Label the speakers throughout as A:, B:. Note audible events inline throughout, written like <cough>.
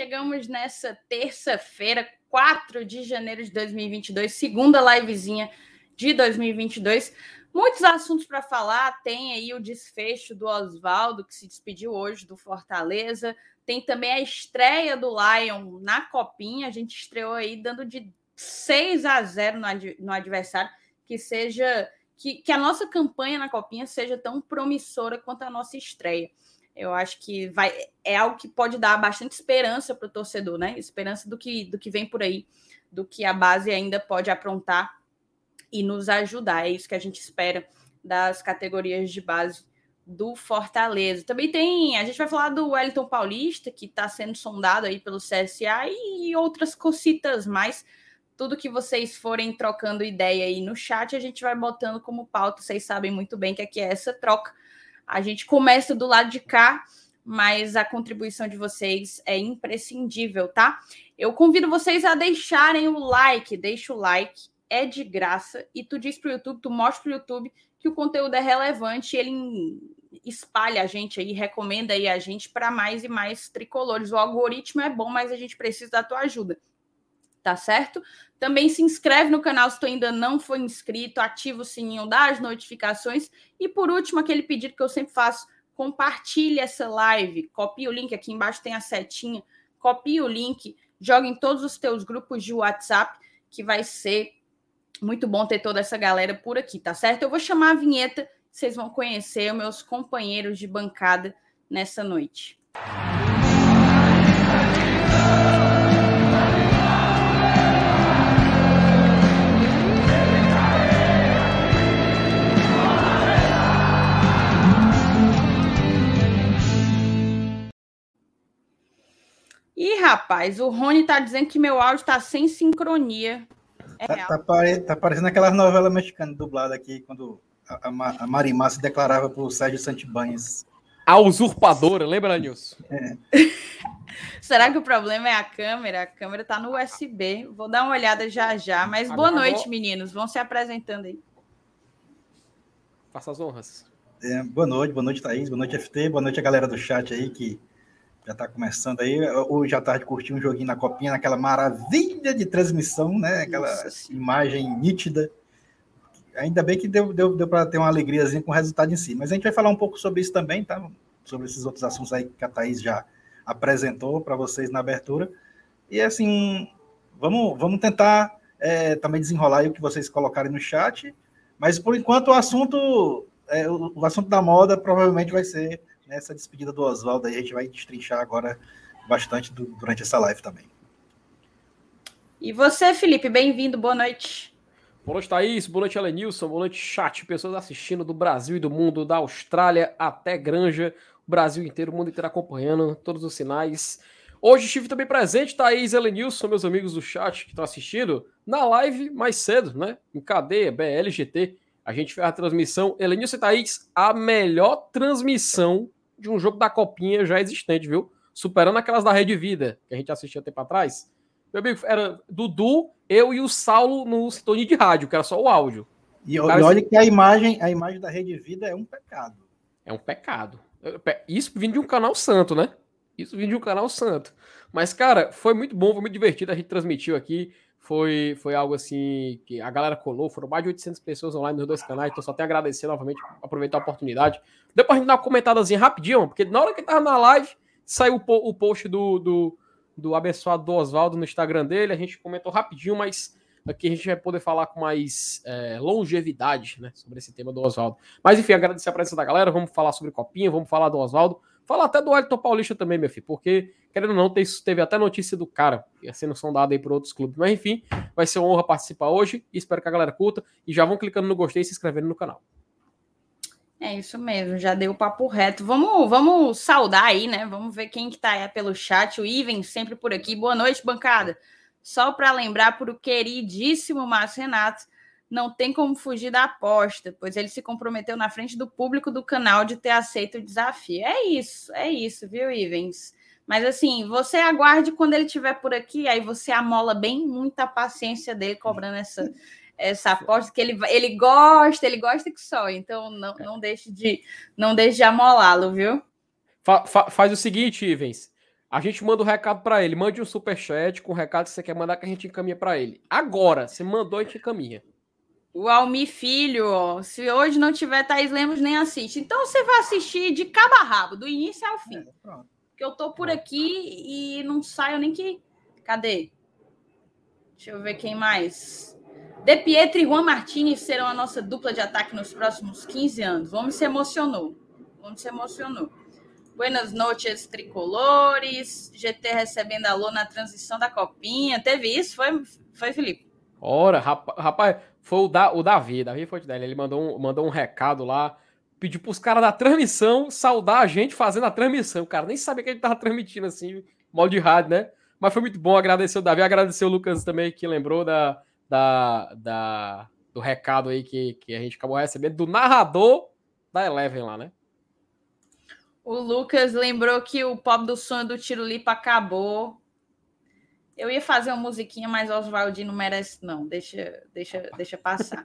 A: chegamos nessa terça-feira, 4 de janeiro de 2022, segunda livezinha de 2022. Muitos assuntos para falar. Tem aí o desfecho do Oswaldo, que se despediu hoje do Fortaleza. Tem também a estreia do Lion na Copinha. A gente estreou aí dando de 6 a 0 no, ad no adversário. Que seja. Que, que a nossa campanha na Copinha seja tão promissora quanto a nossa estreia. Eu acho que vai é algo que pode dar bastante esperança para o torcedor, né? Esperança do que, do que vem por aí, do que a base ainda pode aprontar e nos ajudar. É isso que a gente espera das categorias de base do Fortaleza. Também tem, a gente vai falar do Wellington Paulista, que está sendo sondado aí pelo CSA e outras cositas mais. Tudo que vocês forem trocando ideia aí no chat, a gente vai botando como pauta. Vocês sabem muito bem que aqui é essa troca. A gente começa do lado de cá, mas a contribuição de vocês é imprescindível, tá? Eu convido vocês a deixarem o like, deixa o like, é de graça e tu diz para o YouTube, tu mostra para o YouTube que o conteúdo é relevante, ele espalha a gente aí, recomenda aí a gente para mais e mais tricolores. O algoritmo é bom, mas a gente precisa da tua ajuda. Tá certo? Também se inscreve no canal se tu ainda não foi inscrito, ativa o sininho das notificações e por último aquele pedido que eu sempre faço, compartilhe essa live, copie o link aqui embaixo tem a setinha, copie o link, joga em todos os teus grupos de WhatsApp que vai ser muito bom ter toda essa galera por aqui, tá certo? Eu vou chamar a vinheta, vocês vão conhecer meus companheiros de bancada nessa noite. Ih, rapaz, o Rony tá dizendo que meu áudio tá sem sincronia.
B: É tá, tá, pare... tá, parecendo aquelas novelas mexicanas dubladas aqui, quando a, a, a Marimar se declarava por Sérgio Santibanhas.
C: A usurpadora, lembra, Nilson?
A: É. <laughs> Será que o problema é a câmera? A câmera tá no USB. Vou dar uma olhada já já. Mas boa noite, meninos. Vão se apresentando aí.
C: Faça as honras.
B: É, boa noite, boa noite, Thaís. Boa noite, FT. Boa noite a galera do chat aí que já está começando aí. Hoje à tarde curti um joguinho na copinha, naquela maravilha de transmissão, né? Aquela Nossa, imagem nítida. Ainda bem que deu, deu, deu para ter uma alegriazinha com o resultado em si. Mas a gente vai falar um pouco sobre isso também, tá? Sobre esses outros assuntos aí que a Thaís já apresentou para vocês na abertura. E assim, vamos, vamos tentar é, também desenrolar o que vocês colocarem no chat. Mas por enquanto o assunto, é, o, o assunto da moda provavelmente vai ser nessa despedida do Oswaldo aí, a gente vai destrinchar agora bastante do, durante essa live também.
A: E você, Felipe, bem-vindo, boa noite.
C: Boa noite, Thaís, boa noite, Elenilson, boa noite, chat, pessoas assistindo do Brasil e do mundo, da Austrália até Granja, o Brasil inteiro, o mundo inteiro acompanhando todos os sinais. Hoje estive também presente, Thaís Elenilson, meus amigos do chat que estão assistindo, na live mais cedo, né? Em cadeia, BLGT. A gente fez a transmissão. Elenilson e Thaís, a melhor transmissão de um jogo da Copinha já existente, viu? Superando aquelas da Rede Vida, que a gente assistia tempo atrás. Meu amigo, era Dudu, eu e o Saulo no sintonia de rádio, que era só o áudio.
B: E, e olha que a imagem, a imagem da Rede Vida é um pecado.
C: É um pecado. Isso vindo de um canal santo, né? Isso vindo de um canal santo. Mas, cara, foi muito bom, foi muito divertido. A gente transmitiu aqui. Foi, foi algo assim que a galera colou. Foram mais de 800 pessoas online nos dois canais. Então, só tenho a agradecer novamente, aproveitar a oportunidade. Deu pra gente dar uma comentadazinha rapidinho, porque na hora que tava na live, saiu o, o post do, do, do abençoado do Oswaldo no Instagram dele. A gente comentou rapidinho, mas aqui a gente vai poder falar com mais é, longevidade né, sobre esse tema do Oswaldo. Mas enfim, agradecer a presença da galera. Vamos falar sobre Copinha, vamos falar do Oswaldo. Falar até do Elton Paulista também, meu filho, porque, querendo ou não, teve até notícia do cara sendo sondado aí por outros clubes. Mas enfim, vai ser uma honra participar hoje. Espero que a galera curta e já vão clicando no gostei e se inscrevendo no canal.
A: É isso mesmo, já deu o papo reto. Vamos, vamos saudar aí, né? Vamos ver quem que tá aí pelo chat. O Iven sempre por aqui. Boa noite, bancada. Só para lembrar para o queridíssimo Márcio Renato, não tem como fugir da aposta, pois ele se comprometeu na frente do público do canal de ter aceito o desafio. É isso, é isso, viu, Ivens? Mas assim, você aguarde quando ele estiver por aqui, aí você amola bem muita paciência dele cobrando essa, essa <laughs> aposta que ele, ele gosta, ele gosta que só, então não, não deixe de não deixe de amolá-lo, viu?
C: Fa, fa, faz o seguinte, Ivens. a gente manda o um recado para ele. Mande um super chat com o recado que você quer mandar que a gente encaminha para ele. Agora, você mandou, a gente encaminha.
A: O Almi Filho, ó, se hoje não tiver Thaís Lemos, nem assiste. Então você vai assistir de cabo a rabo, do início ao fim. É, Porque eu tô por aqui e não saio nem que. Cadê? Deixa eu ver quem mais. De Pietro e Juan Martins serão a nossa dupla de ataque nos próximos 15 anos. Vamos se emocionou. Vamos se emocionou. Buenas noches, tricolores. GT recebendo alô na transição da copinha. Teve isso? Foi, foi Felipe?
C: Ora, rapaz, foi o, da, o Davi. Davi foi dele. Ele mandou um, mandou um recado lá. Pediu para os caras da transmissão saudar a gente fazendo a transmissão. O cara nem sabia que a gente tava transmitindo assim, modo de rádio, né? Mas foi muito bom agradecer o Davi, agradecer o Lucas também, que lembrou da, da, da, do recado aí que, que a gente acabou recebendo, do narrador da Eleven lá, né?
A: O Lucas lembrou que o pop do sonho do Tiro Lipa acabou. Eu ia fazer uma musiquinha, mas Oswaldinho não merece, não. Deixa, deixa, deixa passar.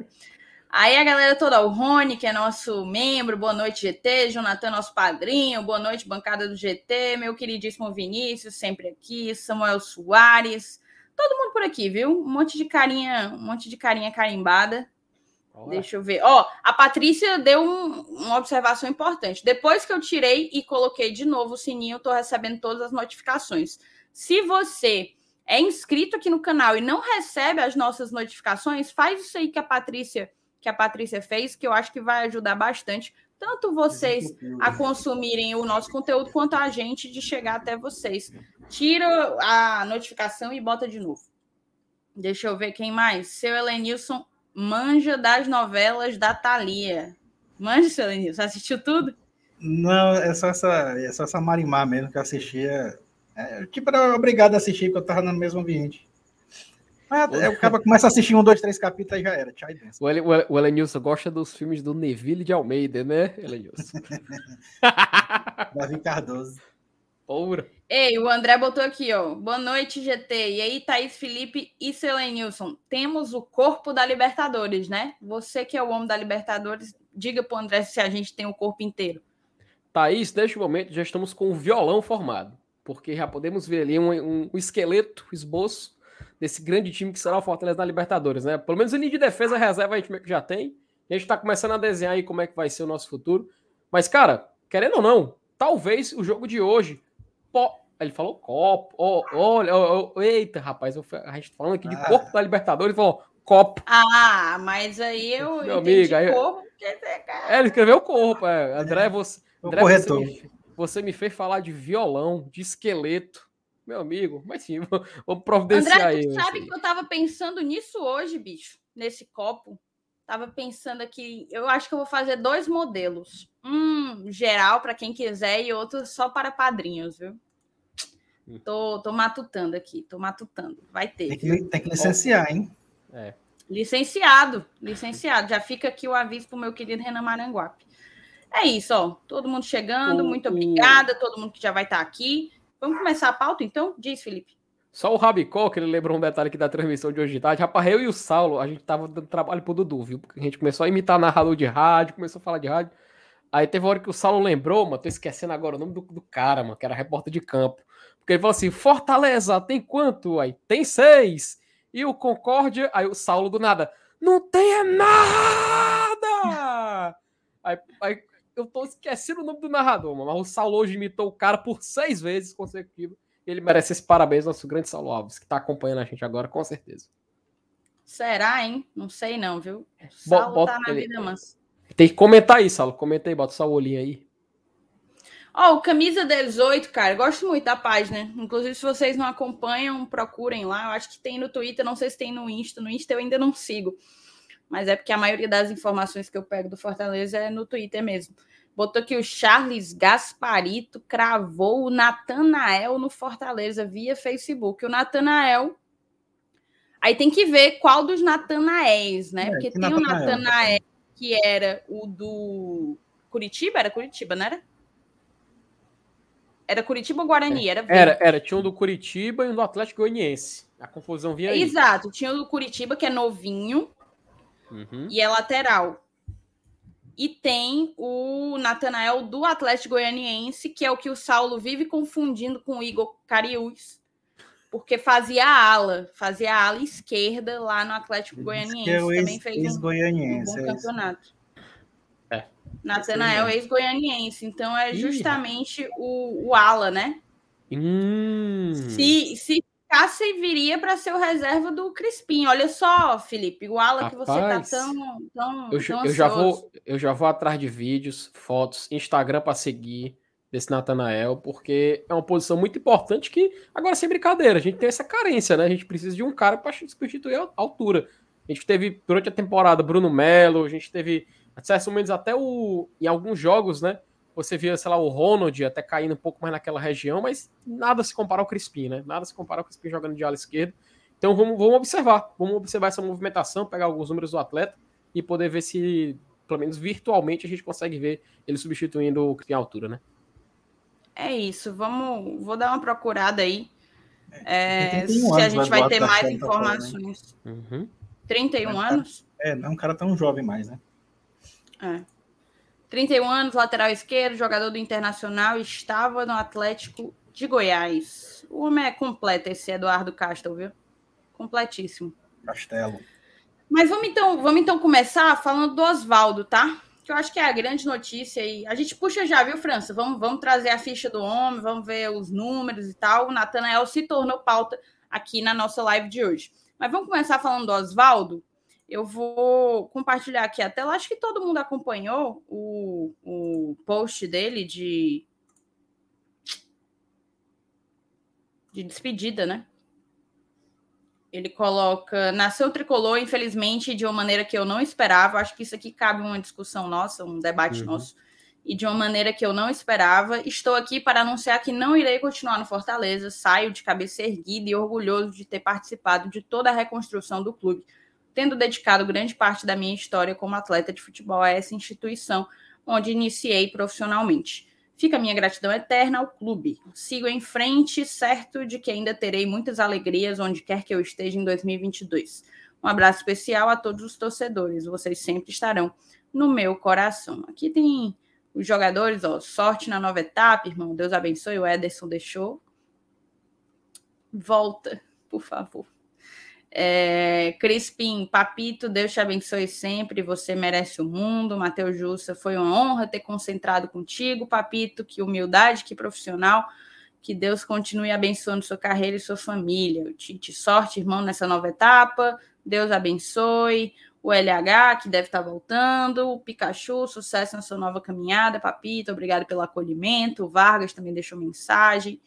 A: Aí a galera toda, o Rony, que é nosso membro, boa noite, GT, Jonathan, nosso padrinho, boa noite, bancada do GT, meu queridíssimo Vinícius, sempre aqui, Samuel Soares, todo mundo por aqui, viu? Um monte de carinha, um monte de carinha carimbada. Olá. Deixa eu ver. Ó, a Patrícia deu um, uma observação importante. Depois que eu tirei e coloquei de novo o sininho, eu tô recebendo todas as notificações. Se você é inscrito aqui no canal e não recebe as nossas notificações, faz isso aí que a Patrícia que a Patrícia fez, que eu acho que vai ajudar bastante tanto vocês a consumirem o nosso conteúdo quanto a gente de chegar até vocês. Tira a notificação e bota de novo. Deixa eu ver quem mais. Seu Helenilson manja das novelas da Thalia. Manja, seu Lenilson, assistiu tudo?
B: Não, é só essa, é só essa Marimar mesmo que eu assistia. É, tipo, era obrigado a assistir, porque eu tava no mesmo ambiente. Mas é, o cara começa a assistir um, dois, três capítulos e já era. Tchau e
C: O, El, o Elenilson gosta dos filmes do Neville de Almeida, né, Elenilson? <laughs>
B: Davi Cardoso.
C: Porra.
A: Ei, o André botou aqui, ó. Boa noite, GT. E aí, Thaís Felipe e Selenilson. Temos o corpo da Libertadores, né? Você que é o homem da Libertadores, diga pro André se a gente tem o corpo inteiro.
C: Thaís, neste momento já estamos com o violão formado. Porque já podemos ver ali um, um, um esqueleto, um esboço desse grande time que será o Fortaleza na Libertadores, né? Pelo menos a linha de defesa reserva a gente já tem. A gente tá começando a desenhar aí como é que vai ser o nosso futuro. Mas, cara, querendo ou não, talvez o jogo de hoje ele falou copo. Oh, olha, oh, oh, eita, rapaz, a gente tá falando aqui de ah. corpo da Libertadores, ele falou copo.
A: Ah, mas aí eu
C: Meu amigo, aí... corpo. É, ele escreveu corpo. É. André, você, André você, me, você me fez falar de violão, de esqueleto. Meu amigo, mas sim, <laughs> vamos providenciar
A: André, tu sabe que eu tava pensando nisso hoje, bicho, nesse copo. Tava pensando aqui, eu acho que eu vou fazer dois modelos. Um geral para quem quiser e outro só para padrinhos, viu? Tô, tô matutando aqui, tô matutando. Vai ter.
B: Tem que, tem que licenciar, hein?
A: É. Licenciado, licenciado. Já fica aqui o aviso pro meu querido Renan Maranguape. É isso, ó. Todo mundo chegando, o, muito obrigada. Todo mundo que já vai estar tá aqui. Vamos começar a pauta, então? Diz, Felipe.
C: Só o Rabicó, que ele lembrou um detalhe aqui da transmissão de hoje de tarde. Rapaz, eu e o Saulo, a gente tava dando trabalho pro Dudu, viu? Porque a gente começou a imitar narrador de rádio, começou a falar de rádio. Aí teve uma hora que o Saulo lembrou, mano, tô esquecendo agora o nome do, do cara, mano, que era repórter de campo. Porque ele falou assim: Fortaleza, tem quanto? Aí tem seis. E o Concórdia, aí o Saulo do nada, não tem nada! aí, aí, eu tô esquecendo o nome do narrador, mas o Saulo hoje imitou o cara por seis vezes consecutivos. Ele merece esse parabéns, nosso grande Saulo Alves, que tá acompanhando a gente agora, com certeza.
A: Será, hein? Não sei não, viu? O Saulo bota, tá na ele, vida mansa.
C: Tem que comentar aí, Saulo. Comenta aí, bota só o olhinho aí.
A: Ó, oh, Camisa 18, cara, gosto muito da página. Inclusive, se vocês não acompanham, procurem lá. Eu acho que tem no Twitter, não sei se tem no Insta. No Insta eu ainda não sigo. Mas é porque a maioria das informações que eu pego do Fortaleza é no Twitter mesmo. Botou que o Charles Gasparito cravou o Natanael no Fortaleza via Facebook. O Natanael. Aí tem que ver qual dos Natanaéis, né? É, porque tem Natanael? o Natanael que era o do Curitiba, era Curitiba, não era? Era Curitiba ou Guarani? Era,
C: era, era, tinha um do Curitiba e um do Atlético Goianiense. A confusão vinha aí.
A: Exato, tinha o do Curitiba, que é novinho, uhum. e é lateral. E tem o Natanael do Atlético Goianiense, que é o que o Saulo vive confundindo com o Igor Cariús, porque fazia ala, fazia ala esquerda lá no Atlético Goianiense. É
B: Também fez um, um bom
A: é campeonato. É. Natanael ex-goianiense, então é justamente o, o ala, né?
C: Hum.
A: Se, se ficasse, viria para ser o reserva do Crispim. Olha só, Felipe, o ala Rapaz, que você tá tão, tão,
C: eu,
A: tão
C: eu já vou Eu já vou atrás de vídeos, fotos, Instagram para seguir desse Natanael, porque é uma posição muito importante que, agora sem brincadeira, a gente tem essa carência, né? A gente precisa de um cara para substituir a altura. A gente teve durante a temporada Bruno Melo, a gente teve, certos momentos, até o, em alguns jogos, né? Você via, sei lá, o Ronald até caindo um pouco mais naquela região, mas nada se compara ao Crispim, né? Nada se compara ao Crispim jogando de ala esquerda. Então vamos, vamos observar, vamos observar essa movimentação, pegar alguns números do atleta e poder ver se, pelo menos virtualmente, a gente consegue ver ele substituindo o Crispim à altura, né?
A: É isso, vamos, vou dar uma procurada aí. É, se a gente vai ter mais informações. Uhum. 31 anos?
B: É, não é um cara tão jovem mais, né?
A: É. 31 anos, lateral esquerdo, jogador do Internacional, estava no Atlético de Goiás. O homem é completo, esse Eduardo Castro, viu? Completíssimo.
B: Castelo.
A: Mas vamos então, vamos então começar falando do Oswaldo, tá? Que eu acho que é a grande notícia aí. A gente puxa já, viu, França? Vamos, vamos trazer a ficha do homem, vamos ver os números e tal. O Natanael se tornou pauta aqui na nossa live de hoje. Mas vamos começar falando do Oswaldo. Eu vou compartilhar aqui a tela. Acho que todo mundo acompanhou o, o post dele de, de despedida, né? Ele coloca: Nasceu tricolor, infelizmente, de uma maneira que eu não esperava. Acho que isso aqui cabe uma discussão nossa, um debate uhum. nosso. E de uma maneira que eu não esperava. Estou aqui para anunciar que não irei continuar no Fortaleza. Saio de cabeça erguida e orgulhoso de ter participado de toda a reconstrução do clube tendo dedicado grande parte da minha história como atleta de futebol a essa instituição, onde iniciei profissionalmente. Fica a minha gratidão eterna ao clube. Sigo em frente, certo de que ainda terei muitas alegrias onde quer que eu esteja em 2022. Um abraço especial a todos os torcedores. Vocês sempre estarão no meu coração. Aqui tem os jogadores, ó, sorte na nova etapa, irmão. Deus abençoe. O Ederson deixou. Volta, por favor. É, Crispim, Papito, Deus te abençoe sempre, você merece o mundo. Matheus Jussa, foi uma honra ter concentrado contigo. Papito, que humildade, que profissional. Que Deus continue abençoando sua carreira e sua família. Tite, sorte, irmão, nessa nova etapa. Deus abençoe. O LH, que deve estar voltando. O Pikachu, sucesso na sua nova caminhada. Papito, obrigado pelo acolhimento. O Vargas também deixou mensagem.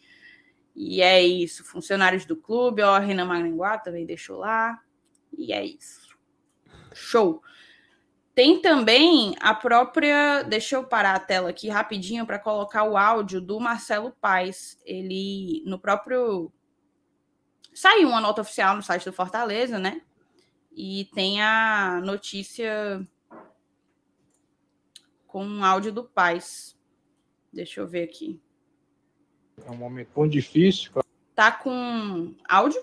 A: E é isso. Funcionários do clube, ó, Renan Maranguá também deixou lá. E é isso. Show. Tem também a própria. Deixa eu parar a tela aqui rapidinho para colocar o áudio do Marcelo Paes. Ele, no próprio. Saiu uma nota oficial no site do Fortaleza, né? E tem a notícia com o áudio do Paes. Deixa eu ver aqui.
D: É um momento muito difícil.
A: Tá com áudio?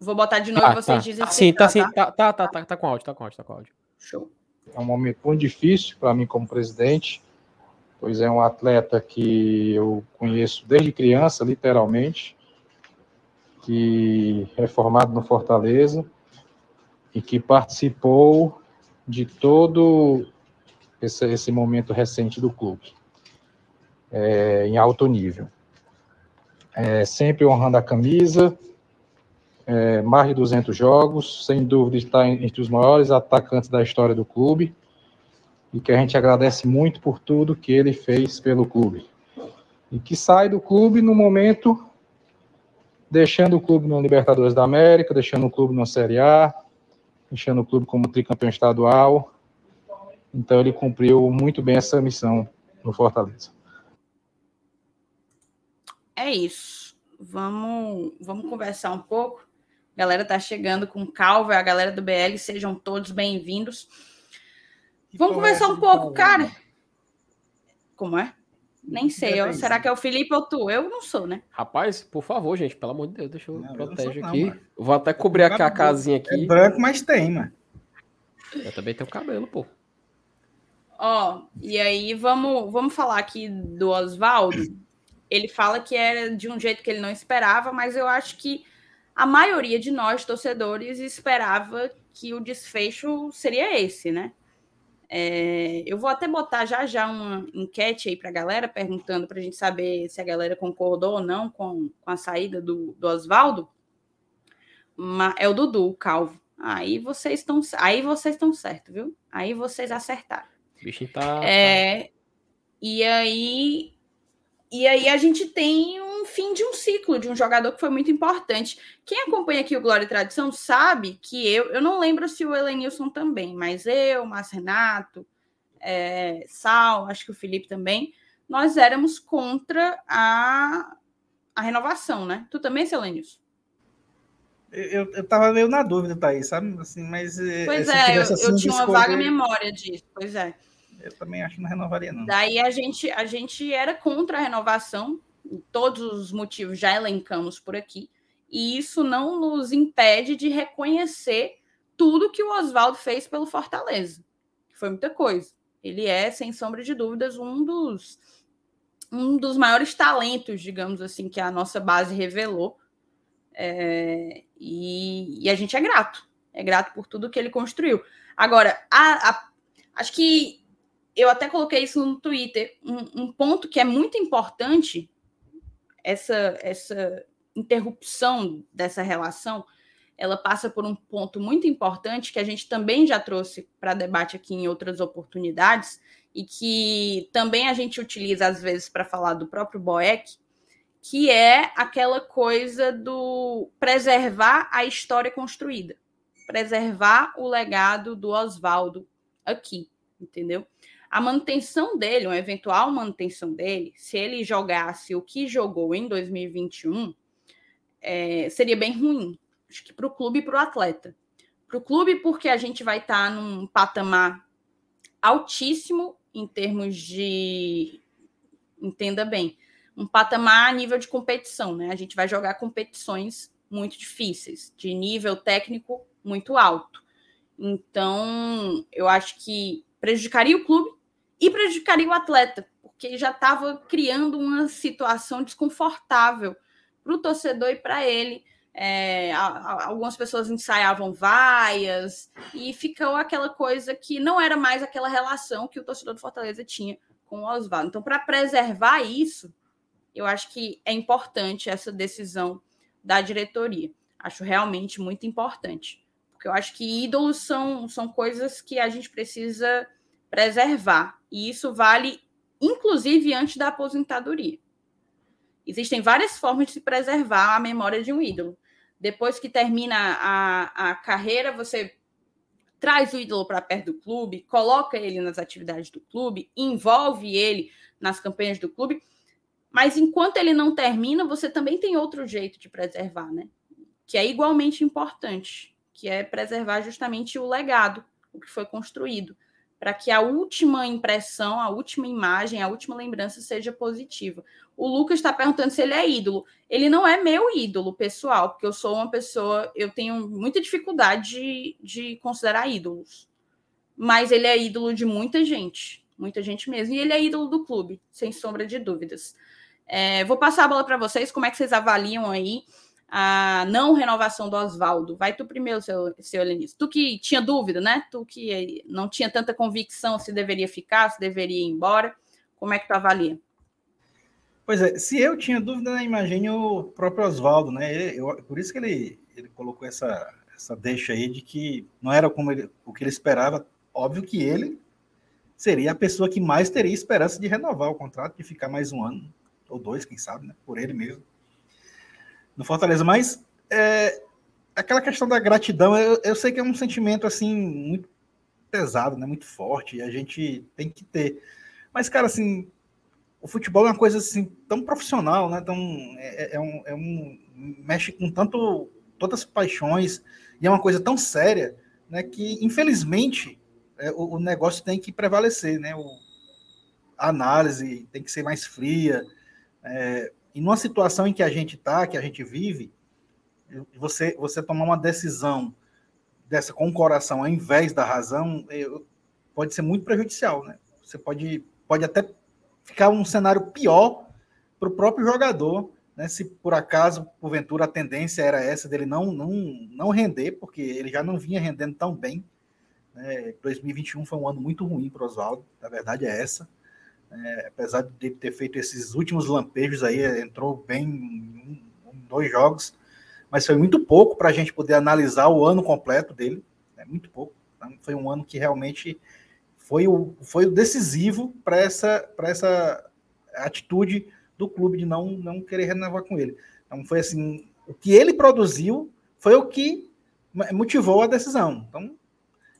A: Vou botar de novo
C: ah,
A: vocês
C: tá.
A: dizem.
C: Sim, tá, sim, tá, tá, tá, tá, tá com áudio, tá com áudio, tá com áudio.
A: Show.
D: É um momento muito difícil para mim como presidente, pois é um atleta que eu conheço desde criança, literalmente, que é formado no Fortaleza e que participou de todo esse, esse momento recente do clube é, em alto nível. É, sempre honrando a camisa, é, mais de 200 jogos, sem dúvida está entre os maiores atacantes da história do clube, e que a gente agradece muito por tudo que ele fez pelo clube. E que sai do clube no momento deixando o clube no Libertadores da América, deixando o clube na Série A, deixando o clube como tricampeão estadual. Então ele cumpriu muito bem essa missão no Fortaleza
A: é isso. Vamos, vamos conversar um pouco. A galera tá chegando com calva, a galera do BL, sejam todos bem-vindos. Vamos conversar um pouco, cara. Como é? Nem sei. Eu, será que é o Felipe ou tu? Eu não sou, né?
C: Rapaz, por favor, gente, pelo amor de Deus, deixa eu não, proteger aqui. Não, vou até cobrir a, a casinha aqui.
B: É branco, mas tem, mano.
C: Eu também tenho cabelo, pô.
A: Ó, e aí vamos, vamos falar aqui do Oswaldo. Ele fala que era de um jeito que ele não esperava, mas eu acho que a maioria de nós, torcedores, esperava que o desfecho seria esse, né? É, eu vou até botar já já uma enquete aí para a galera, perguntando para a gente saber se a galera concordou ou não com, com a saída do, do Oswaldo. É o Dudu, o Calvo. Aí vocês estão aí vocês estão certo, viu? Aí vocês acertaram.
C: O bichinho tá,
A: é, tá... E aí e aí a gente tem um fim de um ciclo de um jogador que foi muito importante. Quem acompanha aqui o Glória e Tradição sabe que eu, eu não lembro se o Elenilson também, mas eu, Márcio Renato, é, Sal, acho que o Felipe também, nós éramos contra a, a renovação, né? Tu também, seu Elenilson?
B: Eu, eu tava meio na dúvida, Thaís, sabe? Assim, mas,
A: é, pois é, eu, assim, eu tinha uma vaga memória disso, pois é.
B: Eu também acho que não renovaria, não.
A: Daí a gente, a gente era contra a renovação, todos os motivos já elencamos por aqui, e isso não nos impede de reconhecer tudo que o Oswaldo fez pelo Fortaleza, que foi muita coisa. Ele é, sem sombra de dúvidas, um dos, um dos maiores talentos, digamos assim, que a nossa base revelou. É, e, e, a gente é grato, é grato por tudo que ele construiu. Agora, a, a, acho que eu até coloquei isso no Twitter, um, um ponto que é muito importante, essa, essa interrupção dessa relação, ela passa por um ponto muito importante que a gente também já trouxe para debate aqui em outras oportunidades e que também a gente utiliza às vezes para falar do próprio Boeck, que é aquela coisa do preservar a história construída, preservar o legado do Oswaldo aqui, entendeu? A manutenção dele, uma eventual manutenção dele, se ele jogasse o que jogou em 2021, é, seria bem ruim. Acho que para o clube e para o atleta. Para o clube, porque a gente vai estar tá num patamar altíssimo em termos de. Entenda bem, um patamar a nível de competição, né? A gente vai jogar competições muito difíceis, de nível técnico muito alto. Então, eu acho que prejudicaria o clube e prejudicaria o atleta, porque já estava criando uma situação desconfortável para o torcedor e para ele. É, algumas pessoas ensaiavam vaias e ficou aquela coisa que não era mais aquela relação que o torcedor do Fortaleza tinha com o Oswaldo. Então, para preservar isso, eu acho que é importante essa decisão da diretoria. Acho realmente muito importante. Porque eu acho que ídolos são, são coisas que a gente precisa preservar. E isso vale, inclusive, antes da aposentadoria. Existem várias formas de se preservar a memória de um ídolo. Depois que termina a, a carreira, você traz o ídolo para perto do clube, coloca ele nas atividades do clube, envolve ele nas campanhas do clube mas enquanto ele não termina, você também tem outro jeito de preservar, né? Que é igualmente importante, que é preservar justamente o legado, o que foi construído, para que a última impressão, a última imagem, a última lembrança seja positiva. O Lucas está perguntando se ele é ídolo. Ele não é meu ídolo pessoal, porque eu sou uma pessoa, eu tenho muita dificuldade de, de considerar ídolos. Mas ele é ídolo de muita gente, muita gente mesmo. E ele é ídolo do clube, sem sombra de dúvidas. É, vou passar a bola para vocês, como é que vocês avaliam aí a não renovação do Oswaldo? Vai tu primeiro, seu, seu. Tu que tinha dúvida, né? Tu que não tinha tanta convicção se deveria ficar, se deveria ir embora. Como é que tu avalia?
B: Pois é, se eu tinha dúvida, né, imagine o próprio Oswaldo, né? Eu, por isso que ele, ele colocou essa, essa deixa aí de que não era como ele, o que ele esperava. Óbvio que ele seria a pessoa que mais teria esperança de renovar o contrato, de ficar mais um ano ou dois, quem sabe, né? Por ele mesmo. No Fortaleza. Mas é, aquela questão da gratidão, eu, eu sei que é um sentimento assim muito pesado, né? Muito forte, e a gente tem que ter. Mas, cara, assim, o futebol é uma coisa assim tão profissional, né? Tão, é, é, é um, é um mexe com tanto todas as paixões e é uma coisa tão séria, né? Que infelizmente é, o, o, negócio tem que prevalecer, né? O, a análise tem que ser mais fria, é, e numa situação em que a gente está, que a gente vive, você, você tomar uma decisão dessa com o coração ao invés da razão eu, pode ser muito prejudicial, né? Você pode, pode até ficar um cenário pior para o próprio jogador, né? Se por acaso, porventura, a tendência era essa dele não, não, não render, porque ele já não vinha rendendo tão bem. Né? 2021 foi um ano muito ruim para o Oswaldo, a verdade é essa. É, apesar de ter feito esses últimos lampejos aí, entrou bem em, dois jogos, mas foi muito pouco para a gente poder analisar o ano completo dele, é muito pouco. Então, foi um ano que realmente foi o, foi o decisivo para essa, essa atitude do clube de não, não querer renovar com ele. Então foi assim, o que ele produziu foi o que motivou a decisão. Então,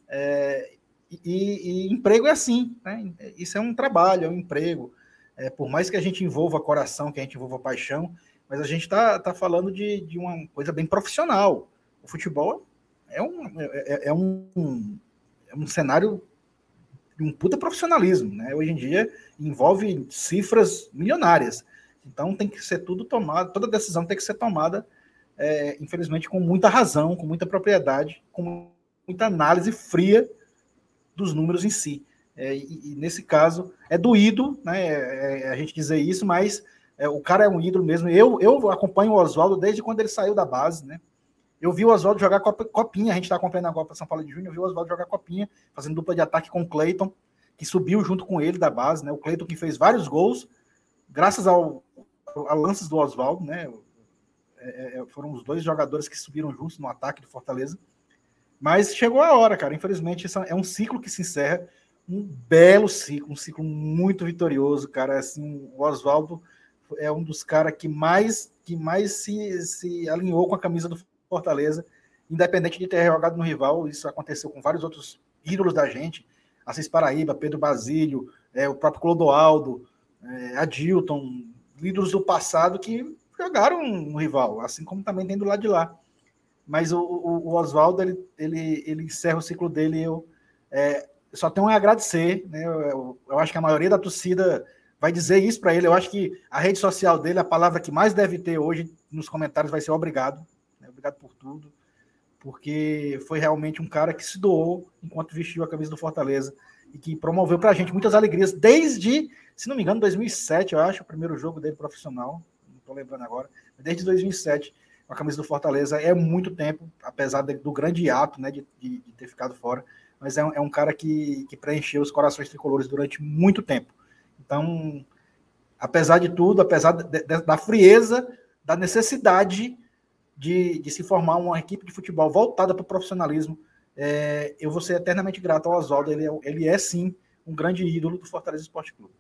B: é, e, e, emprego é assim, né? Isso é um trabalho, é um emprego. É, por mais que a gente envolva coração, que a gente envolva paixão, mas a gente está tá falando de, de uma coisa bem profissional. O futebol é um, é, é um, é um cenário de um puta profissionalismo, né? Hoje em dia envolve cifras milionárias. Então tem que ser tudo tomado, toda decisão tem que ser tomada, é, infelizmente, com muita razão, com muita propriedade, com muita análise fria dos números em si. É, e, e, nesse caso é doído, né? É, é a gente dizer isso, mas é, o cara é um ídolo mesmo. Eu, eu acompanho o Oswaldo desde quando ele saiu da base, né? Eu vi o Oswaldo jogar copinha, a gente está acompanhando a Copa São Paulo de Júnior, eu vi o Oswaldo jogar copinha, fazendo dupla de ataque com o Cleiton, que subiu junto com ele da base, né? O Cleiton que fez vários gols, graças ao, a lances do Oswaldo, né? É, é, foram os dois jogadores que subiram juntos no ataque do Fortaleza. Mas chegou a hora, cara. Infelizmente, é um ciclo que se encerra. Um belo ciclo, um ciclo muito vitorioso, cara. Assim, o Oswaldo é um dos caras que mais que mais se, se alinhou com a camisa do Fortaleza, independente de ter jogado no rival, isso aconteceu com vários outros ídolos da gente, Assis Paraíba, Pedro Basílio, é, o próprio Clodoaldo, é, Adilton, ídolos do passado que jogaram no rival, assim como também tem do lado de lá. Mas o, o, o Oswaldo, ele, ele, ele encerra o ciclo dele eu é, só tenho a agradecer, né? Eu, eu, eu, acho que a maioria da torcida vai dizer isso para ele. Eu acho que a rede social dele, a palavra que mais deve ter hoje nos comentários vai ser obrigado obrigado por tudo, porque foi realmente um cara que se doou enquanto vestiu a camisa do Fortaleza e que promoveu para a gente muitas alegrias desde, se não me engano, 2007, eu acho, o primeiro jogo dele profissional, não estou lembrando agora, desde 2007, a camisa do Fortaleza é muito tempo, apesar do grande ato né, de, de, de ter ficado fora, mas é um, é um cara que, que preencheu os corações tricolores durante muito tempo. Então, apesar de tudo, apesar de, de, da frieza, da necessidade de, de se formar uma equipe de futebol voltada para o profissionalismo. É, eu vou ser eternamente grato ao Oswaldo. Ele é, ele é, sim, um grande ídolo do Fortaleza Esporte Clube.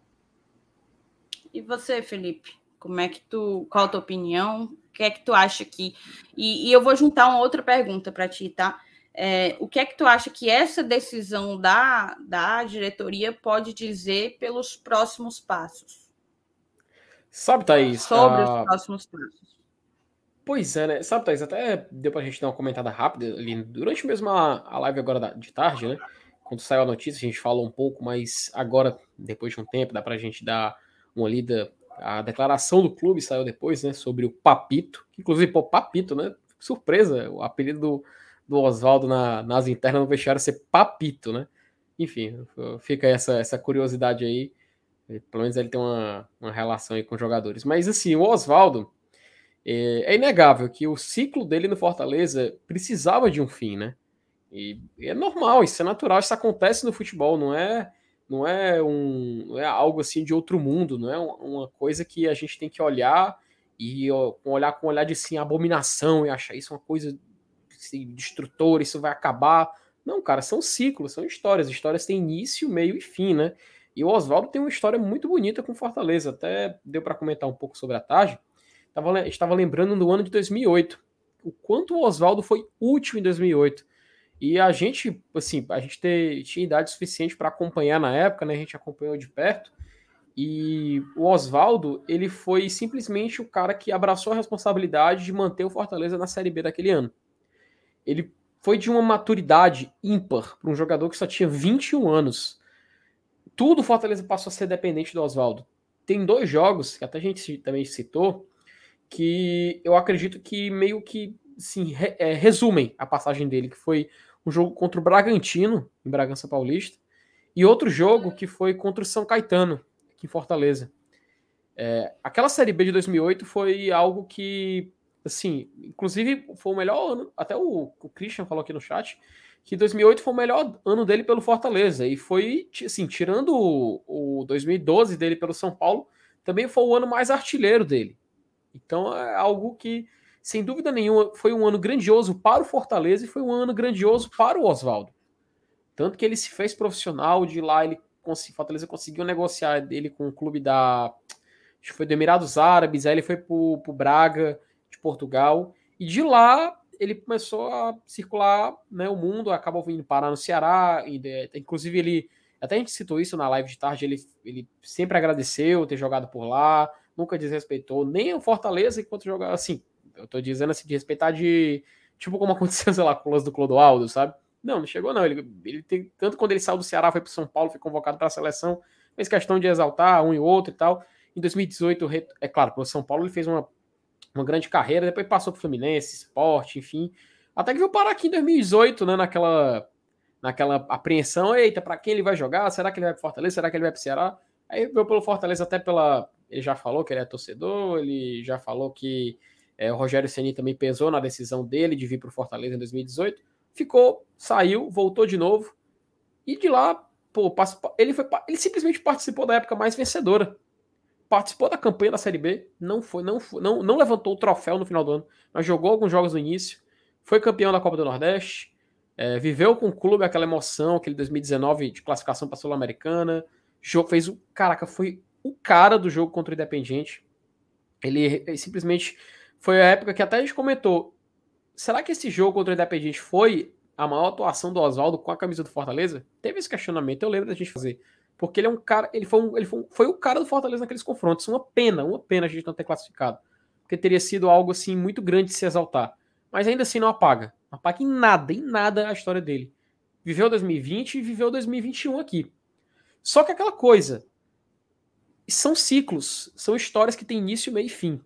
A: E você, Felipe? Como é que tu. Qual a tua opinião? O que é que tu acha que. E, e eu vou juntar uma outra pergunta para ti, tá? É, o que é que tu acha que essa decisão da, da diretoria pode dizer pelos próximos passos?
C: Sabe, Thaís?
A: Sobre a... os próximos passos.
C: Pois é, né? Sabe, Thaís, até deu pra gente dar uma comentada rápida ali durante mesmo a, a live agora de tarde, né? Quando saiu a notícia, a gente falou um pouco, mas agora, depois de um tempo, dá pra gente dar uma lida. A declaração do clube saiu depois, né? Sobre o Papito. Inclusive, pô, Papito, né? Surpresa, o apelido do, do Oswaldo na, nas internas no vestiário ser Papito, né? Enfim, fica essa, essa curiosidade aí. Pelo menos ele tem uma, uma relação aí com os jogadores. Mas assim, o Oswaldo é, é, inegável que o ciclo dele no Fortaleza precisava de um fim, né? E é normal, isso é natural, isso acontece no futebol, não é não é um não é algo assim de outro mundo, não é uma coisa que a gente tem que olhar e ó, olhar com olhar de sim abominação e achar isso uma coisa assim, destrutora, isso vai acabar. Não, cara, são ciclos, são histórias. Histórias têm início, meio e fim, né? E o Oswaldo tem uma história muito bonita com Fortaleza. Até deu para comentar um pouco sobre a tarde Tava, estava lembrando no ano de 2008, o quanto o Oswaldo foi útil em 2008. E a gente, assim, a gente ter, tinha idade suficiente para acompanhar na época, né? A gente acompanhou de perto. E o Oswaldo, ele foi simplesmente o cara que abraçou a responsabilidade de manter o Fortaleza na Série B daquele ano. Ele foi de uma maturidade ímpar para um jogador que só tinha 21 anos. Tudo o Fortaleza passou a ser dependente do Oswaldo. Tem dois jogos, que até a gente também citou, que eu acredito que meio que sim, re, é, resumem a passagem dele, que foi um jogo contra o Bragantino, em Bragança Paulista, e outro jogo que foi contra o São Caetano, aqui em Fortaleza. É, aquela Série B de 2008 foi algo que, assim, inclusive foi o melhor ano, até o, o Christian falou aqui no chat, que 2008 foi o melhor ano dele pelo Fortaleza, e foi, assim, tirando o, o 2012 dele pelo São Paulo, também foi o ano mais artilheiro dele. Então é algo que, sem dúvida nenhuma, foi um ano grandioso para o Fortaleza e foi um ano grandioso para o Oswaldo. Tanto que ele se fez profissional, de lá ele Fortaleza conseguiu negociar dele com o clube da. Acho que foi do Emirados Árabes, aí ele foi para o Braga, de Portugal, e de lá ele começou a circular né, o mundo, acabou vindo parar no Ceará, e, inclusive ele. Até a gente citou isso na live de tarde, ele, ele sempre agradeceu ter jogado por lá, nunca desrespeitou nem o Fortaleza enquanto jogava. Assim, eu tô dizendo assim, de respeitar de. Tipo como <laughs> aconteceu, sei lá, com o lance do Clodoaldo, sabe? Não, não chegou não. Ele, ele tem, tanto quando ele saiu do Ceará, foi para São Paulo, foi convocado para a seleção, fez questão de exaltar um e outro e tal. Em 2018, é claro, pelo São Paulo ele fez uma, uma grande carreira, depois passou para Fluminense, Esporte, enfim. Até que veio parar aqui em 2018, né, naquela, naquela apreensão, eita, para quem ele vai jogar? Será que ele vai para Fortaleza? Será que ele vai para Ceará? Aí veio pelo Fortaleza até pela... Ele já falou que ele é torcedor, ele já falou que é, o Rogério Ceni também pesou na decisão dele de vir para o Fortaleza em 2018 ficou, saiu, voltou de novo. E de lá, pô, ele, foi, ele simplesmente participou da época mais vencedora. Participou da campanha da Série B, não foi, não, foi, não, não levantou o troféu no final do ano, mas jogou alguns jogos no início, foi campeão da Copa do Nordeste, é, viveu com o clube aquela emoção, aquele 2019 de classificação para a Sul-Americana, fez o. Caraca, foi o cara do jogo contra o Independiente. Ele, ele simplesmente foi a época que até a gente comentou será que esse jogo contra o Independente foi a maior atuação do Oswaldo com a camisa do Fortaleza? Teve esse questionamento, eu lembro da gente fazer. Porque ele é um cara, ele foi, um, ele foi, um, foi o cara do Fortaleza naqueles confrontos. Uma pena, uma pena a gente não ter classificado. Porque teria sido algo assim muito grande de se exaltar. Mas ainda assim não apaga. Não apaga em nada, em nada a história dele. Viveu 2020 e viveu 2021 aqui. Só que aquela coisa. São ciclos, são histórias que têm início, meio e fim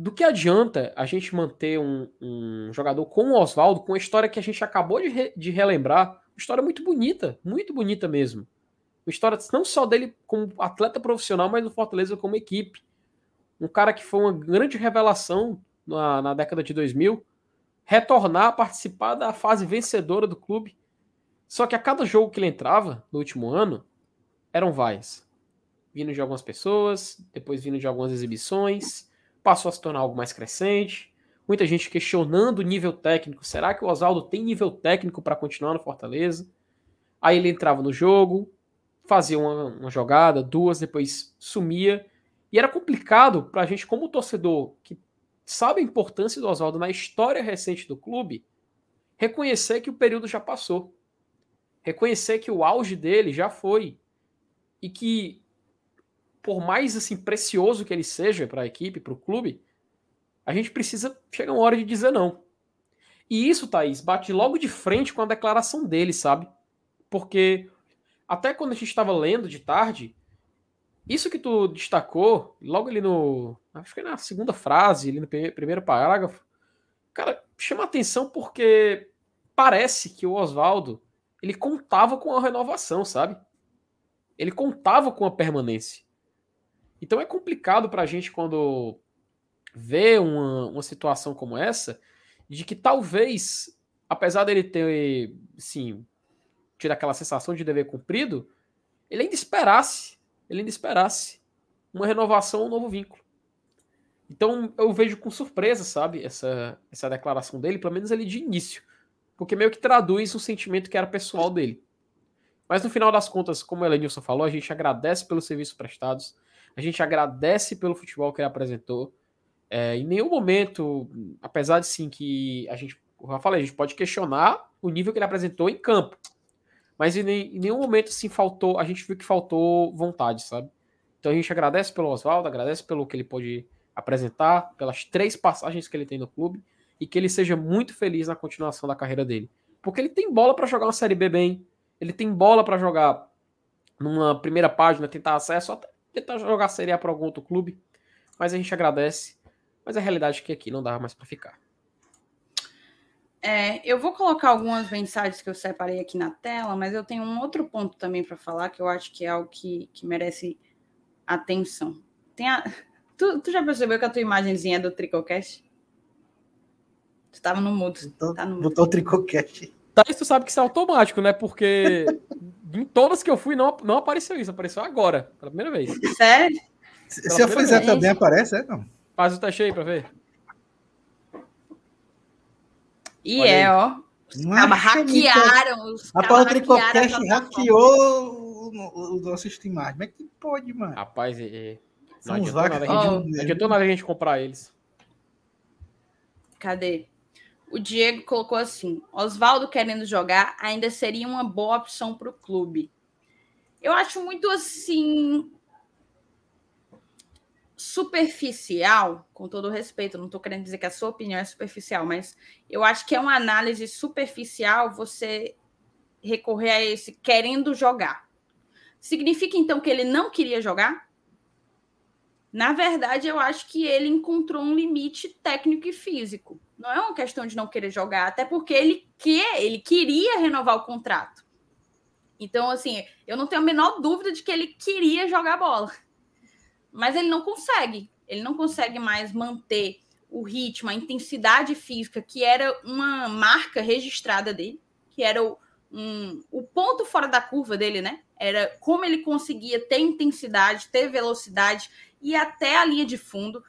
C: do que adianta a gente manter um, um jogador como o Oswaldo, com a história que a gente acabou de, re, de relembrar, uma história muito bonita, muito bonita mesmo. Uma história não só dele como atleta profissional, mas do Fortaleza como equipe. Um cara que foi uma grande revelação na, na década de 2000, retornar a participar da fase vencedora do clube. Só que a cada jogo que ele entrava no último ano, eram vaias. Vindo de algumas pessoas, depois vindo de algumas exibições passou a se tornar algo mais crescente. Muita gente questionando o nível técnico. Será que o Oswaldo tem nível técnico para continuar no Fortaleza? Aí ele entrava no jogo, fazia uma, uma jogada, duas, depois sumia. E era complicado para a gente, como torcedor, que sabe a importância do Oswaldo na história recente do clube, reconhecer que o período já passou. Reconhecer que o auge dele já foi. E que por mais assim precioso que ele seja para a equipe, para o clube, a gente precisa chegar uma hora de dizer não. E isso, Thaís, bate logo de frente com a declaração dele, sabe? Porque até quando a gente estava lendo de tarde, isso que tu destacou, logo ali no. Acho que na segunda frase, ali no primeiro parágrafo, cara, chama atenção porque parece que o Oswaldo ele contava com a renovação, sabe? Ele contava com a permanência. Então é complicado para a gente quando vê uma, uma situação como essa, de que talvez, apesar dele ter, sim, tido aquela sensação de dever cumprido, ele ainda esperasse, ele ainda esperasse uma renovação, um novo vínculo. Então eu vejo com surpresa, sabe, essa, essa declaração dele, pelo menos ali de início, porque meio que traduz um sentimento que era pessoal dele. Mas no final das contas, como o Elenilson falou, a gente agradece pelos serviços prestados, a gente agradece pelo futebol que ele apresentou. É, em nenhum momento, apesar de sim que a gente, como eu falei, a gente pode questionar o nível que ele apresentou em campo. Mas em, nenhum momento sim faltou, a gente viu que faltou vontade, sabe? Então a gente agradece pelo Oswaldo, agradece pelo que ele pôde apresentar, pelas três passagens que ele tem no clube e que ele seja muito feliz na continuação da carreira dele. Porque ele tem bola para jogar uma Série B bem, ele tem bola para jogar numa primeira página, tentar acesso, até tentar jogar Série A para algum outro clube. Mas a gente agradece. Mas a realidade é que aqui não dava mais para ficar.
A: É, eu vou colocar algumas mensagens que eu separei aqui na tela, mas eu tenho um outro ponto também para falar que eu acho que é algo que, que merece atenção. Tem a... <laughs> tu, tu já percebeu que a tua imagenzinha é do Tricocast? Tu estava no mudo.
B: Botou,
A: tá no
B: botou o Tricocast.
C: Tá, isso tu sabe que isso é automático, né? Porque <laughs> em todas que eu fui não, não apareceu isso, apareceu agora, pela primeira vez.
A: Sério?
B: Se, se eu fizer também aparece, é não?
C: Faz o teste aí pra ver.
A: E Olha é, aí. ó. Cabas hackearam. Os
B: Rapaz, o Tricocast hackeou o, o nosso Steam. Como é que pode, mano?
C: Rapaz, é, não adiantou nada, a gente, adiantou nada a gente comprar eles.
A: Cadê? O Diego colocou assim: Oswaldo querendo jogar ainda seria uma boa opção para o clube. Eu acho muito assim superficial, com todo respeito, não estou querendo dizer que a sua opinião é superficial, mas eu acho que é uma análise superficial você recorrer a esse querendo jogar. Significa então que ele não queria jogar? Na verdade, eu acho que ele encontrou um limite técnico e físico. Não é uma questão de não querer jogar, até porque ele quer, ele queria renovar o contrato. Então, assim, eu não tenho a menor dúvida de que ele queria jogar bola mas ele não consegue. Ele não consegue mais manter o ritmo, a intensidade física, que era uma marca registrada dele, que era o, um, o ponto fora da curva dele, né? Era como ele conseguia ter intensidade, ter velocidade e até a linha de fundo.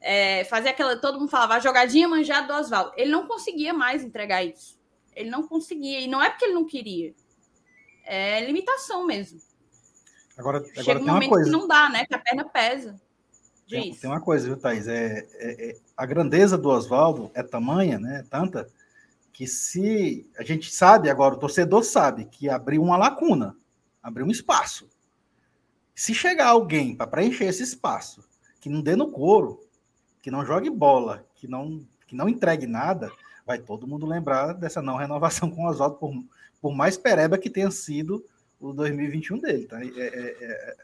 A: É, fazer aquela. Todo mundo falava a jogadinha manjada do Oswaldo. Ele não conseguia mais entregar isso. Ele não conseguia. E não é porque ele não queria. É limitação mesmo.
B: Agora, agora
A: Chega um
B: coisa.
A: que não dá, né? Que a perna pesa.
B: Tem, tem, uma coisa, viu, Thaís? É, é, é a grandeza do Oswaldo é tamanha, né? Tanta, que se a gente sabe agora, o torcedor sabe que abriu uma lacuna, abriu um espaço. Se chegar alguém para preencher esse espaço, que não dê no couro, que não jogue bola, que não, que não entregue nada, vai todo mundo lembrar dessa não renovação com o Oswaldo, por, por mais pereba que tenha sido o 2021 dele. Tá? É, é, é,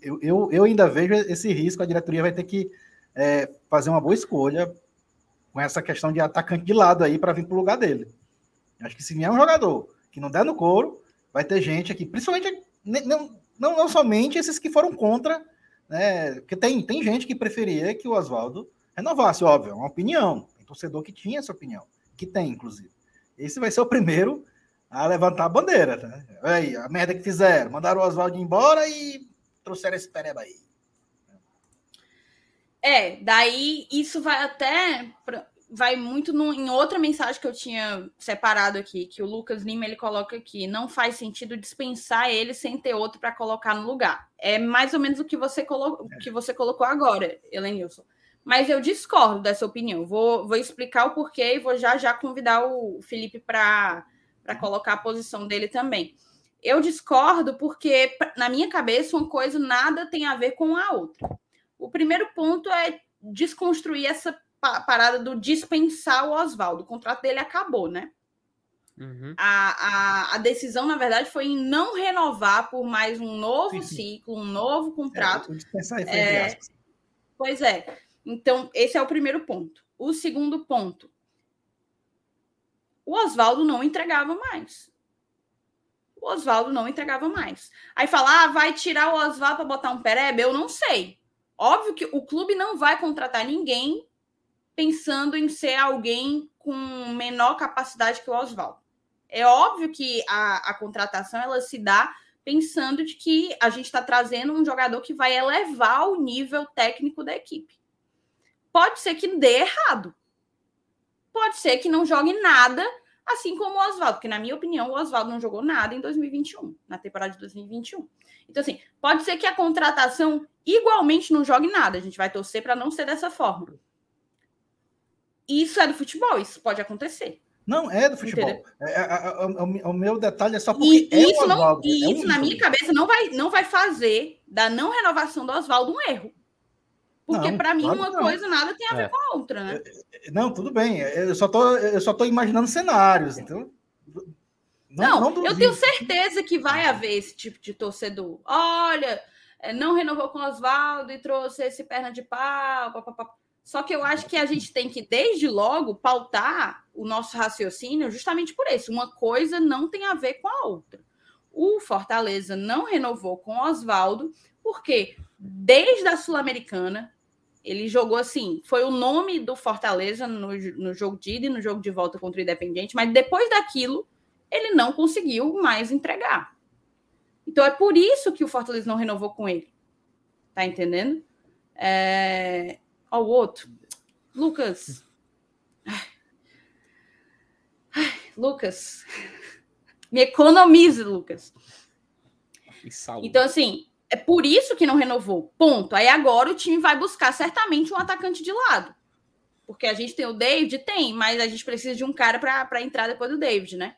B: eu, eu, eu, ainda vejo esse risco, a diretoria vai ter que é, fazer uma boa escolha com essa questão de atacante de lado aí para vir para o lugar dele. Acho que se vier um jogador que não der no couro, vai ter gente aqui, principalmente não, não, não somente esses que foram contra, né? Porque tem, tem gente que preferia que o Oswaldo renovasse, óbvio, é uma opinião. Tem torcedor que tinha essa opinião, que tem, inclusive. Esse vai ser o primeiro a levantar a bandeira. Tá? Aí, a merda que fizeram. Mandaram o Oswaldo embora e trouxeram esse pereba aí.
A: É, daí isso vai até. Vai muito no, em outra mensagem que eu tinha separado aqui, que o Lucas Lima ele coloca aqui. Não faz sentido dispensar ele sem ter outro para colocar no lugar. É mais ou menos o que você, colo, que você colocou agora, Helenilson. Mas eu discordo dessa opinião. Vou, vou explicar o porquê e vou já já convidar o Felipe para colocar a posição dele também. Eu discordo porque, na minha cabeça, uma coisa nada tem a ver com a outra. O primeiro ponto é desconstruir essa parada do dispensar o Oswaldo. O contrato dele acabou, né? Uhum. A, a, a, decisão, na verdade, foi em não renovar por mais um novo sim, ciclo, um novo contrato. É, é, pois é. Então, esse é o primeiro ponto. O segundo ponto, o Oswaldo não entregava mais. O Oswaldo não entregava mais. Aí falar, ah, vai tirar o Oswaldo para botar um perebe? Eu não sei. Óbvio que o clube não vai contratar ninguém pensando em ser alguém com menor capacidade que o Oswaldo. É óbvio que a, a contratação ela se dá pensando de que a gente está trazendo um jogador que vai elevar o nível técnico da equipe. Pode ser que dê errado pode ser que não jogue nada, assim como o Oswaldo, porque, na minha opinião, o Oswaldo não jogou nada em 2021, na temporada de 2021. Então, assim, pode ser que a contratação igualmente não jogue nada. A gente vai torcer para não ser dessa forma. Isso é do futebol, isso pode acontecer.
B: Não, é do futebol. É, é, é, é o, meu detalhe é só porque e,
A: isso, não, e isso, na minha cabeça, não vai, não vai fazer da não renovação do Oswaldo um erro. Porque para mim claro uma coisa nada tem a ver é. com a outra, né?
B: É, é, não, tudo bem. Eu só tô, eu só tô imaginando cenários, então.
A: Não, não, não eu tenho certeza que vai haver esse tipo de torcedor. Olha, não renovou com o Oswaldo e trouxe esse perna de pau. Pá, pá, pá. Só que eu acho que a gente tem que, desde logo, pautar o nosso raciocínio justamente por isso. Uma coisa não tem a ver com a outra. O Fortaleza não renovou com Oswaldo, porque desde a Sul-Americana, ele jogou assim, foi o nome do Fortaleza no, no jogo de ida e no jogo de volta contra o Independente, mas depois daquilo, ele não conseguiu mais entregar. Então é por isso que o Fortaleza não renovou com ele. Tá entendendo? É... Ó, o outro. Lucas. Ai. Ai, Lucas. Me economize, Lucas. Então, assim, é por isso que não renovou. Ponto. Aí agora o time vai buscar certamente um atacante de lado. Porque a gente tem o David? Tem, mas a gente precisa de um cara para entrar depois do David, né?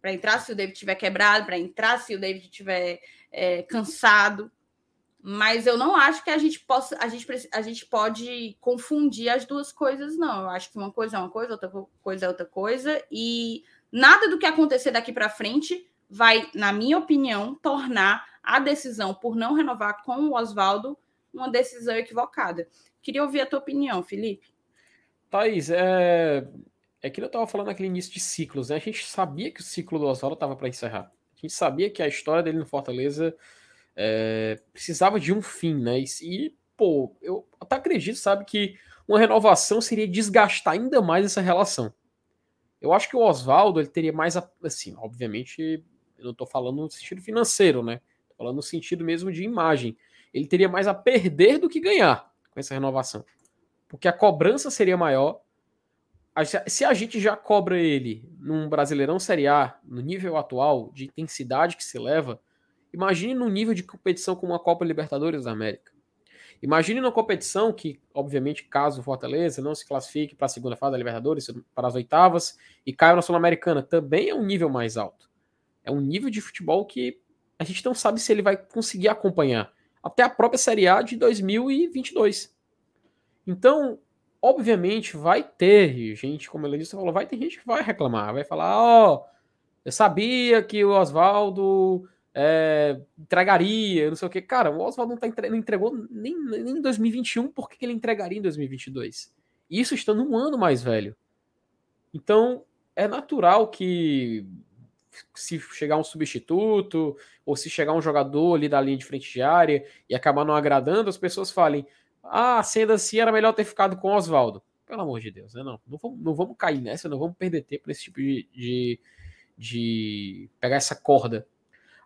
A: Para entrar se o David tiver quebrado, para entrar se o David tiver é, cansado. Mas eu não acho que a gente possa, a gente, a gente pode confundir as duas coisas, não. Eu acho que uma coisa é uma coisa, outra coisa é outra coisa. E nada do que acontecer daqui para frente vai, na minha opinião, tornar a decisão por não renovar com o Oswaldo uma decisão equivocada. Queria ouvir a tua opinião, Felipe.
C: Thaís, é, é que eu estava falando naquele início de ciclos, né? A gente sabia que o ciclo do Oswaldo estava para encerrar. A gente sabia que a história dele no Fortaleza é, precisava de um fim, né? E, e, pô, eu até acredito, sabe, que uma renovação seria desgastar ainda mais essa relação. Eu acho que o Oswaldo ele teria mais, assim, obviamente, eu não estou falando no sentido financeiro, né? falando no sentido mesmo de imagem. Ele teria mais a perder do que ganhar com essa renovação. Porque a cobrança seria maior. Se a gente já cobra ele num Brasileirão Série A, no nível atual de intensidade que se leva, imagine no nível de competição como a Copa Libertadores da América. Imagine numa competição que, obviamente, caso o Fortaleza não se classifique para a segunda fase da Libertadores, para as oitavas, e caia na Sul-Americana, também é um nível mais alto. É um nível de futebol que a gente não sabe se ele vai conseguir acompanhar até a própria Série A de 2022. Então, obviamente, vai ter gente, como ele disse, falou, vai ter gente que vai reclamar, vai falar, ó, oh, eu sabia que o Oswaldo é, entregaria, não sei o que. Cara, o Oswaldo não, tá entre... não entregou nem, nem em 2021, por que ele entregaria em 2022? Isso estando um ano mais velho. Então, é natural que se chegar um substituto, ou se chegar um jogador ali da linha de frente de área e acabar não agradando, as pessoas falem: ah, sendo assim, era melhor ter ficado com o Oswaldo. Pelo amor de Deus, né? Não, não vamos, não vamos cair nessa, não vamos perder tempo nesse tipo de, de, de pegar essa corda.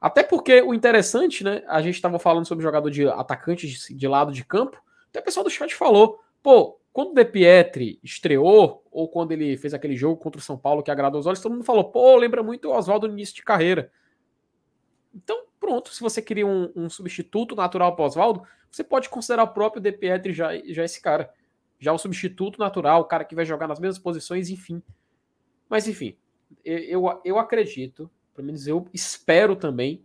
C: Até porque o interessante, né? A gente estava falando sobre jogador de atacante de, de lado de campo, até o pessoal do chat falou: pô, quando o De Pietri estreou, ou quando ele fez aquele jogo contra o São Paulo que agradou os olhos, todo mundo falou, pô, lembra muito o Oswaldo no início de carreira. Então, pronto, se você queria um, um substituto natural para Oswaldo, você pode considerar o próprio De Pietri já, já esse cara. Já o substituto natural, o cara que vai jogar nas mesmas posições, enfim. Mas, enfim, eu, eu acredito, pelo menos eu espero também,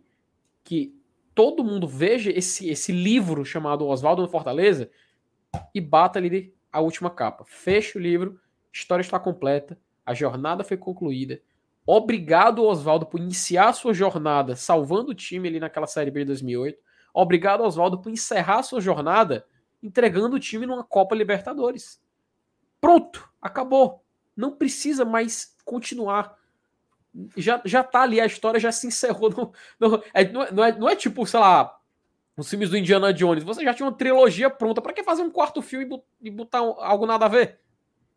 C: que todo mundo veja esse, esse livro chamado Oswaldo no Fortaleza e bata ali a última capa. Fecha o livro, história está completa, a jornada foi concluída. Obrigado, Oswaldo, por iniciar a sua jornada salvando o time ali naquela Série B de 2008. Obrigado, Oswaldo, por encerrar a sua jornada entregando o time numa Copa Libertadores. Pronto, acabou. Não precisa mais continuar. Já, já tá ali, a história já se encerrou. No, no, é, não, é, não, é, não é tipo, sei lá, os filmes do Indiana Jones, você já tinha uma trilogia pronta. para que fazer um quarto filme e botar algo nada a ver?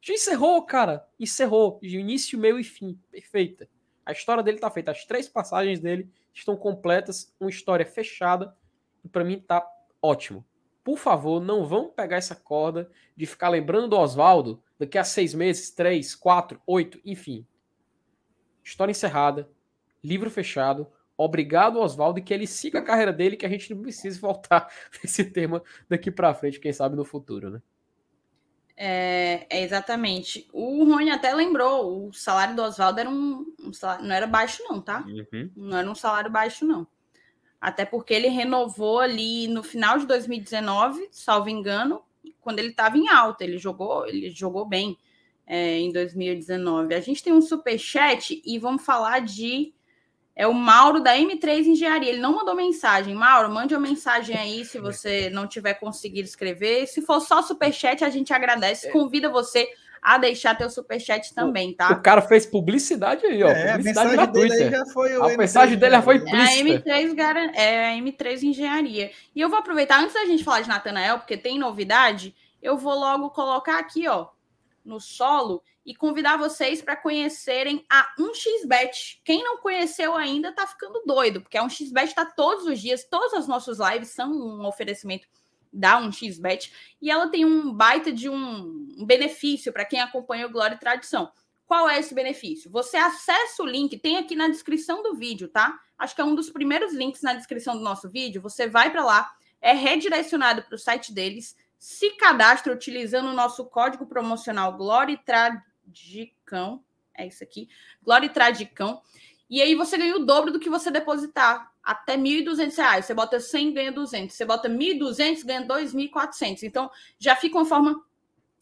C: Já encerrou, cara. Encerrou. De início, meio e fim. Perfeita. A história dele tá feita. As três passagens dele estão completas. Uma história fechada. E para mim tá ótimo. Por favor, não vamos pegar essa corda de ficar lembrando do Oswaldo daqui a seis meses, três, quatro, oito, enfim. História encerrada. Livro fechado Obrigado, Oswaldo, e que ele siga a carreira dele, que a gente não precise voltar <laughs> nesse tema daqui para frente, quem sabe no futuro, né?
A: É, é, exatamente. O Rony até lembrou, o salário do Oswaldo era um, um salário, não era baixo, não, tá? Uhum. Não era um salário baixo, não. Até porque ele renovou ali no final de 2019, salvo engano, quando ele estava em alta. Ele jogou, ele jogou bem é, em 2019. A gente tem um super chat e vamos falar de É o Mauro da M3 Engenharia. Ele não mandou mensagem. Mauro, mande uma mensagem aí se você não tiver conseguido escrever. Se for só superchat, a gente agradece. Convida você a deixar teu superchat também, tá?
C: O cara fez publicidade aí, ó. É, publicidade a gratuita. já foi a mensagem dele já foi implícita.
A: É a M3, é a M3 Engenharia. E eu vou aproveitar, antes da gente falar de Natanael, porque tem novidade, eu vou logo colocar aqui, ó, no solo e convidar vocês para conhecerem a 1xBet. Quem não conheceu ainda tá ficando doido, porque a 1xBet está todos os dias, todas as nossas lives são um oferecimento da 1xBet e ela tem um baita de um, benefício para quem acompanha o Glória e Tradição. Qual é esse benefício? Você acessa o link, tem aqui na descrição do vídeo, tá? Acho que é um dos primeiros links na descrição do nosso vídeo. Você vai para lá, é redirecionado para o site deles, se cadastra utilizando o nosso código promocional Glória e Tradicão, é isso aqui, Glória e e aí você ganha o dobro do que você depositar até R$ 1.200. Você bota 100, ganha 200. Você bota 1.200, ganha 2.400. Então, já fica uma forma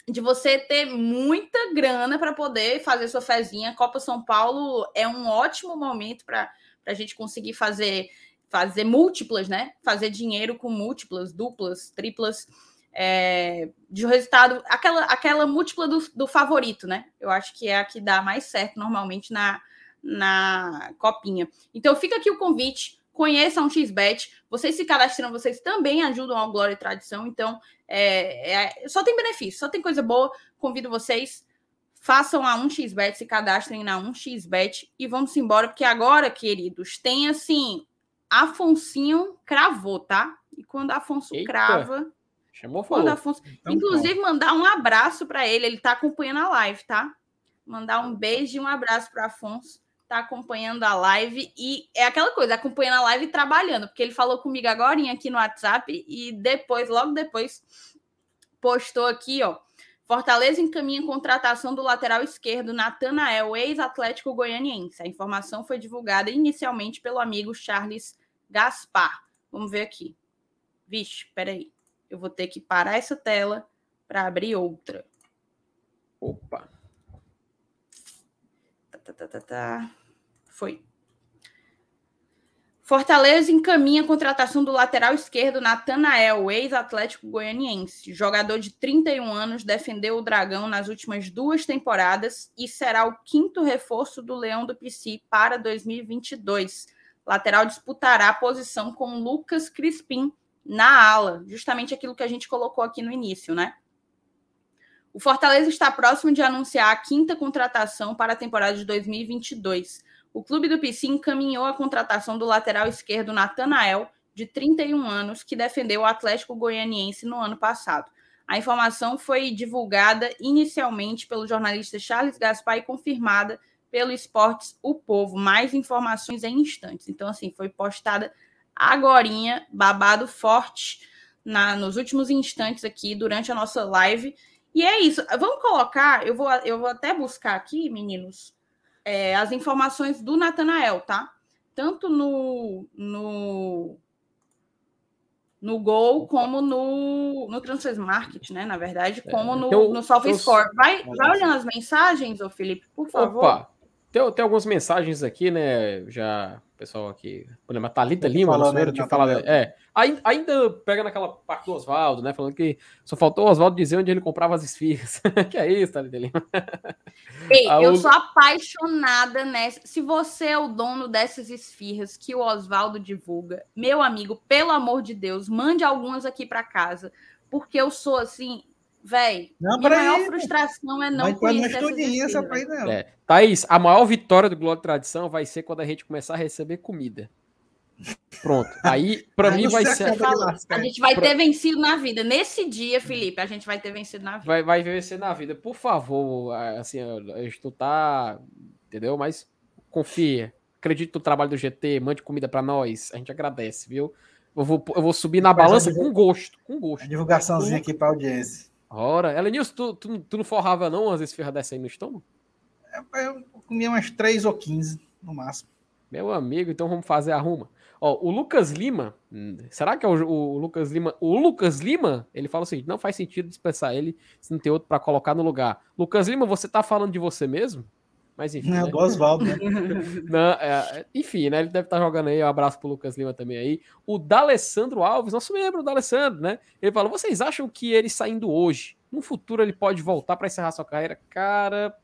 A: de você ter muita grana para poder fazer sua fezinha. Copa São Paulo é um ótimo momento para a gente conseguir fazer fazer múltiplas, né? Fazer dinheiro com múltiplas, duplas, triplas. É, de resultado, aquela, aquela múltipla do, do favorito, né? Eu acho que é a que dá mais certo normalmente na, na copinha. Então fica aqui o convite conheçam o XBET. Vocês se cadastrando, vocês também ajudam ao Glória e Tradição. Então, é, é, só tem benefício, só tem coisa boa. Convido vocês, façam a 1xBet, se cadastrem na 1xBet e vamos embora, porque agora, queridos, tem assim, Afonsinho cravou, tá? E quando Afonso Eita. crava.
C: Chamou quando
A: Afonso... Então, Inclusive, mandar um abraço para ele, ele tá acompanhando a live, tá? Mandar um beijo e um abraço para Afonso tá acompanhando a live e é aquela coisa, acompanhando a live e trabalhando, porque ele falou comigo agora aqui no WhatsApp e depois, logo depois, postou aqui, ó. Fortaleza encaminha contratação do lateral esquerdo Natanael, ex-atlético goianiense. A informação foi divulgada inicialmente pelo amigo Charles Gaspar. Vamos ver aqui. Vixe, peraí. Eu vou ter que parar essa tela para abrir outra.
C: Opa.
A: Tá, tá, tá, tá, tá. Foi. Fortaleza encaminha a contratação do lateral esquerdo Natanael, ex-atlético goianiense. Jogador de 31 anos, defendeu o Dragão nas últimas duas temporadas e será o quinto reforço do Leão do Pici para 2022. Lateral disputará a posição com Lucas Crispim na ala, justamente aquilo que a gente colocou aqui no início, né? O Fortaleza está próximo de anunciar a quinta contratação para a temporada de 2022 o clube do PC encaminhou a contratação do lateral esquerdo Natanael, de 31 anos, que defendeu o Atlético Goianiense no ano passado. A informação foi divulgada inicialmente pelo jornalista Charles Gaspar e confirmada pelo Esportes O Povo. Mais informações em instantes. Então, assim, foi postada agorinha, babado forte na, nos últimos instantes aqui durante a nossa live. E é isso. Vamos colocar, eu vou, eu vou até buscar aqui, meninos, é, as informações do Natanael, tá? Tanto no, no, no Gol como no, no Transfer Market, né? Na verdade, é, como no, então, no Soft Score. Vai, vai olhando as mensagens, ô Felipe, por favor. Opa,
C: tem, tem algumas mensagens aqui, né? Já pessoal aqui, por exemplo, a Thalita Lima, falando, né, tinha falado, é, ainda pega naquela parte do Oswaldo, né, falando que só faltou o Oswaldo dizer onde ele comprava as esfirras. <laughs> que é isso, Thalita Lima?
A: Ei, <laughs> eu sou apaixonada nessa. Se você é o dono dessas esfirras que o Oswaldo divulga, meu amigo, pelo amor de Deus, mande algumas aqui para casa, porque eu sou assim, Véi, a maior ir, frustração é não vai conhecer pra ir.
C: É. Thaís, a maior vitória do Glória Tradição vai ser quando a gente começar a receber comida. Pronto. Aí, para mim, vai ser.
A: A gente vai ter vencido na vida. Nesse dia, Felipe, a gente vai ter vencido na vida.
C: Vai, vai vencer na vida. Por favor, assim, gente tá. Entendeu? Mas confia. Acredite no trabalho do GT, mande comida para nós. A gente agradece, viu? Eu vou, eu vou subir na balança com gosto. Com gosto. A
B: divulgaçãozinha aqui para audiência.
C: Ora, Elenilson, tu, tu, tu não forrava não às vezes ferra dessa aí no estômago?
B: É, eu comia umas 3 ou 15 no máximo.
C: Meu amigo, então vamos fazer a ruma. Ó, o Lucas Lima, será que é o, o, Lucas Lima? O Lucas Lima, ele fala o seguinte: não faz sentido dispensar ele se não tem outro para colocar no lugar. Lucas Lima, você tá falando de você mesmo? Mas enfim.
B: Não, é
C: né?
B: do Oswaldo, né? <laughs>
C: Não, é, enfim, né? Ele deve estar jogando aí. Um abraço pro Lucas Lima também aí. O D'Alessandro Alves, nosso membro, D'Alessandro, né? Ele falou: vocês acham que ele saindo hoje, no futuro ele pode voltar para encerrar sua carreira? Cara,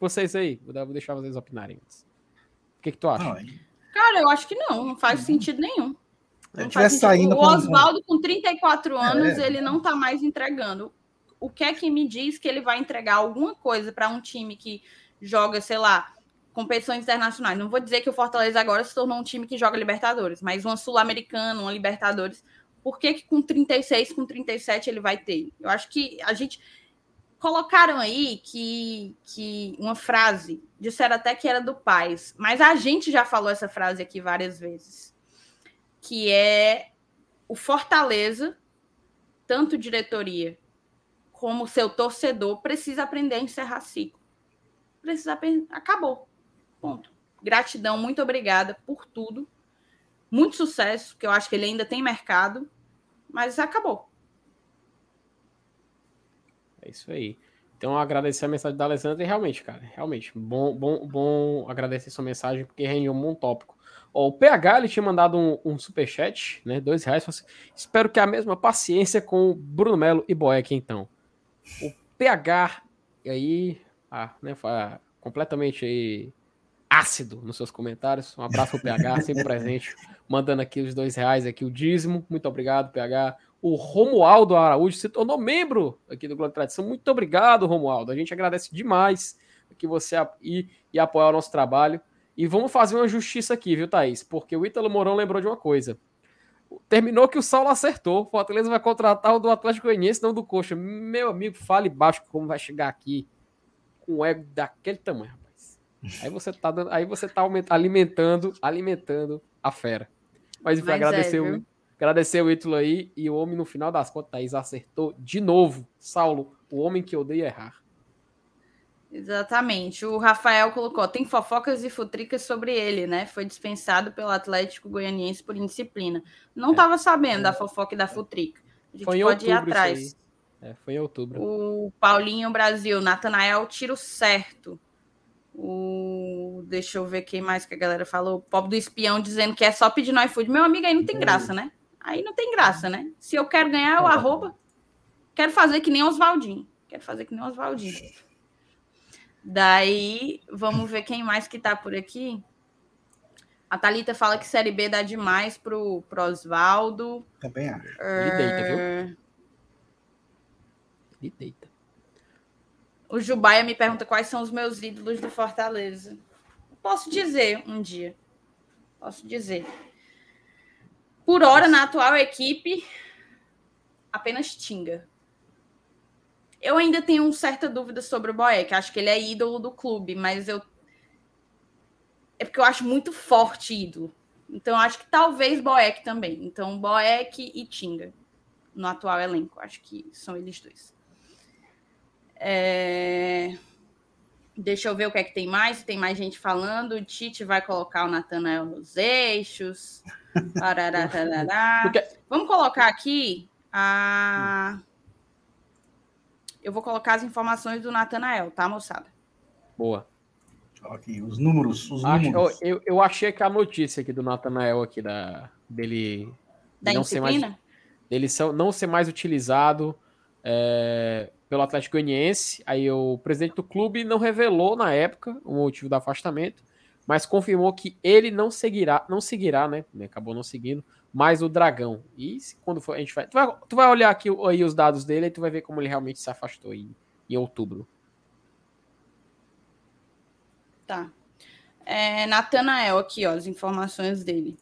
C: vocês aí, vou deixar vocês opinarem antes. O que, que tu acha? Não,
A: Cara, eu acho que não, não faz sentido nenhum.
B: Não faz sentido.
A: O Oswaldo, com 34 anos, é. ele não tá mais entregando. O que é que me diz que ele vai entregar alguma coisa para um time que joga, sei lá, competições internacionais? Não vou dizer que o Fortaleza agora se tornou um time que joga Libertadores, mas uma Sul-Americana, uma Libertadores. Por que, que com 36, com 37 ele vai ter? Eu acho que a gente colocaram aí que, que uma frase, disseram até que era do Paz, mas a gente já falou essa frase aqui várias vezes, que é o Fortaleza, tanto diretoria como seu torcedor, precisa aprender a encerrar ciclo. Precisa aprender. Acabou. Ponto. Gratidão, muito obrigada por tudo. Muito sucesso, que eu acho que ele ainda tem mercado, mas acabou.
C: É isso aí. Então, agradecer a mensagem da Alessandra e realmente, cara, realmente, bom, bom, bom agradecer sua mensagem, porque rendeu um bom tópico. Ó, o PH ele tinha mandado um, um superchat, né? Dois reais. Assim, Espero que a mesma paciência com Bruno Melo e Boeck, então. O PH, e aí, ah, né, completamente aí ácido nos seus comentários. Um abraço pro PH, <laughs> sempre presente, mandando aqui os dois reais aqui, o dízimo. Muito obrigado, PH. O Romualdo Araújo se tornou membro aqui do Globo Tradição. Muito obrigado, Romualdo. A gente agradece demais que você ir e apoiar o nosso trabalho. E vamos fazer uma justiça aqui, viu, Thaís? Porque o Ítalo Mourão lembrou de uma coisa. Terminou que o Saulo acertou. O Fortaleza vai contratar o do Atlético Goianiense, não do Coxa. Meu amigo, fale baixo como vai chegar aqui com um ego daquele tamanho, rapaz. Aí você tá, dando, aí você tá alimentando, alimentando a fera. Mas enfim, agradecer é, o Agradecer o Ítalo aí. E o homem, no final das contas, Thaís acertou de novo. Saulo, o homem que odeia errar.
A: Exatamente. O Rafael colocou: tem fofocas e futricas sobre ele, né? Foi dispensado pelo Atlético Goianiense por indisciplina. Não estava é. sabendo da fofoca e da futrica. A gente Foi pode ir atrás.
C: É, foi em outubro.
A: O Paulinho Brasil, Natanael, tiro certo. O... Deixa eu ver quem mais que a galera falou. O pobre do espião dizendo que é só pedir no iFood. Meu amigo, aí não tem graça, né? Aí não tem graça, né? Se eu quero ganhar, eu arroba. Quero fazer que nem Oswaldinho. Quero fazer que nem Oswaldinho. Daí, vamos ver quem mais que tá por aqui. A Thalita fala que Série B dá demais pro, pro Oswaldo.
B: Também acho.
C: Ele deita, viu? Ele deita.
A: O Jubaia me pergunta quais são os meus ídolos do Fortaleza. Posso dizer um dia. Posso dizer. Por hora, na atual equipe, apenas Tinga. Eu ainda tenho uma certa dúvida sobre o Boeck. Acho que ele é ídolo do clube, mas eu. É porque eu acho muito forte ídolo. Então, acho que talvez Boeck também. Então, Boeck e Tinga no atual elenco. Acho que são eles dois. É... Deixa eu ver o que é que tem mais. Tem mais gente falando. O Tite vai colocar o Natanael nos eixos. <laughs> Porque... Vamos colocar aqui a. Eu vou colocar as informações do Natanael, tá, moçada?
C: Boa.
B: Aqui, os números. Os Acho, números.
C: Eu, eu achei que a notícia aqui do Natanael aqui da, dele.
A: Da não ser mais,
C: dele não ser mais utilizado é, pelo Atlético Goianiense. Aí o presidente do clube não revelou na época o motivo do afastamento mas confirmou que ele não seguirá, não seguirá, né? Acabou não seguindo, mais o Dragão. E quando for, a gente vai tu, vai. tu vai olhar aqui aí os dados dele e tu vai ver como ele realmente se afastou em, em outubro.
A: Tá. É, Natanael, aqui, ó, as informações dele.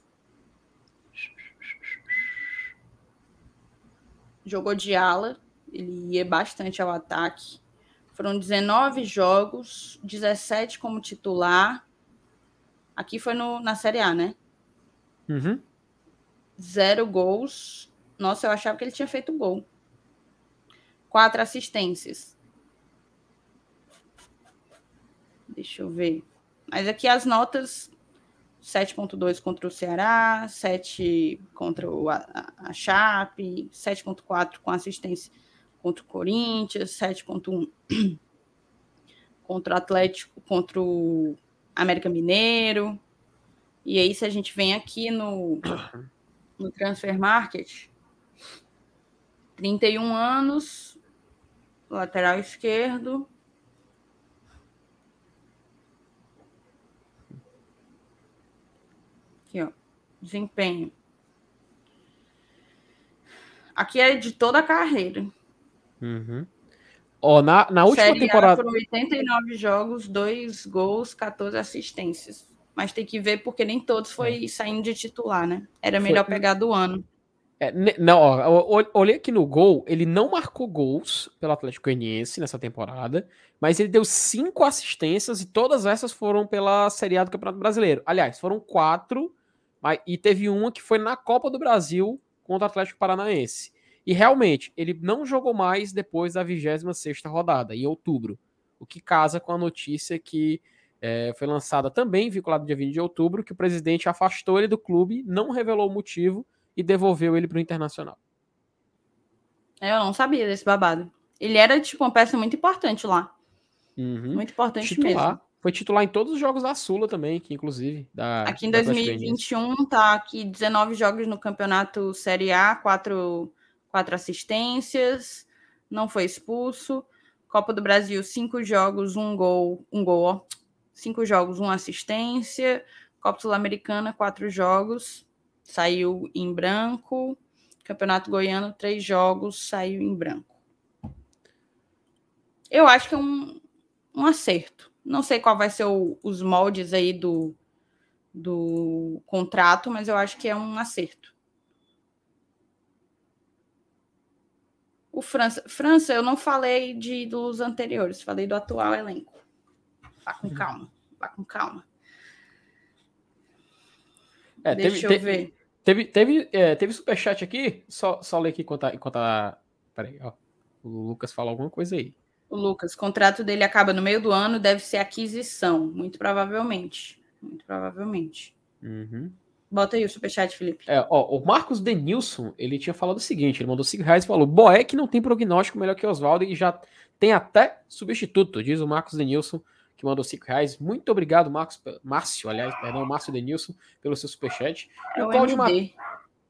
A: Jogou de ala, ele ia bastante ao ataque. Foram 19 jogos, 17 como titular, Aqui foi no, na Série A, né?
C: Uhum.
A: Zero gols. Nossa, eu achava que ele tinha feito gol. Quatro assistências. Deixa eu ver. Mas aqui as notas: 7,2 contra o Ceará, 7 contra o, a, a Chape, 7,4 com assistência contra o Corinthians, 7,1 <clears throat> contra o Atlético, contra o América Mineiro. E aí, se a gente vem aqui no, <coughs> no Transfer Market, 31 anos, lateral esquerdo. Aqui, ó, desempenho. Aqui é de toda a carreira.
C: Uhum. Ó, na, na última
A: Série
C: temporada.
A: Foram 89 jogos, 2 gols, 14 assistências. Mas tem que ver porque nem todos foi é. saindo de titular, né? Era melhor foi... pegar do ano.
C: É, não, ó, olhei aqui no gol, ele não marcou gols pelo Atlético Goianiense nessa temporada, mas ele deu cinco assistências e todas essas foram pela Série A do Campeonato Brasileiro. Aliás, foram quatro, mas, e teve uma que foi na Copa do Brasil contra o Atlético Paranaense. E realmente, ele não jogou mais depois da 26 rodada, em outubro. O que casa com a notícia que é, foi lançada também, vinculada dia 20 de outubro, que o presidente afastou ele do clube, não revelou o motivo e devolveu ele para o Internacional.
A: É, eu não sabia desse babado. Ele era, tipo, uma peça muito importante lá.
C: Uhum.
A: Muito importante
C: titular.
A: mesmo.
C: Foi titular em todos os jogos da Sula também, que inclusive. Da,
A: aqui em 2021 tá aqui 19 jogos no campeonato Série A, 4, 4 assistências, não foi expulso. Copa do Brasil, 5 jogos, um gol, um gol, ó. 5 jogos, uma assistência. Copa Sul-Americana, 4 jogos, saiu em branco. Campeonato Goiano, 3 jogos, saiu em branco. Eu acho que é um, um acerto não sei qual vai ser o, os moldes aí do, do contrato, mas eu acho que é um acerto. O França, França, eu não falei de dos anteriores, falei do atual elenco. Vá com calma, vá com calma.
C: É, Deixa teve, eu ver. Teve, teve, é, teve superchat aqui, só, só ler aqui enquanto a, enquanto a. Peraí, ó. O Lucas fala alguma coisa aí.
A: O Lucas, o contrato dele acaba no meio do ano, deve ser aquisição, muito provavelmente. Muito provavelmente.
C: Uhum.
A: Bota aí o superchat, Felipe.
C: É, ó, o Marcos Denilson, ele tinha falado o seguinte, ele mandou 5 reais e falou, Boeck não tem prognóstico melhor que Oswaldo e já tem até substituto, diz o Marcos Denilson, que mandou 5 reais. Muito obrigado, Marcos, Márcio, aliás, perdão, Márcio Denilson, pelo seu superchat.
A: É o, o Claudio MD.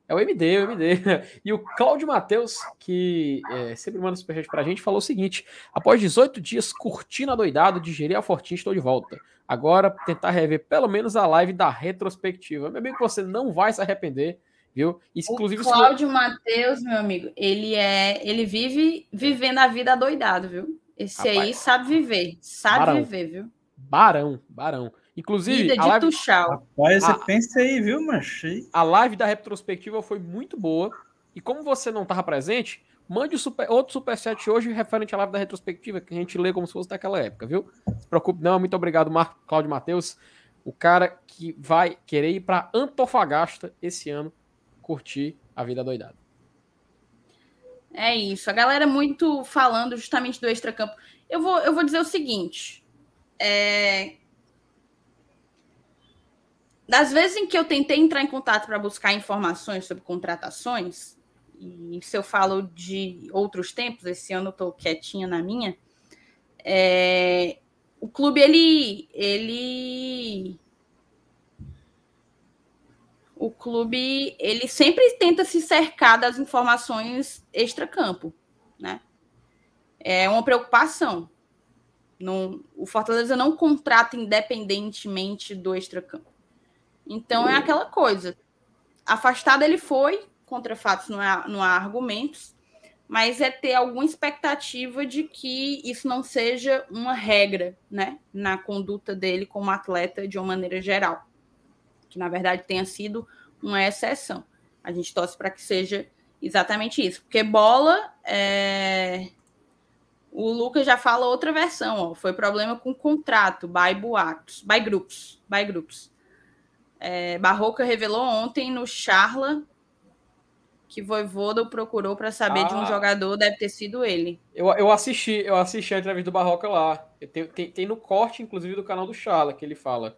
C: É o MD, é o MD. <laughs> E o Cláudio Matheus, que é, sempre manda superchat pra gente, falou o seguinte: após 18 dias curtindo a doidado, digeri a Fortinho, estou de volta. Agora, tentar rever pelo menos a live da retrospectiva. Meu amigo, você não vai se arrepender, viu?
A: Inclusive, o Cláudio se... Matheus, meu amigo, ele é. Ele vive vivendo a vida doidado, viu? Esse Rapaz, aí sabe viver. Sabe barão, viver, viu?
C: Barão, barão. Inclusive,
A: Vida de live... Tuchal.
B: Rapaz, você a... pensa aí, viu, macho?
C: A live da retrospectiva foi muito boa. E como você não estava presente, mande super, outro superchat hoje referente à live da retrospectiva, que a gente lê como se fosse daquela época, viu? Não se preocupe, não. Muito obrigado, Mar... Cláudio Matheus. O cara que vai querer ir para Antofagasta esse ano curtir a vida doidada.
A: É isso. A galera muito falando justamente do extracampo. Eu vou, eu vou dizer o seguinte. É, das vezes em que eu tentei entrar em contato para buscar informações sobre contratações, e se eu falo de outros tempos, esse ano eu estou quietinha na minha, é, o clube ele, ele o clube ele sempre tenta se cercar das informações extra-campo, né? É uma preocupação. Não, o Fortaleza não contrata independentemente do extra-campo. Então é aquela coisa. Afastado ele foi, contra fatos não há, não há argumentos, mas é ter alguma expectativa de que isso não seja uma regra, né, na conduta dele como atleta de uma maneira geral, que na verdade tenha sido uma exceção. A gente torce para que seja exatamente isso, porque bola é... O Lucas já fala outra versão, ó. Foi problema com contrato, by boatos, by groups, by groups. É, Barroca revelou ontem no Charla que Voivoda procurou para saber ah, de um ah. jogador, deve ter sido ele.
C: Eu, eu assisti, eu assisti a entrevista do Barroca lá. Tem, tem, tem, no corte, inclusive, do canal do Charla, que ele fala.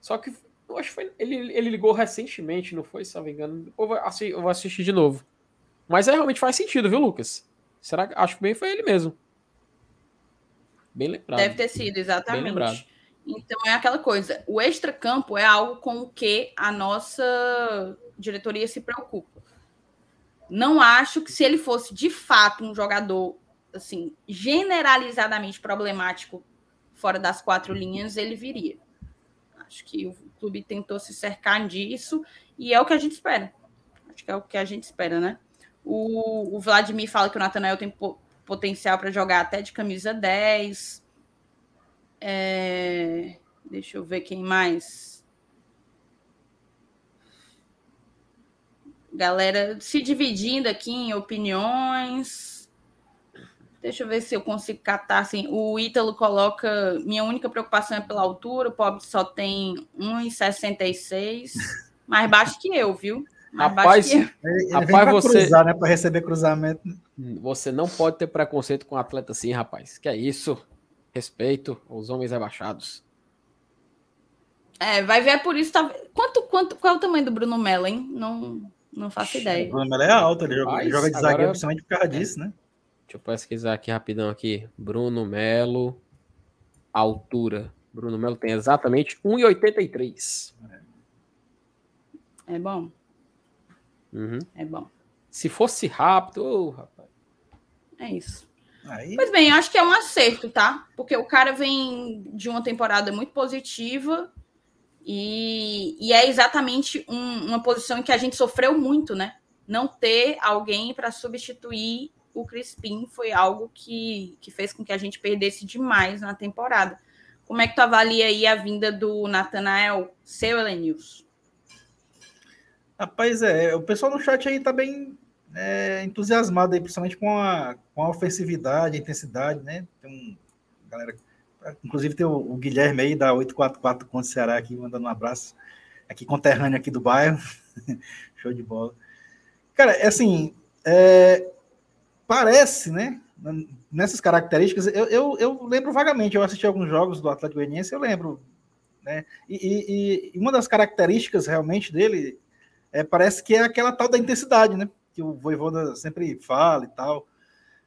C: Só que eu acho que foi, ele, ele ligou recentemente, não foi, se não me engano. Eu vou, eu vou assistir de novo. Mas é, realmente faz sentido, viu, Lucas? Será que acho que bem foi ele mesmo. Bem lembrado.
A: Deve ter sido, exatamente. Então é aquela coisa. O extracampo é algo com o que a nossa diretoria se preocupa. Não acho que se ele fosse de fato um jogador assim generalizadamente problemático fora das quatro linhas, ele viria. Acho que o clube tentou se cercar disso e é o que a gente espera. Acho que é o que a gente espera, né? O, o Vladimir fala que o Natanael tem po potencial para jogar até de camisa 10. É... Deixa eu ver quem mais. Galera se dividindo aqui em opiniões. Deixa eu ver se eu consigo catar. Assim, o Ítalo coloca: minha única preocupação é pela altura. O pobre só tem 1,66, mais baixo que eu, viu?
C: Mais rapaz, que eu.
B: Ele, ele rapaz, você cruzar, né, para receber cruzamento.
C: Você não pode ter preconceito com um atleta assim, rapaz. Que é isso? Respeito aos homens abaixados.
A: É, vai ver por isso. Tá... Quanto, quanto, qual é o tamanho do Bruno Mello, hein? Não, não faço ideia.
B: O Bruno Mello é alto, ele joga, joga de zagueiro principalmente por causa disso, né?
C: Deixa eu pesquisar aqui rapidão aqui. Bruno Melo, altura. Bruno Melo tem exatamente 1,83.
A: É bom.
C: Uhum.
A: É bom.
C: Se fosse rápido, oh, rapaz.
A: É isso. Aí... Pois bem, acho que é um acerto, tá? Porque o cara vem de uma temporada muito positiva e, e é exatamente um, uma posição em que a gente sofreu muito, né? Não ter alguém para substituir o Crispim foi algo que, que fez com que a gente perdesse demais na temporada. Como é que tu avalia aí a vinda do Nathanael, seu Elenils?
B: Rapaz, é, o pessoal no chat aí tá bem é, entusiasmado aí, principalmente com a, com a ofensividade, a intensidade, né? Tem um, galera, inclusive tem o, o Guilherme aí da 844 contra o Ceará aqui, mandando um abraço, aqui conterrâneo aqui do bairro, <laughs> show de bola. Cara, é assim, é, parece, né? Nessas características, eu, eu, eu, lembro vagamente, eu assisti alguns jogos do Atlético Goianiense, eu lembro, né? E, e, e, uma das características realmente dele é, parece que é aquela tal da intensidade, né? Que o Voivoda sempre fala e tal.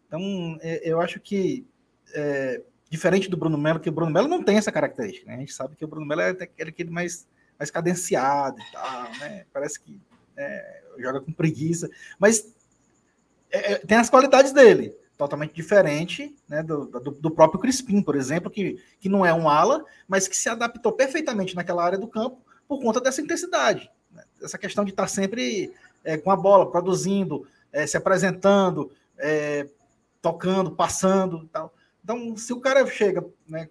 B: Então, é, eu acho que é, diferente do Bruno Melo, que o Bruno Melo não tem essa característica, né? A gente sabe que o Bruno Melo é aquele mais, mais cadenciado e tal, né? Parece que é, joga com preguiça, mas é, é, tem as qualidades dele, totalmente diferente né, do, do, do, próprio Crispim, por exemplo, que, que não é um ala, mas que se adaptou perfeitamente naquela área do campo por conta dessa intensidade. Né? Essa questão de estar sempre é, com a bola, produzindo, é, se apresentando, é, tocando, passando tal. Então, se o cara chega né,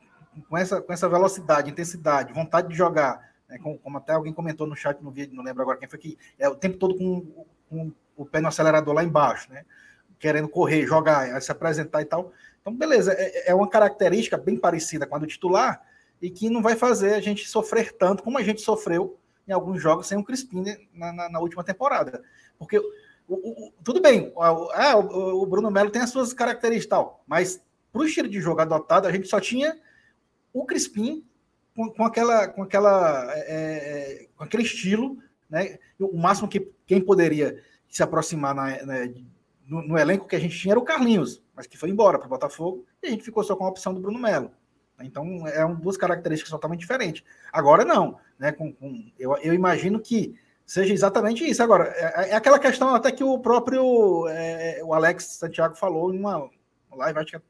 B: com, essa, com essa velocidade, intensidade, vontade de jogar, né, como, como, até alguém comentou no chat no vídeo, não lembro agora quem foi que é o tempo todo com, com o pé no acelerador lá embaixo, né? Querendo correr, jogar, se apresentar e tal. Então, beleza, é, é uma característica bem parecida com a do titular e que não vai fazer a gente sofrer tanto como a gente sofreu em alguns jogos sem o Crispim na, na, na última temporada. Porque o, o, tudo bem, ah, o, o, Bruno Melo tem as suas características tal, mas para o estilo de jogo adotado, a gente só tinha o Crispim com, com aquela, com aquela, é, é com aquele estilo, né? O máximo que quem poderia se aproximar na, né, no, no, elenco que a gente tinha era o Carlinhos, mas que foi embora para o Botafogo, e a gente ficou só com a opção do Bruno Melo. Então, é um, duas características totalmente diferentes. Agora, não. Né, com, com eu, eu, imagino que seja exatamente isso. Agora, é, é aquela questão até que o próprio é, o Alex Santiago falou em uma live, acho que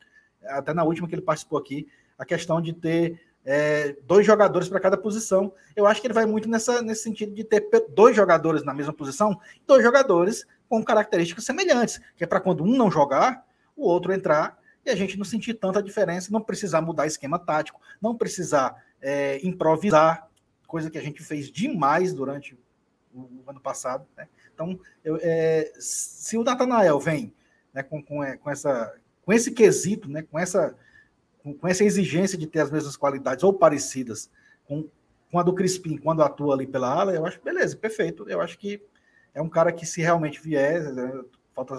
B: até na última que ele participou aqui, a questão de ter é, dois jogadores para cada posição. Eu acho que ele vai muito nessa, nesse sentido de ter dois jogadores na mesma posição, dois jogadores com características semelhantes, que é para quando um não jogar, o outro entrar e a gente não sentir tanta diferença, não precisar mudar esquema tático, não precisar é, improvisar, coisa que a gente fez demais durante o, ano passado. Né? Então, eu, é, se o Natanael vem né, com, com, é, com, essa, com esse quesito, né, com essa com essa exigência de ter as mesmas qualidades ou parecidas com, com a do Crispim quando atua ali pela ala, eu acho beleza, perfeito. Eu acho que é um cara que, se realmente vier, é, falta,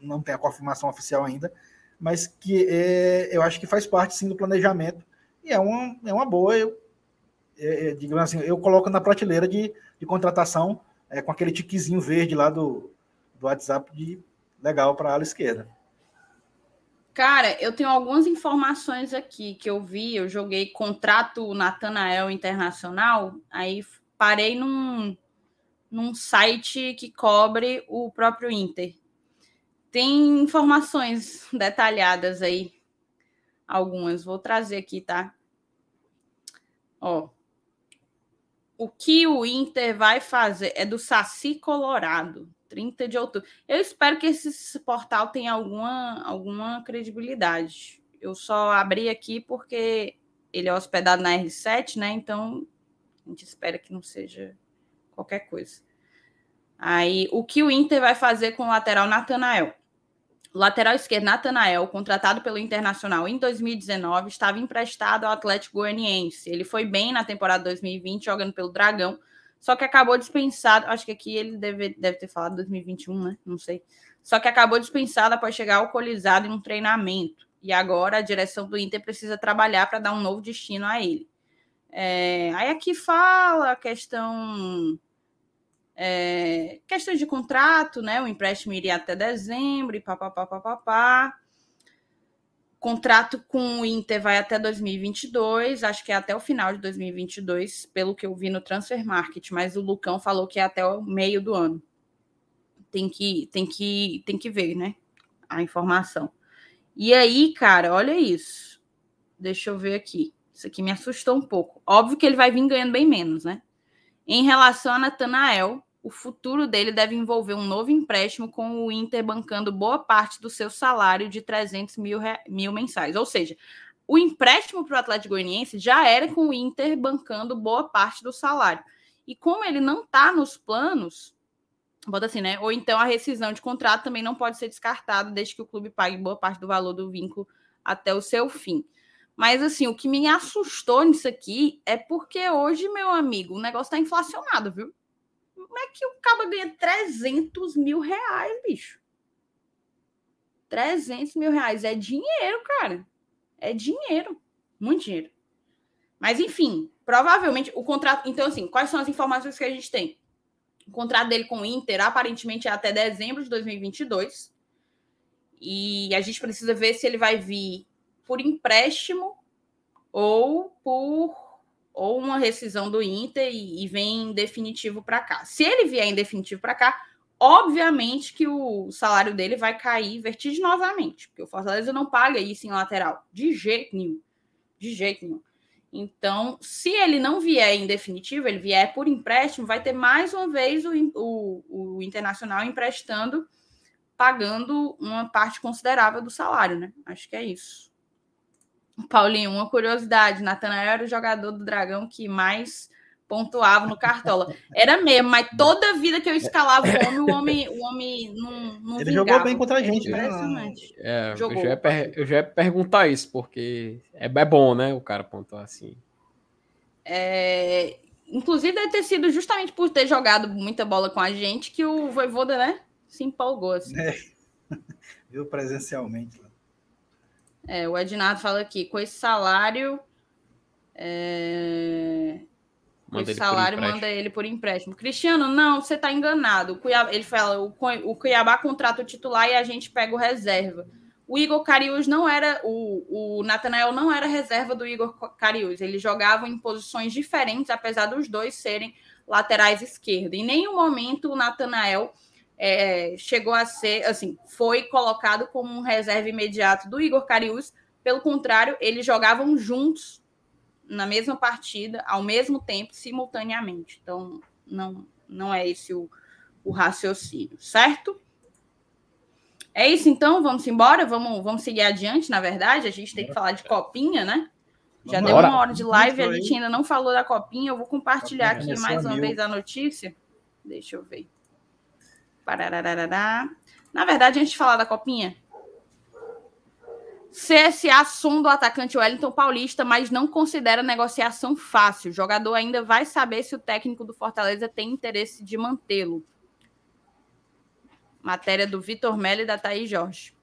B: não tem a confirmação oficial ainda, mas que é, eu acho que faz parte sim do planejamento e é uma, é uma boa. Eu, é, é digamos assim, eu coloco na prateleira de, de contratação é, com aquele tiquezinho verde lá do, do WhatsApp de legal para a ala esquerda.
A: Cara, eu tenho algumas informações aqui que eu vi. Eu joguei contrato Natanael Internacional, aí parei num, num site que cobre o próprio Inter. Tem informações detalhadas aí, algumas. Vou trazer aqui, tá? Ó, o que o Inter vai fazer é do Saci Colorado, 30 de outubro. Eu espero que esse portal tenha alguma, alguma credibilidade. Eu só abri aqui porque ele é hospedado na R7, né? Então a gente espera que não seja qualquer coisa. Aí, o que o Inter vai fazer com o lateral Natanael? Lateral esquerdo Natanael, contratado pelo Internacional em 2019, estava emprestado ao Atlético Goianiense. Ele foi bem na temporada 2020, jogando pelo Dragão, só que acabou dispensado. Acho que aqui ele deve, deve ter falado 2021, né? Não sei. Só que acabou dispensado após chegar alcoolizado em um treinamento. E agora a direção do Inter precisa trabalhar para dar um novo destino a ele. É, aí aqui fala a questão é, questões de contrato, né? O empréstimo iria até dezembro e papapá. Contrato com o Inter vai até 2022, acho que é até o final de 2022, pelo que eu vi no Transfer Market, mas o Lucão falou que é até o meio do ano. Tem que, tem que, tem que ver, né? A informação. E aí, cara, olha isso. Deixa eu ver aqui. Isso aqui me assustou um pouco. Óbvio que ele vai vir ganhando bem menos, né? Em relação a Natanael, o futuro dele deve envolver um novo empréstimo com o Inter bancando boa parte do seu salário de 300 mil, mil mensais. Ou seja, o empréstimo para o Atlético Goianiense já era com o Inter bancando boa parte do salário. E como ele não está nos planos, bota assim, né? Ou então a rescisão de contrato também não pode ser descartada desde que o clube pague boa parte do valor do vínculo até o seu fim. Mas assim, o que me assustou nisso aqui é porque hoje, meu amigo, o negócio está inflacionado, viu? Como é que o cabo ganha 300 mil reais, bicho? 300 mil reais é dinheiro, cara. É dinheiro. Muito dinheiro. Mas, enfim, provavelmente o contrato. Então, assim, quais são as informações que a gente tem? O contrato dele com o Inter aparentemente é até dezembro de 2022. E a gente precisa ver se ele vai vir por empréstimo ou por ou uma rescisão do Inter e, e vem em definitivo para cá. Se ele vier em definitivo para cá, obviamente que o salário dele vai cair vertiginosamente, porque o Fortaleza não paga isso em lateral, de jeito nenhum. De jeito nenhum. Então, se ele não vier em definitivo, ele vier por empréstimo, vai ter mais uma vez o, o, o Internacional emprestando, pagando uma parte considerável do salário, né? Acho que é isso. Paulinho, uma curiosidade: Natanael era o jogador do Dragão que mais pontuava no Cartola. Era mesmo, mas toda vida que eu escalava o homem, o homem, o homem não, não
B: Ele vingava. jogou bem contra a gente,
C: né? É, jogou. Eu, já ia eu já ia perguntar isso, porque é, é bom, né? O cara pontuar assim.
A: É, inclusive, deve ter sido justamente por ter jogado muita bola com a gente que o Voivoda, né? Se empolgou. Assim. É. <laughs>
B: Viu presencialmente.
A: É, o Ednardo fala aqui, com esse salário. É... Com esse salário, manda ele por empréstimo. Cristiano, não, você está enganado. O Cuiabá, ele fala: o Cuiabá contrata o titular e a gente pega o reserva. O Igor Carius não era. O, o Natanael não era reserva do Igor Carius. Eles jogavam em posições diferentes, apesar dos dois serem laterais esquerdos. Em nenhum momento o Natanael é, chegou a ser, assim, foi colocado como um reserva imediato do Igor Carius. Pelo contrário, eles jogavam juntos na mesma partida, ao mesmo tempo, simultaneamente. Então, não, não é esse o, o raciocínio, certo? É isso, então, vamos embora, vamos, vamos seguir adiante, na verdade, a gente tem que falar de copinha, né? Já deu uma hora de live, a gente ainda não falou da copinha, eu vou compartilhar aqui mais uma vez a notícia. Deixa eu ver. Parararará. Na verdade, antes de falar da copinha, CSA sonda o atacante Wellington Paulista, mas não considera negociação fácil. O jogador ainda vai saber se o técnico do Fortaleza tem interesse de mantê-lo. Matéria do Vitor Melli e da Thaís Jorge.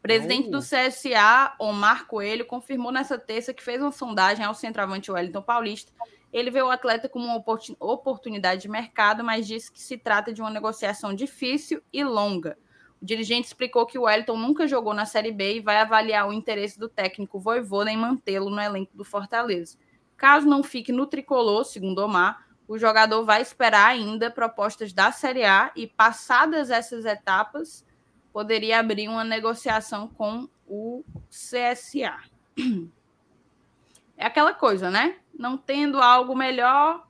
A: presidente do CSA, Omar Coelho, confirmou nessa terça que fez uma sondagem ao centroavante Wellington Paulista ele vê o atleta como uma oportunidade de mercado, mas disse que se trata de uma negociação difícil e longa. O dirigente explicou que o Wellington nunca jogou na Série B e vai avaliar o interesse do técnico Voivoda em mantê-lo no elenco do Fortaleza. Caso não fique no tricolor, segundo Omar, o jogador vai esperar ainda propostas da Série A e, passadas essas etapas, poderia abrir uma negociação com o CSA. <clears throat> É aquela coisa, né? Não tendo algo melhor.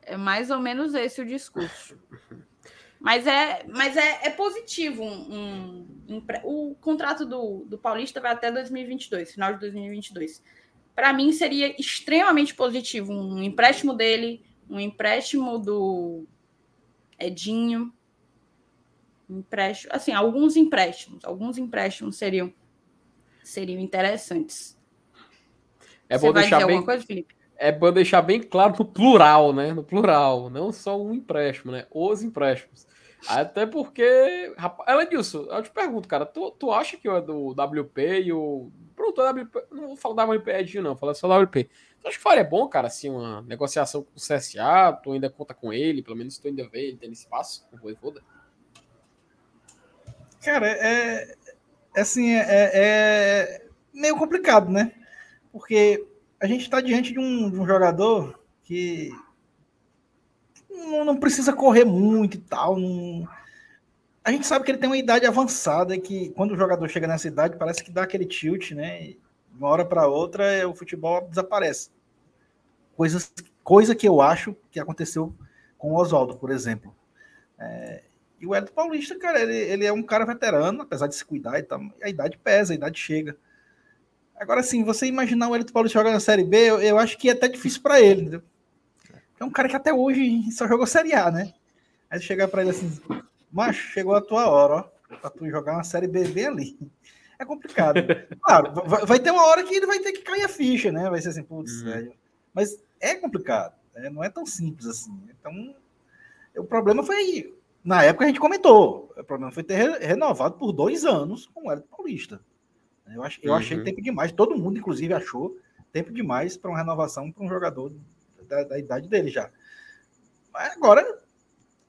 A: É mais ou menos esse o discurso. Mas é, mas é, é positivo. Um, um, um, o contrato do, do Paulista vai até 2022, final de 2022. Para mim, seria extremamente positivo um empréstimo dele, um empréstimo do Edinho. Empréstimo, assim, alguns empréstimos, alguns empréstimos seriam seriam interessantes.
C: É Você bom deixar bem coisa? É bom deixar bem claro no plural, né? No plural, não só um empréstimo, né? Os empréstimos. Até porque, rapaz, ela disse, eu te pergunto, cara, tu, tu acha que o do WP e o Pronto, o WP, não vou falar WP Edinho, não, falar só WP. Tu acha que faria bom, cara, assim, uma negociação com o CSA? Tu ainda conta com ele, pelo menos tu ainda vê ele tendo espaço com o Voivoda?
B: Cara, é, é assim, é, é, é meio complicado, né? Porque a gente está diante de um, de um, jogador que não, não, precisa correr muito e tal. Não... A gente sabe que ele tem uma idade avançada que quando o jogador chega nessa idade parece que dá aquele tilt, né? De uma hora para outra o futebol desaparece. Coisas, coisa que eu acho que aconteceu com o Oswaldo, por exemplo. É, e o Hélio Paulista, cara, ele, ele é um cara veterano, apesar de se cuidar e tal, a idade pesa, a idade chega. Agora, sim, você imaginar o Hélio Paulista jogando na Série B, eu, eu acho que é até difícil para ele, entendeu? É um cara que até hoje só jogou Série A, né? Aí chegar para ele assim, macho, chegou a tua hora, ó, pra tu jogar uma Série B bem ali. É complicado. <laughs> Claro, vai, vai, ter uma hora que ele vai ter que cair a ficha, né? Vai ser assim, putz, uhum. Mas é complicado, né? não é tão simples assim. Então, o problema foi aí na época a gente comentou, o problema foi ter renovado por dois anos com o Hélio Paulista. Eu, ach, eu uhum. achei tempo demais, todo mundo, inclusive, achou tempo demais para uma renovação para um jogador da, da, idade dele já. Mas agora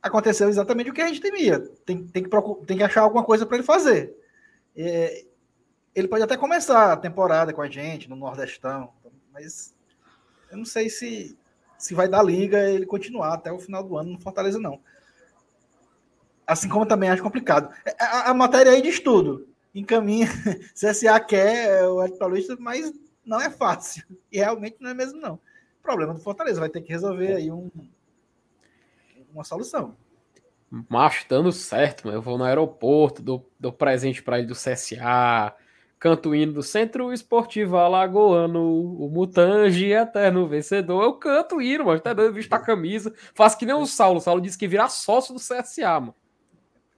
B: aconteceu exatamente o que a gente temia. Tem, tem, que, procurar, tem que achar alguma coisa para ele fazer. É, ele pode até começar a temporada com a gente no Nordestão, mas eu não sei se, se vai dar liga ele continuar até o final do ano no Fortaleza, não. Assim como também acho complicado. É, a, a matéria aí de estudo encaminha. <laughs> CSA quer o Ed Paulista, mas não é fácil. E realmente não é mesmo, não. Problema do Fortaleza vai ter que resolver aí um, uma solução.
C: Macho, dando certo, eu vou no aeroporto, dou, dou presente para ele do CSA, canto hino do Centro Esportivo Alagoano, o Mutange eterno vencedor. Eu canto hino, mas até dando visto a camisa. Faço que nem o Saulo. O Saulo disse que virar sócio do CSA, mano.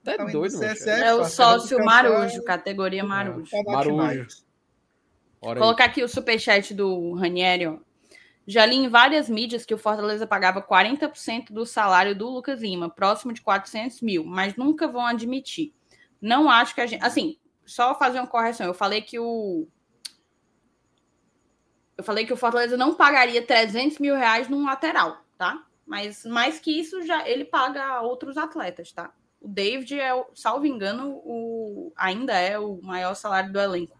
A: Tá doido, mano. É o sócio Marujo, categoria Marujo. É, Marujo. Vou colocar aqui o superchat do Ranieri, ó. Já li em várias mídias que o Fortaleza pagava 40% do salário do Lucas Lima, próximo de 400 mil, mas nunca vão admitir. Não acho que a gente. Assim, só fazer uma correção. Eu falei que o. Eu falei que o Fortaleza não pagaria 300 mil reais num lateral, tá? Mas mais que isso, já ele paga outros atletas, tá? O David é, salvo engano, o, ainda é o maior salário do elenco.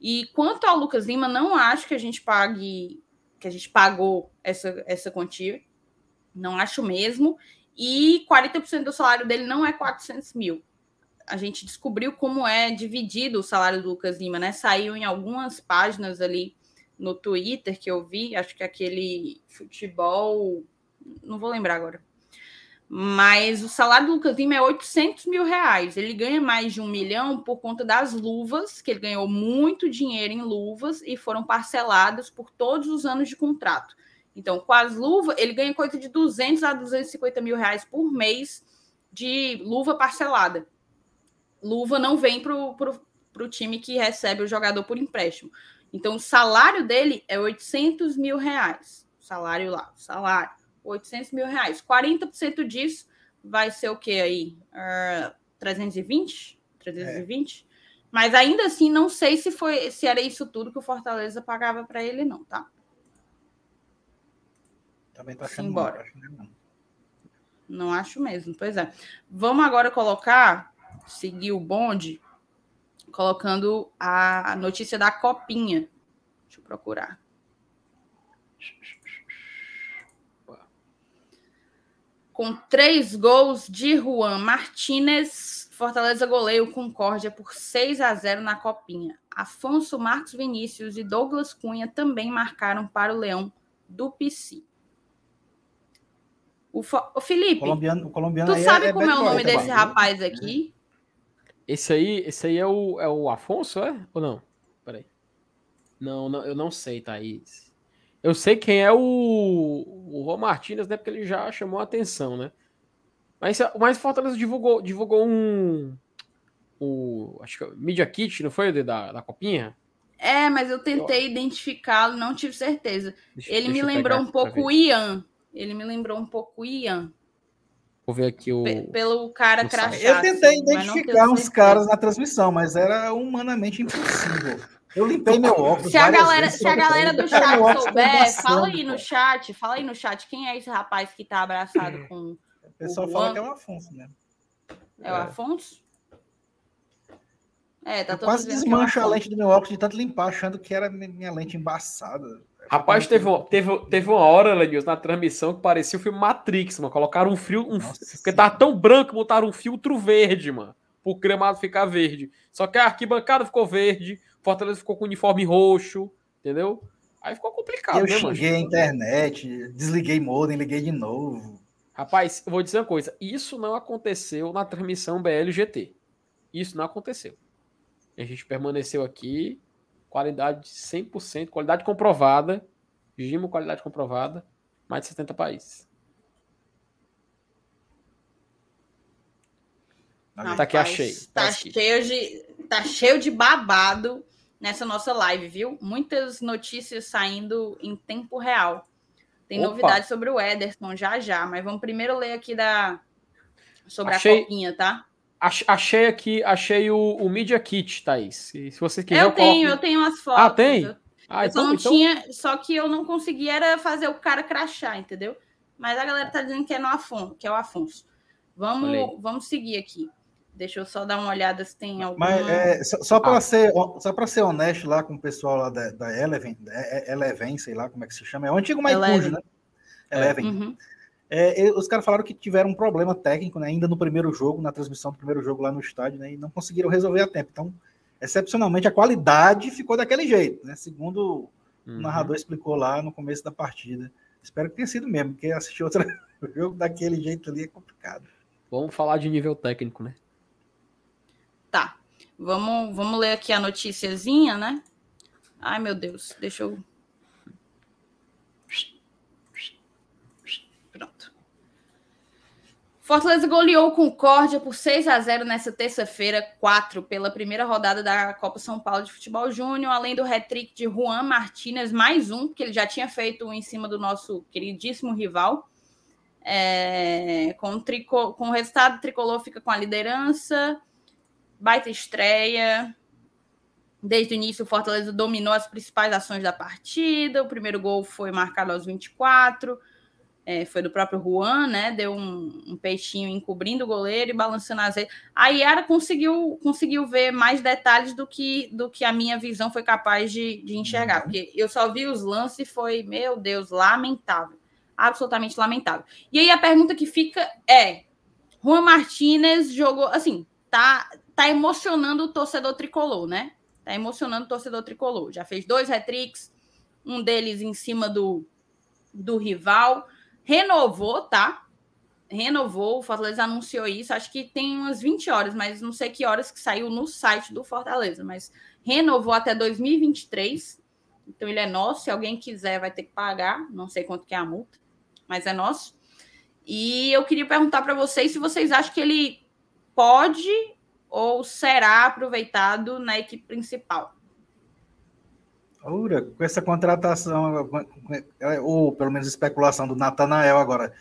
A: E quanto ao Lucas Lima, não acho que a gente pague, que a gente pagou essa, essa quantia. Não acho mesmo. E 40% do salário dele não é 400 mil. A gente descobriu como é dividido o salário do Lucas Lima, né? Saiu em algumas páginas ali no Twitter que eu vi, acho que aquele futebol, não vou lembrar agora, mas o salário do Lucas Lima é 800 mil reais. Ele ganha mais de um milhão por conta das luvas, que ele ganhou muito dinheiro em luvas e foram parceladas por todos os anos de contrato. Então, com as luvas, ele ganha coisa de 200 a 250 mil reais por mês de luva parcelada. Luva não vem para o time que recebe o jogador por empréstimo. Então, o salário dele é 800 mil reais. Salário lá, salário. 800 mil reais. 40% disso vai ser o que aí? Uh, 320? 320? É. Mas ainda assim, não sei se foi se era isso tudo que o Fortaleza pagava para ele, não, tá?
B: Também tá achando Embora. Muito,
A: Não acho mesmo. Pois é. Vamos agora colocar, seguir o bonde, colocando a notícia da copinha. Deixa eu procurar. Com três gols de Juan Martinez, Fortaleza goleio Concórdia por 6 a 0 na copinha. Afonso Marcos Vinícius e Douglas Cunha também marcaram para o Leão do PC. O, o Felipe,
B: o colombiano, o colombiano
A: tu sabe é, como é, é o nome desse rapaz aqui?
C: Esse aí, esse aí é o, é o Afonso, é? Ou não? Peraí. Não, não, eu não sei, Thaís. Eu sei quem é o, o Rô Martins, né? Porque ele já chamou a atenção, né? Mas o mais Fortaleza divulgou, divulgou um. O, acho que é Media Kit, não foi? Da, da copinha?
A: É, mas eu tentei identificá-lo, não tive certeza. Deixa, ele deixa me lembrou um pouco o Ian. Ele me lembrou um pouco o Ian.
C: Vou ver aqui o.
A: P pelo cara crachá.
B: Eu tentei assim, identificar uns caras na transmissão, mas era humanamente impossível. Eu limpei meu óculos.
A: Se a galera, vezes, se a galera do chat souber, fala aí no chat, fala aí no chat quem é esse rapaz que tá abraçado com.
B: O pessoal o fala que é o Afonso, né?
A: É, é. o Afonso?
B: É, tá eu quase é desmancho a lente do meu óculos de tanto limpar, achando que era minha lente embaçada.
C: Rapaz, teve, teve, teve uma hora, Lenils, na transmissão que parecia o filme Matrix, mano. Colocaram um fio. Um, porque tava tão branco, botaram um filtro verde, mano. Pro gramado ficar verde. Só que a arquibancada ficou verde, Fortaleza ficou com o uniforme roxo, entendeu? Aí ficou complicado,
B: eu né, xinguei a internet, desliguei modem, liguei de novo.
C: Rapaz, eu vou dizer uma coisa. Isso não aconteceu na transmissão BLGT. Isso não aconteceu. A gente permaneceu aqui, qualidade 100%, qualidade comprovada, Gimo qualidade comprovada, mais de 70 países.
A: Rapaz, tá aqui, achei. Tá, tá cheio, de, tá cheio de babado nessa nossa live, viu? Muitas notícias saindo em tempo real. Tem Opa. novidades sobre o Ederson já já, mas vamos primeiro ler aqui da sobre achei, a copinha, tá?
C: Achei aqui, achei o, o Media Kit, Thaís. Se, se você quiser.
A: Eu, eu tenho, coloco... eu tenho as fotos.
C: Ah, tem?
A: Ah, eu então, só não então... tinha, só que eu não conseguia era fazer o cara crachar, entendeu? Mas a galera tá dizendo que é no Afonso, que é o Afonso. Vamos, vamos seguir aqui. Deixa eu só dar uma olhada se tem algum.
B: Mas é, só, só para ah. ser, só para ser honesto lá com o pessoal lá da, da Eleven, é, é, Eleven, sei lá como é que se chama, é o antigo Maicujo, né? Eleven. Uhum. É, os caras falaram que tiveram um problema técnico né, ainda no primeiro jogo, na transmissão do primeiro jogo lá no estádio, né, e não conseguiram resolver a tempo. Então, excepcionalmente, a qualidade ficou daquele jeito, né, segundo uhum. o narrador explicou lá no começo da partida. Espero que tenha sido mesmo, porque assistir outro <laughs> jogo daquele jeito ali é complicado.
C: Vamos falar de nível técnico, né?
A: Vamos, vamos ler aqui a noticiazinha, né? Ai, meu Deus, deixa eu Fortaleza goleou Concórdia por 6 a 0 nessa terça-feira, 4, pela primeira rodada da Copa São Paulo de Futebol Júnior, além do hat-trick de Juan Martinez, mais um, que ele já tinha feito em cima do nosso queridíssimo rival. É, com, trico, com o resultado, o tricolor fica com a liderança, baita estreia. Desde o início, o Fortaleza dominou as principais ações da partida. O primeiro gol foi marcado aos 24 é, foi do próprio Juan, né? Deu um, um, peixinho encobrindo o goleiro e balançando as redes. A Yara conseguiu, conseguiu ver mais detalhes do que, do que a minha visão foi capaz de, de enxergar, uhum. porque eu só vi os lances e foi, meu Deus, lamentável. Absolutamente lamentável. E aí a pergunta que fica é: Juan Martinez jogou, assim, tá, tá emocionando o torcedor tricolor, né? Tá emocionando o torcedor tricolor. Já fez dois hat-tricks, um deles em cima do, do rival renovou, tá? Renovou, o Fortaleza anunciou isso, acho que tem umas 20 horas, mas não sei que horas que saiu no site do Fortaleza, mas renovou até 2023. Então ele é nosso, se alguém quiser vai ter que pagar, não sei quanto que é a multa, mas é nosso. E eu queria perguntar para vocês se vocês acham que ele pode ou será aproveitado na equipe principal.
B: Ura, com essa contratação, ou pelo menos especulação do Natanael agora,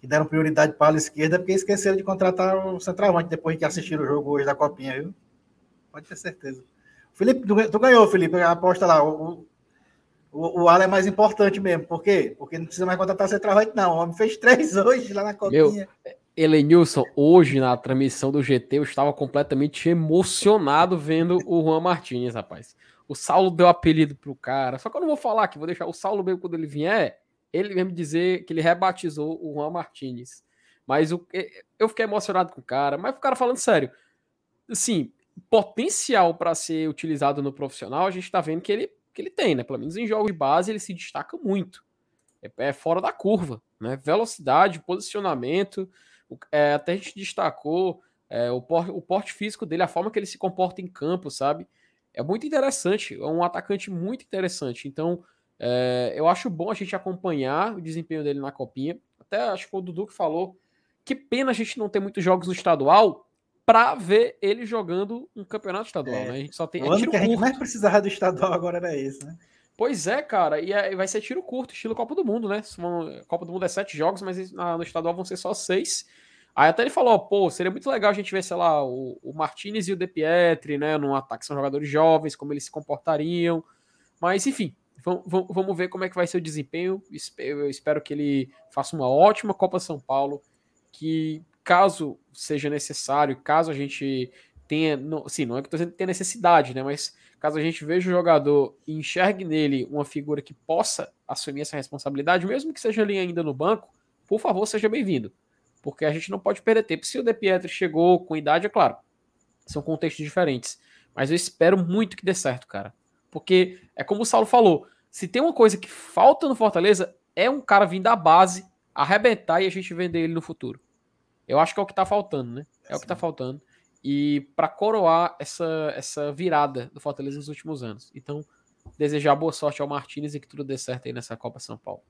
B: que deram prioridade para a esquerda, porque esqueceram de contratar o centroavante depois que assistiram o jogo hoje da Copinha, viu? Pode ter certeza. Felipe, tu, tu ganhou, Felipe, a aposta lá. O, O, o ala é mais importante mesmo. Por quê? Porque não precisa mais contratar centroavante, não. O homem fez três <laughs> hoje lá na copinha.
C: Meu, Elenilson, hoje na transmissão do GT, eu estava completamente emocionado vendo o Juan Martins, rapaz. O Saulo deu apelido pro cara. Só que eu não vou falar aqui, vou deixar o Saulo mesmo quando ele vier, ele mesmo dizer que ele rebatizou o Juan Martins. Mas o, eu fiquei emocionado com o cara. Mas o cara falando sério, assim, potencial para ser utilizado no profissional, a gente tá vendo que ele, que ele tem, né? Pelo menos em jogos de base ele se destaca muito. É, é fora da curva, né? Velocidade, posicionamento. É, até a gente destacou é, o, por, o porte físico dele, a forma que ele se comporta em campo, sabe? É muito interessante, é um atacante muito interessante. Então, é, eu acho bom a gente acompanhar o desempenho dele na copinha. Até acho que foi o Dudu que falou. Que pena a gente não ter muitos jogos no estadual para ver ele jogando um campeonato estadual, é. né? A gente só tem.
B: O é ano que a gente mais precisava do estadual agora era esse, né?
C: Pois é, cara, e é, vai ser tiro curto, estilo Copa do Mundo, né? Copa do Mundo é sete jogos, mas no estadual vão ser só seis. Aí até ele falou, pô, seria muito legal a gente ver, sei lá, o, o Martinez e o De Pietri, né, num ataque, são jogadores jovens, como eles se comportariam. Mas, enfim, vamos ver como é que vai ser o desempenho. Eu espero que ele faça uma ótima Copa São Paulo, que caso seja necessário, caso a gente tenha, não, sim, não é que estou dizendo que tem necessidade, né, mas caso a gente veja o jogador e enxergue nele uma figura que possa assumir essa responsabilidade, mesmo que seja ali ainda no banco, por favor, seja bem-vindo porque a gente não pode perder tempo. Se o De Pietri chegou com idade, é claro, são contextos diferentes. Mas eu espero muito que dê certo, cara. Porque é como o Saulo falou: se tem uma coisa que falta no Fortaleza, é um cara vir da base, arrebentar e a gente vender ele no futuro. Eu acho que é o que tá faltando, né? É o que tá faltando. E para coroar essa, essa virada do Fortaleza nos últimos anos. Então, desejar boa sorte ao Martinez e que tudo dê certo aí nessa Copa São Paulo.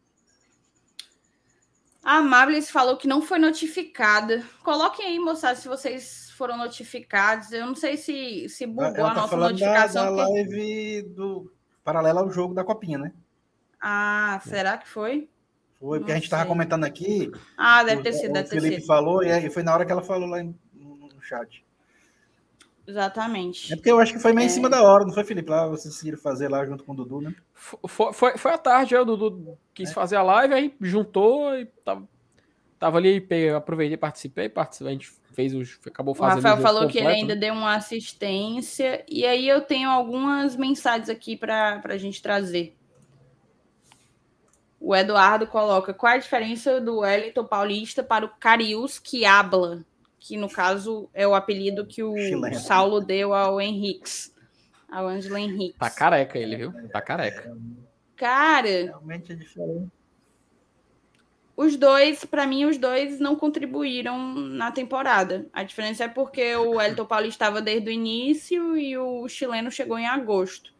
A: A Amables falou que não foi notificada. Coloquem aí, moçada, se vocês foram notificados. Eu não sei se, se bugou
B: Ela
A: a
B: tá
A: nossa notificação.
B: Da, da
A: porque-
B: live do paralela ao jogo da Copinha, né?
A: Ah, será que foi?
B: Foi, porque
A: Não
B: a gente tava
A: sei.
B: comentando aqui.
A: Ah, deve ter
B: o,
A: sido,
B: o
A: deve ter
B: Felipe
A: sido.
B: falou, e foi na hora que ela falou lá no chat.
A: Exatamente.
B: É porque eu acho que foi meio
A: É.
B: em cima da hora, não foi, Felipe? Lá vocês decidiram fazer lá junto com o Dudu, né?
C: Foi, foi, foi à tarde, aí o Dudu quis
B: É.
C: fazer a live, aí juntou e tava, tava ali, aproveitei, participei, participei, a gente fez os. Acabou
A: O
C: fazendo.
A: Rafael
C: o jogo
A: falou que ele
C: completo,
A: ainda
C: né?
A: deu uma assistência. E aí eu tenho algumas mensagens aqui para a gente trazer. O Eduardo coloca qual a diferença do Wellington Paulista para o Carius Quiabla, que no caso é o apelido que o
B: Chileno.
A: Saulo deu ao Henriques, ao Ângelo Henriques.
C: Tá careca ele, viu? Tá careca.
A: Cara,
B: Realmente é diferente.
A: os dois, para mim, os dois não contribuíram na temporada. A diferença é porque o Elton Paulista estava desde o início e o chileno chegou em agosto.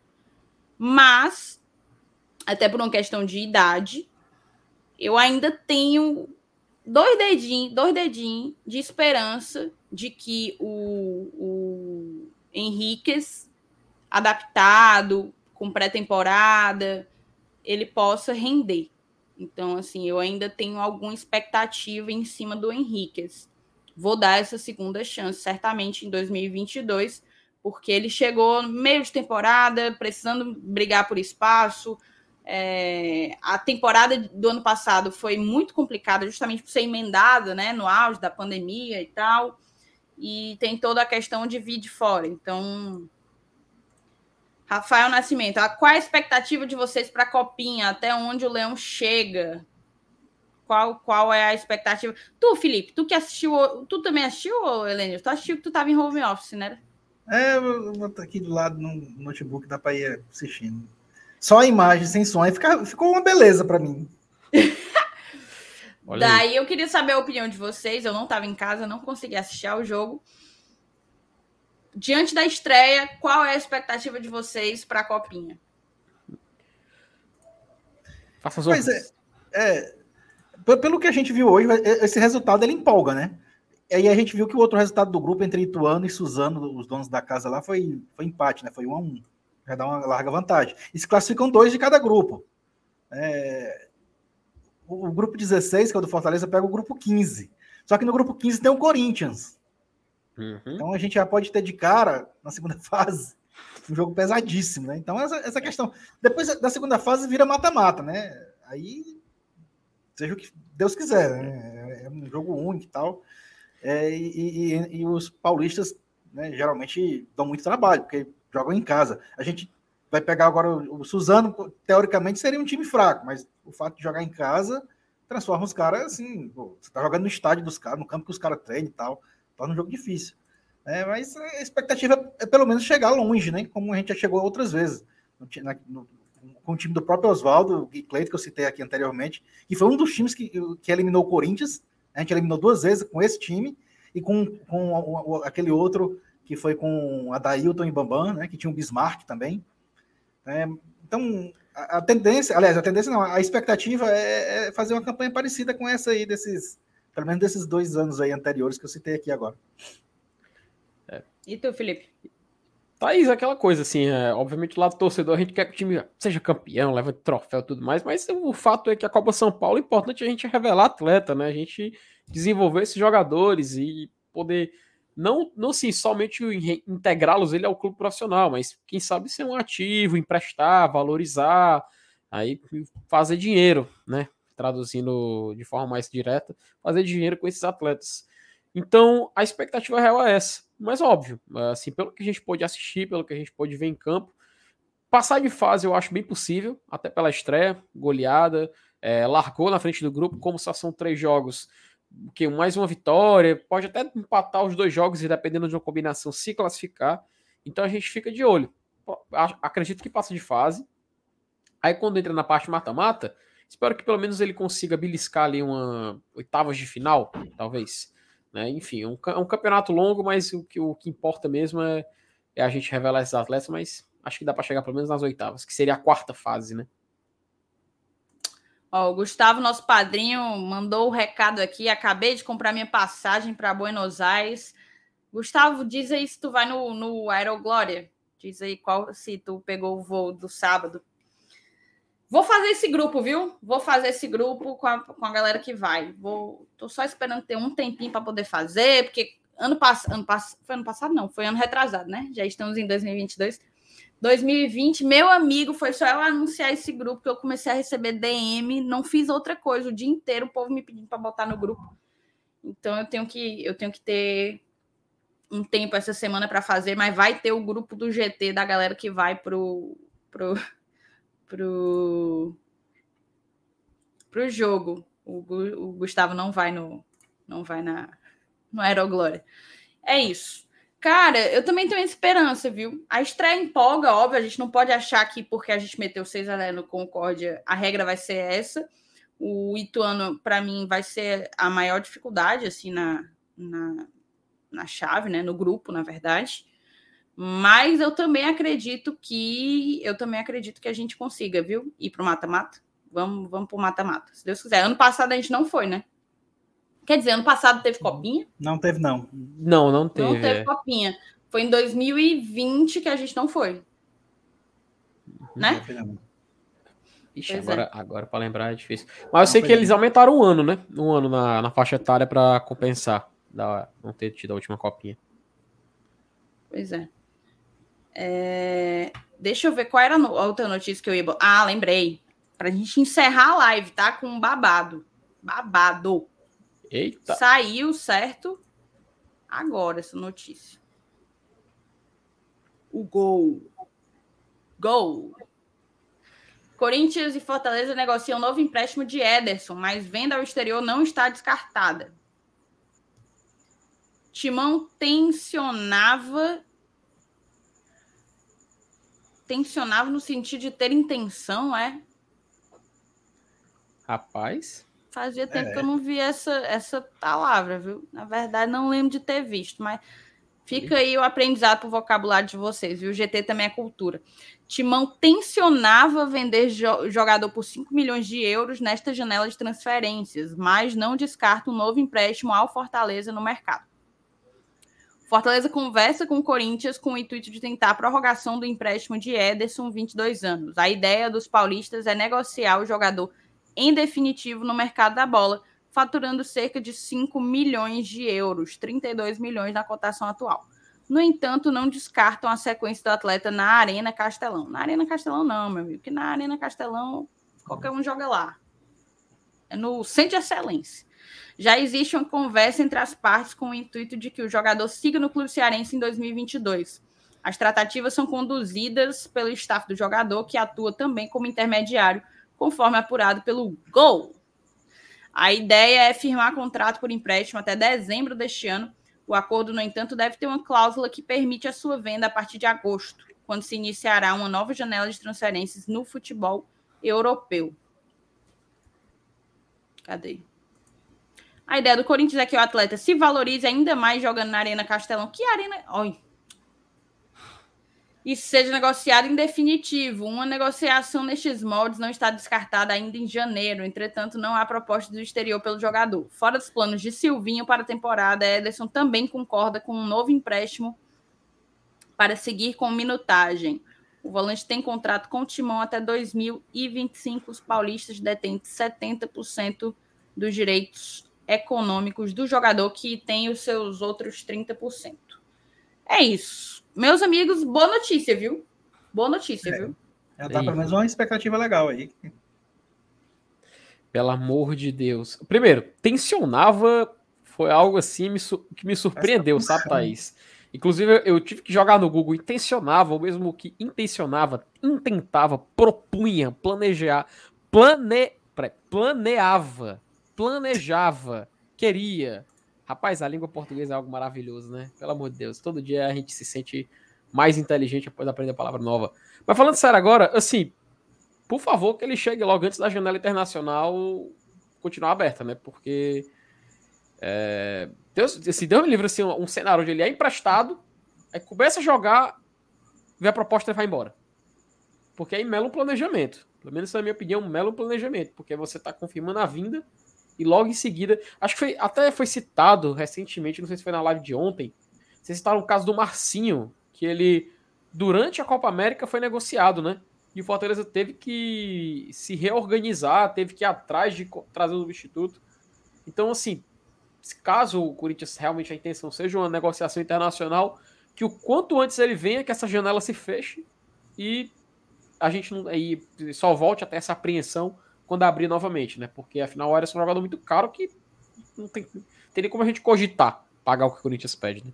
A: Mas, até por uma questão de idade, eu ainda tenho dois dedinhos, dois dedinhos de esperança de que o, o Henriquez, adaptado, com pré-temporada, ele possa render. Então, assim, eu ainda tenho alguma expectativa em cima do Henriquez. Vou dar essa segunda chance, certamente em 2022, porque ele chegou no meio de temporada, precisando brigar por espaço. É, a temporada do ano passado foi muito complicada, justamente por ser emendada, né, no auge da pandemia e tal. E tem toda a questão de vir de fora. Então, Rafael Nascimento, qual a expectativa de vocês para a Copinha? Até onde o Leão chega? Qual, qual é a expectativa? Tu, Felipe, tu que assistiu, tu também assistiu, Helene? Tu assistiu que tu estava em home office, né?
B: É, eu vou estar aqui do lado no notebook, dá para ir assistindo. Só a imagem, sem som, aí fica, ficou uma beleza para mim.
C: Olha aí.
A: Daí eu queria saber a opinião de vocês. Eu não estava em casa, não consegui assistir ao jogo. Diante da estreia, qual é a expectativa de vocês para a Copinha?
C: Faça as.
B: É, pe- pelo que a gente viu hoje, e- esse resultado ele empolga, né? E aí a gente viu que o outro resultado do grupo entre Ituano e Suzano, os donos da casa lá, foi, foi empate, né? Foi um a um. Já dá uma larga vantagem. E se classificam dois de cada grupo. É, o, o grupo 16, que é o do Fortaleza, pega o grupo 15. Só que no grupo 15 tem o Corinthians.
C: Uhum.
B: Então a gente já pode ter de cara, na segunda <laughs> fase, um jogo pesadíssimo, né? Então, essa, essa questão. Depois da segunda fase vira mata-mata, né? Aí, seja o que Deus quiser, né? É um jogo único e tal. É, e, e, e, os paulistas, né, geralmente, dão muito trabalho, porque jogam em casa. A gente vai pegar agora o, Suzano, teoricamente seria um time fraco, mas o fato de jogar em casa transforma os caras assim. Pô, você tá jogando no estádio dos caras, no campo que os caras treinam e tal. Torna um jogo difícil. É, mas a expectativa é pelo menos chegar longe, né? Como a gente já chegou outras vezes. No, no, com o time do próprio Oswaldo e Cleito, que eu citei aqui anteriormente, que foi um dos times que, que eliminou o Corinthians. A gente eliminou duas vezes com esse time e com, com aquele outro que foi com a Dailton e Bambam, né? Que tinha um Bismarck também. É, então, a, a, tendência, aliás, a tendência não, a expectativa é, é fazer uma campanha parecida com essa aí desses, pelo menos desses dois anos aí anteriores que eu citei aqui agora.
A: E tu, Felipe?
C: Thaís, aquela coisa assim, é, obviamente lá do torcedor a gente quer que o time seja campeão, leve troféu e tudo mais, mas o fato é que a Copa São Paulo é importante a gente revelar atleta, né? A gente desenvolver esses jogadores e poder não, não sim, somente integrá-los ele ao clube profissional, mas quem sabe ser um ativo, emprestar, valorizar, aí fazer dinheiro, né? Traduzindo de forma mais direta, fazer dinheiro com esses atletas. Então, a expectativa real é essa. Mas óbvio, assim, pelo que a gente pode assistir, pelo que a gente pode ver em campo, passar de fase eu acho bem possível, até pela estreia, goleada, é, largou na frente do grupo, como só são três jogos, que mais uma vitória, pode até empatar os dois jogos e dependendo de uma combinação se classificar. Então a gente fica de olho. Acredito que passa de fase. Aí quando entra na parte mata-mata, espero que pelo menos ele consiga beliscar ali uma oitavas de final, talvez. Né? Enfim, é um, um campeonato longo, mas o que, o que importa mesmo é, é a gente revelar esses atletas, mas acho que dá para chegar pelo menos nas oitavas, que seria a quarta fase, né?
A: Ó, o Gustavo, nosso padrinho, mandou o recado aqui. Acabei de comprar minha passagem para Buenos Aires. Gustavo, diz aí se tu vai no, no Aeroglória. Diz aí qual se tu pegou o voo do sábado. Vou fazer esse grupo, viu? Vou fazer esse grupo com a, com a galera que vai. Vou, tô só esperando ter um tempinho para poder fazer, porque ano passado, ano pass foi ano passado não, foi ano retrasado, né? Já estamos em 2022. 2020, meu amigo, foi só eu anunciar esse grupo que eu comecei a receber DM, não fiz outra coisa o dia inteiro, o povo me pedindo para botar no grupo. Então eu tenho que eu tenho que ter um tempo essa semana para fazer, mas vai ter o grupo do GT da galera que vai pro pro pro pro jogo. O, o Gustavo não vai no não vai na no Aeroglória. É isso. Cara, eu também tenho esperança, viu? A estreia empolga, óbvio, a gente não pode achar que porque a gente meteu 6 a 0 no Concórdia, a regra vai ser essa. O Ituano, para mim, vai ser a maior dificuldade, assim, na, na, na chave, né? No grupo, na verdade. Mas eu também acredito que eu também acredito que a gente consiga, viu? Ir para o mata-mata. Vamos, vamos para o mata-mata, se Deus quiser. Ano passado a gente não foi, né? Quer dizer, ano passado teve copinha?
B: Não teve, não.
C: Não, não teve.
A: Não teve é. copinha. Foi em 2020 que a gente não foi. Né?
C: Ixi, agora, é. agora para lembrar é difícil. Mas eu sei que eles aumentaram um ano, né? Um ano na, na faixa etária para compensar da, não ter tido a última copinha.
A: Pois é. É... Deixa eu ver qual era a outra notícia que eu ia. Ah, lembrei. Para a gente encerrar a live, tá? Com um babado. Babado.
C: Eita.
A: Saiu, certo? Agora essa notícia. O gol. Gol. Corinthians e Fortaleza negociam novo empréstimo de Ederson, mas venda ao exterior não está descartada. Timão tensionava tensionava no sentido de ter intenção, é?
C: Rapaz.
A: Fazia tempo é. que eu não vi essa, essa palavra, viu? Na verdade, não lembro de ter visto, mas fica aí o aprendizado para o vocabulário de vocês, viu? O GT também é cultura. Timão tensionava vender jo jogador por 5 milhões de euros nesta janela de transferências, mas não descarta um novo empréstimo ao Fortaleza no mercado. Fortaleza conversa com o Corinthians com o intuito de tentar a prorrogação do empréstimo de Ederson, 22 anos. A ideia dos paulistas é negociar o jogador em definitivo no mercado da bola, faturando cerca de 5 milhões de euros, 32 milhões na cotação atual. No entanto, não descartam a sequência do atleta na Arena Castelão. Na Arena Castelão, não, meu amigo, que na Arena Castelão qualquer um joga lá. É no Centro de Excelência. Já existe uma conversa entre as partes com o intuito de que o jogador siga no Clube Cearense em 2022. As tratativas são conduzidas pelo staff do jogador, que atua também como intermediário, conforme apurado pelo Gol. A ideia é firmar contrato por empréstimo até dezembro deste ano. O acordo, no entanto, deve ter uma cláusula que permite a sua venda a partir de agosto, quando se iniciará uma nova janela de transferências no futebol europeu. Cadê? A ideia do Corinthians é que o atleta se valorize ainda mais jogando na Arena Castelão. Que arena. Oi. E seja negociado em definitivo. Uma negociação nestes moldes não está descartada ainda em janeiro. Entretanto, não há proposta do exterior pelo jogador. Fora dos planos de Silvinho para a temporada, Ederson também concorda com um novo empréstimo para seguir com minutagem. O volante tem contrato com o Timão até 2025. Os paulistas detêm 70% dos direitos econômicos do jogador, que tem os seus outros 30%. É isso. Meus amigos, boa notícia, viu? Boa notícia, é. viu?
B: Já dá pelo menos uma expectativa legal aí.
C: Pelo amor de Deus. Primeiro, tensionava foi algo assim que me surpreendeu, sabe, Thaís? Inclusive, eu tive que jogar no Google intencionava, ou mesmo que intencionava, intentava, propunha, planejar, plane... planeava planejava, queria. Rapaz, a língua portuguesa é algo maravilhoso, né? Pelo amor de Deus. Todo dia a gente se sente mais inteligente após aprender a palavra nova. Mas falando sério agora, assim, por favor, que ele chegue logo antes da janela internacional continuar aberta, né? Porque é, Deus, se Deus me livre assim, um, cenário onde ele é emprestado, aí começa a jogar, vê a proposta e vai embora. Porque aí mela um planejamento. Pelo menos na minha opinião, mela um planejamento. Porque você está confirmando a vinda e logo em seguida, acho que foi, até foi citado recentemente, não sei se foi na live de ontem, vocês citaram o caso do Marcinho, que ele, durante a Copa América, foi negociado, né? E o Fortaleza teve que se reorganizar, teve que ir atrás de trazer um substituto. Então, assim, caso o Corinthians realmente a intenção seja uma negociação internacional, que o quanto antes ele venha, que essa janela se feche e a gente não, aí só volte até essa apreensão quando abrir novamente, né? Porque afinal o Ederson é um jogador muito caro que não tem, teria como a gente cogitar pagar o que o Corinthians pede, né?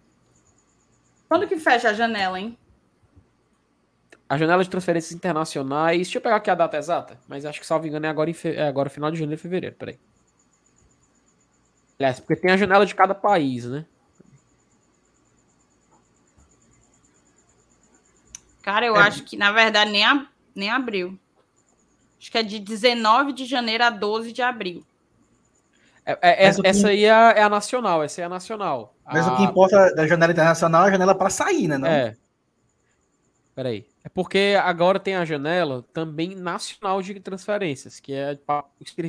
A: Quando que fecha a janela, hein?
C: A janela de transferências internacionais. Deixa eu pegar aqui a data exata, mas acho que, salvo engano, é agora, fe... é agora final de janeiro e fevereiro. Peraí. Aliás, porque tem a janela de cada país, né?
A: Cara, eu é. acho que, na verdade, nem, a... nem abriu. Acho que é de 19 de janeiro a 12 de abril.
C: É, é, essa, essa aí é a, é a, nacional, essa é a nacional.
B: Mas a... o que importa da janela internacional é a janela para sair, né? Não?
C: É. Peraí. É porque agora tem a janela também nacional de transferências, que é para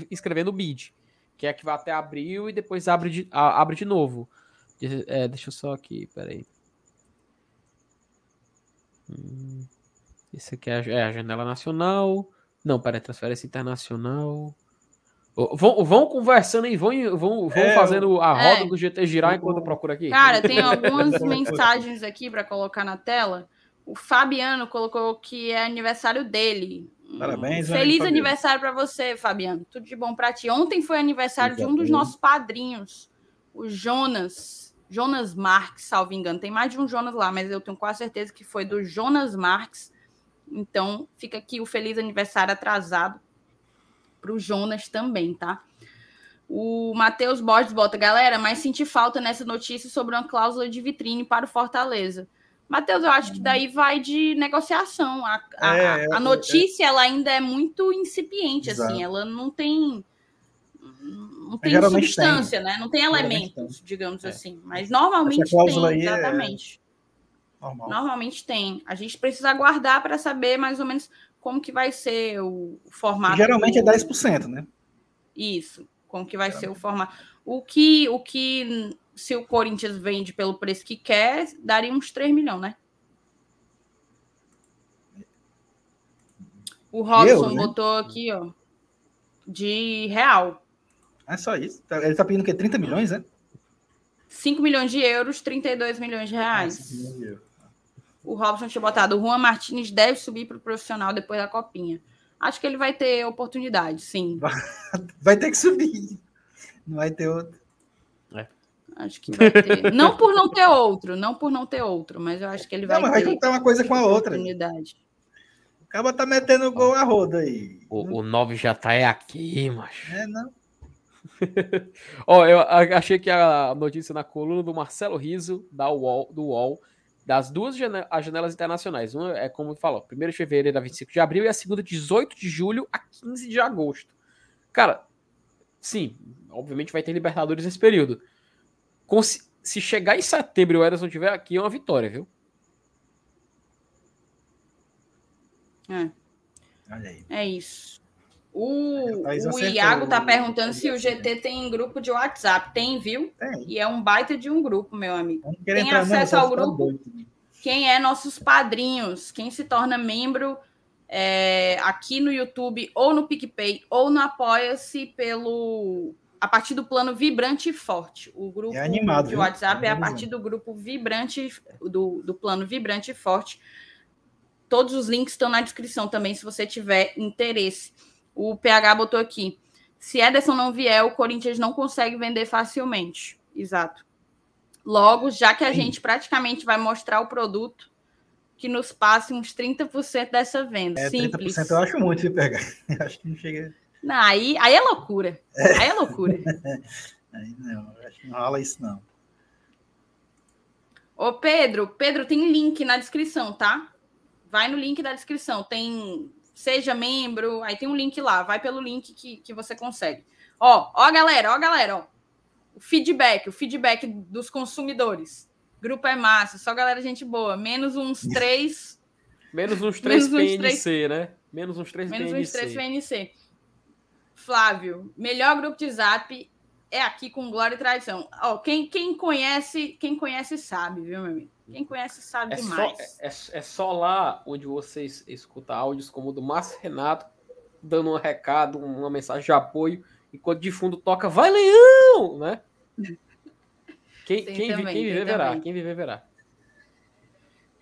C: escrever no BID, que é que vai até abril e depois abre de, a, abre de novo. É, deixa eu só aqui, peraí. Hum, esse aqui é a, é a janela nacional. Não, para transferência internacional. Vão, vão conversando e vão, vão, vão é, fazendo a roda é, do GT girar enquanto eu procuro aqui.
A: Cara, tem <laughs> algumas mensagens aqui para colocar na tela. O Fabiano colocou que é aniversário dele.
B: Parabéns.
A: Feliz aniversário para você, Fabiano. Tudo de bom para ti. Ontem foi aniversário de um dos nossos padrinhos, o Jonas. Jonas Marques, salvo engano. Tem mais de um Jonas lá, mas eu tenho quase certeza que foi do Jonas Marques então, fica aqui o feliz aniversário atrasado para o Jonas também, tá? O Matheus Borges bota, galera, mas senti falta nessa notícia sobre uma cláusula de vitrine para o Fortaleza. Matheus, eu acho que daí vai de negociação. A, a, é, a é, notícia, é, ela ainda é muito incipiente, assim, Exato. assim, ela não tem não tem substância, tem. né? Não tem elementos, tem. digamos é. assim. Mas normalmente tem, é exatamente. Normal. Normalmente tem. A gente precisa aguardar para saber mais ou menos como que vai ser o formato.
B: Geralmente é do... é 10%, né?
A: Isso, como que vai Geralmente. ser o formato. O que, o que, se o Corinthians vende pelo preço que quer, daria uns 3 milhões, né? O Robson né? botou aqui, ó, de real.
B: É só isso. Ele tá pedindo o quê? 30 milhões, né?
A: 5 milhões de euros, 32 milhões de reais. Ah, o Robson tinha botado. O Juan Martins deve subir para o profissional depois da copinha. Acho que ele vai ter oportunidade, sim. <laughs>
B: Vai ter que subir. Não vai ter outro.
A: É. Acho que vai ter. não por não ter outro, não por não ter outro, mas eu acho que ele vai
B: não, mas ter. Vai juntar uma coisa com a outra. Oportunidade. O cara tá metendo gol a roda aí.
C: O, o 9 já tá é aqui, macho. É, não. <laughs> Ó, eu achei que a notícia na coluna do Marcelo Riso, da UOL, do UOL, das duas as janelas internacionais. Uma é como falou, 1 de fevereiro a 25 de abril e a segunda 18 de julho a 15 de agosto. Cara, sim, obviamente vai ter Libertadores nesse período. Se chegar em setembro e o Ederson estiver aqui, é uma vitória, viu?
A: É. É isso. O, o Iago tá perguntando se o GT tem grupo de WhatsApp. Tem, viu? Tem. E é um baita de um grupo, meu amigo. Tem acesso ao grupo. Quem é nossos padrinhos, quem se torna membro é, aqui no YouTube, ou no PicPay, ou no Apoia-se pelo. A partir do plano Vibrante e Forte. O grupo é animado, de WhatsApp é, é a partir do grupo Vibrante, do, do plano Vibrante e Forte. Todos os links estão na descrição também, se você tiver interesse. O PH botou aqui. Se Ederson não vier, o Corinthians não consegue vender facilmente. Exato. Logo, já que a Sim. gente praticamente vai mostrar o produto, que nos passe uns 30% dessa venda. É, Simples. 30%
B: eu acho muito se pegar. <laughs> acho que não chega.
A: Não, aí, aí é loucura. É. Aí é loucura. <laughs>
B: aí não, acho que não rola isso, não.
A: Ô, Pedro, Pedro, tem link na descrição, tá? Vai no link da descrição. Tem seja membro, aí tem um link lá, vai pelo link que, que você consegue. Ó, ó, galera, ó, galera, ó. O feedback, o feedback dos consumidores. Grupo é massa, só galera gente boa. Menos uns três.
C: Menos uns <laughs> três menos PNC, uns três, né? Menos uns três
A: menos PNC. Menos uns três PNC. Flávio, melhor grupo de zap é aqui com Glória e Tradição. Ó, quem, quem conhece, quem conhece sabe, viu, meu amigo? Quem conhece sabe
C: é
A: demais.
C: Só, é, é, só lá onde você escuta áudios como o do Márcio Renato, dando um recado, uma mensagem de apoio, enquanto de fundo toca Vai Leão! Né? <laughs> Quem, quem, também, quem viver verá, quem viver verá.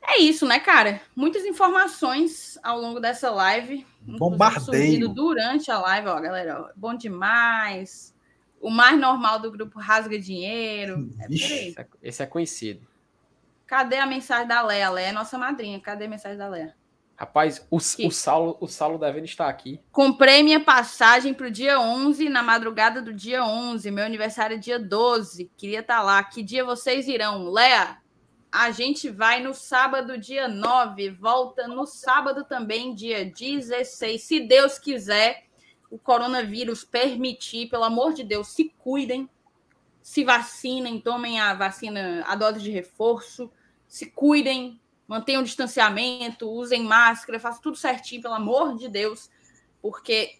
A: É isso, né, cara? Muitas informações ao longo dessa live.
B: Bombardeio.
A: Durante a live, ó, galera. Ó, bom demais. O mais normal do grupo rasga dinheiro. É
C: esse, é, esse é conhecido.
A: Cadê a mensagem da Léa? A Léa é nossa madrinha. Cadê a mensagem da Léa?
C: Rapaz, o, o, Saulo, o Saulo devendo estar aqui.
A: Comprei minha passagem para o dia 11, na madrugada do dia 11. Meu aniversário é dia 12. Queria estar tá lá. Que dia vocês irão? Léa, a gente vai no sábado, dia 9. Volta no sábado também, dia 16. Se Deus quiser, o coronavírus permitir, pelo amor de Deus, se cuidem. Se vacinem, tomem a vacina, a dose de reforço se cuidem, mantenham o distanciamento, usem máscara, façam tudo certinho, pelo amor de Deus, porque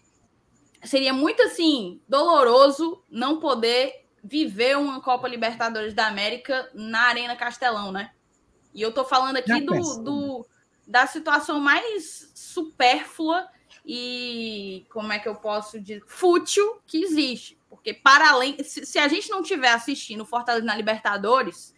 A: seria muito assim doloroso não poder viver uma Copa Libertadores da América na Arena Castelão, né? E eu tô falando aqui do, do, da situação mais supérflua e como é que eu posso dizer fútil que existe, porque para além se, se a gente não tiver assistindo Fortaleza na Libertadores,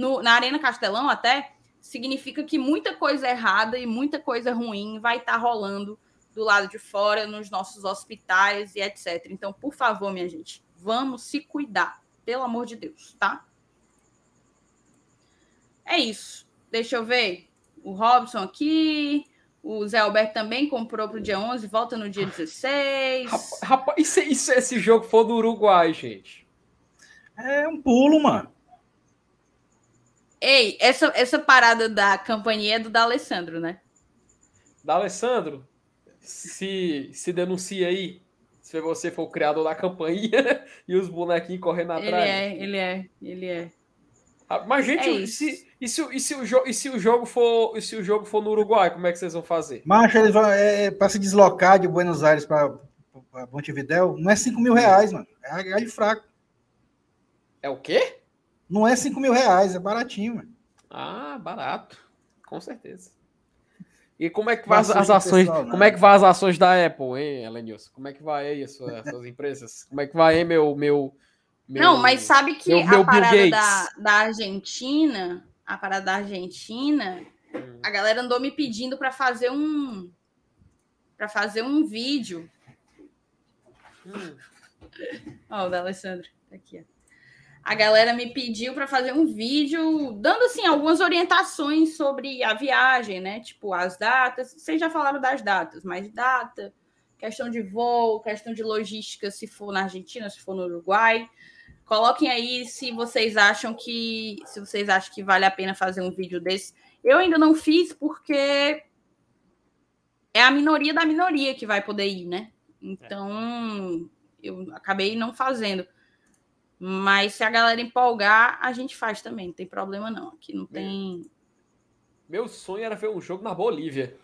A: no, na Arena Castelão até, significa que muita coisa errada e muita coisa ruim vai estar tá rolando do lado de fora, nos nossos hospitais e etc. Então, por favor, minha gente, vamos se cuidar, pelo amor de Deus, tá? É isso. Deixa eu ver. O Robson aqui. O Zé Alberto também comprou para o dia 11, volta no dia 16.
C: Rapaz, e se, e se esse jogo for do Uruguai, gente?
B: É um pulo, mano.
A: Ei, essa, essa parada da campanha é do D'Alessandro, né?
C: D'Alessandro, se, se denuncia aí, se você for o criador da campanha <laughs> e os bonequinhos correndo atrás.
A: Ele é, ele é, ele é.
C: Ah, mas, gente, é e, se, e, se, e, se o jo e se o jogo for e se o jogo for no Uruguai, como é que vocês vão fazer?
B: Mas eles vão é, é para se deslocar de Buenos Aires para Montevidéu, não é 5 mil reais, mano. É galho fraco.
C: É o quê?
B: Não é 5 mil reais, é baratinho, mano.
C: Ah, barato. Com certeza. E como é que vai as, as ações? Pessoal, como é que vai as ações da Apple, hein, Elenilson? Como é que vai aí as suas, as suas empresas? Como é que vai aí meu meu
A: Meu, não, mas sabe que meu, meu a parada da, da Argentina, a parada da Argentina, hum. a galera andou me pedindo para fazer um para fazer um vídeo. Hum. Ó, o da Alessandro tá aqui. Ó. A galera me pediu para fazer um vídeo dando assim algumas orientações sobre a viagem, né? Tipo as datas. Vocês já falaram das datas, mas data, questão de voo, questão de logística, se for na Argentina, se for no Uruguai. Coloquem aí se vocês acham que se vocês acham que vale a pena fazer um vídeo desse. Eu ainda não fiz porque é a minoria da minoria que vai poder ir, né? Então, eu acabei não fazendo. Mas se a galera empolgar, a gente faz também, não tem problema não. Aqui não tem.
C: Meu sonho era ver um jogo na Bolívia.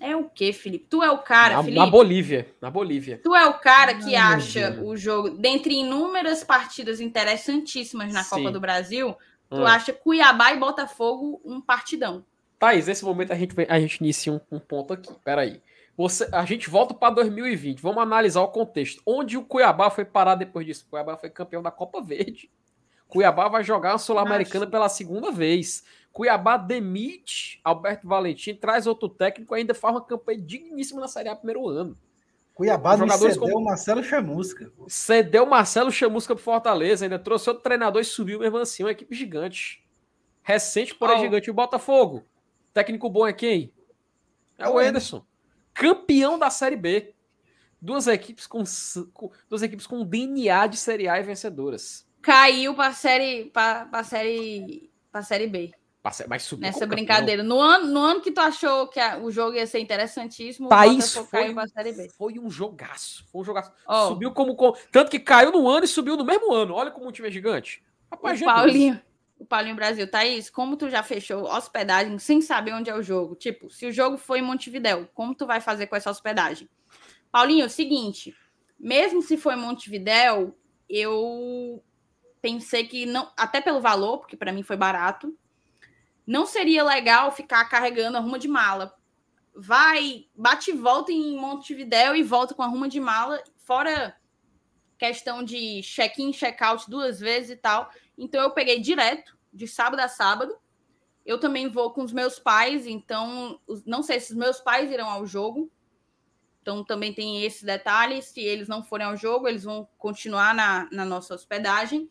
A: É o que, Felipe? Tu é o cara,
C: na,
A: Felipe?
C: Na Bolívia, na Bolívia.
A: Tu é o cara que Ai, acha o jogo, dentre inúmeras partidas interessantíssimas na Sim. Copa do Brasil, tu hum. acha Cuiabá e Botafogo um partidão.
C: Thaís, nesse momento a gente, a gente inicia um, um ponto aqui. Peraí. Você, a gente volta para 2020. Vamos analisar o contexto. Onde o Cuiabá foi parar depois disso? O Cuiabá foi campeão da Copa Verde. Cuiabá vai jogar a Sul-Americana pela segunda vez. Cuiabá demite Alberto Valentim, traz outro técnico, ainda faz uma campanha digníssima na Série A primeiro ano.
B: Cuiabá não cedeu como... Marcelo Chamusca.
C: Cedeu Marcelo Chamusca pro Fortaleza, ainda trouxe outro treinador e subiu mesmo assim, uma equipe gigante. Recente, porém oh. gigante, o Botafogo. Técnico bom é quem? É, o Ederson. Campeão da Série B. Duas equipes com, com duas equipes com DNA de Série A e vencedoras.
A: Caiu para série para série para série B.
C: Mas subiu
A: Nessa brincadeira. No ano, no ano que tu achou que a, o jogo ia ser interessantíssimo,
C: Thaís o foi, foi um jogaço. Foi um jogaço. Oh. Subiu como, como, Tanto que caiu no ano e subiu no mesmo ano. Olha como o time é gigante.
A: Rapaz, o Paulinho, o Paulinho Brasil. Thaís, como tu já fechou hospedagem sem saber onde é o jogo? Tipo, se o jogo foi em Montevidéu, como tu vai fazer com essa hospedagem? Paulinho, é o seguinte. Mesmo se for em Montevidéu, eu pensei que não, até pelo valor, porque para mim foi barato, não seria legal ficar carregando a ruma de mala. Vai, bate e volta em Montevidéu e volta com a ruma de mala, fora questão de check-in, check-out duas vezes e tal. Então eu peguei direto, de sábado a sábado. Eu também vou com os meus pais, então não sei se os meus pais irão ao jogo. Então também tem esse detalhe. Se eles não forem ao jogo, eles vão continuar na, na nossa hospedagem.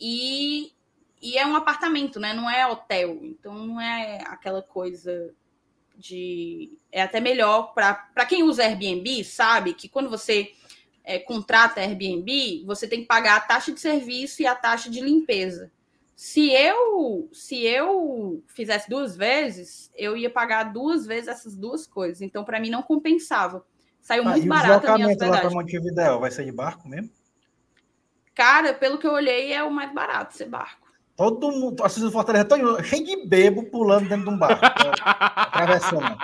A: E e é um apartamento, né? Não é hotel. Então não é aquela coisa de. É até melhor para quem usa Airbnb, sabe que quando você é, contrata Airbnb, você tem que pagar a taxa de serviço e a taxa de limpeza. Se eu se eu fizesse duas vezes, eu ia pagar duas vezes essas duas coisas. Então, para mim, não compensava. Saiu ah, muito barato a minha hospedagem. lá para
B: Montevidéu vai ser de barco mesmo?
A: Cara, pelo que eu olhei, é o mais barato ser barco.
B: Todo mundo, a do Fortaleza todo, cheio de bebo pulando dentro de um barco, <laughs> atravessando.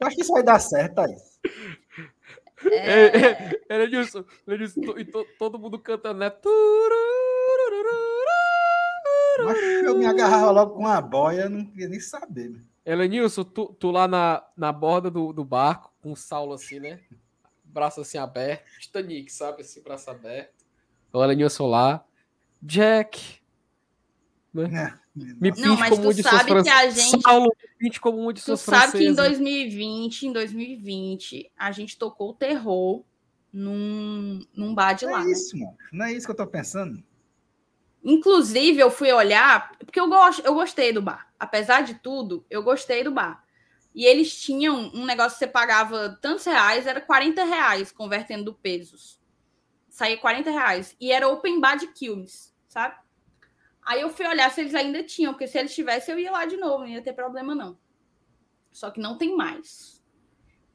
B: Eu acho que isso vai dar certo, aí.
C: É, era disso, era disso, e to, todo mundo cantando, né?
B: Mas eu me agarrava logo com uma boia, não queria nem saber.
C: Elenilson, tu, tu lá na, na borda do, do barco, com o Saulo assim, né? Braço assim aberto, Titanic, sabe? Assim, braço aberto. O Elenilson lá. Jack. Né? É.
A: Me não, mas como tu sabe que a gente. Saulo,
C: pinte como um de
A: Tu sabe que em 2020, em 2020, a gente tocou o terror num, num bar de
B: não
A: é lá.
B: É isso, né? mano. Não é isso que eu tô pensando.
A: Inclusive, eu fui olhar, porque eu, gosto, eu gostei do bar. Apesar de tudo, eu gostei do bar. E eles tinham um negócio que você pagava tantos reais, era 40 reais, convertendo pesos. Saía 40 reais. E era open bar de Quilmes, sabe? Aí eu fui olhar se eles ainda tinham, porque se eles tivessem, eu ia lá de novo, não ia ter problema, não. Só que não tem mais.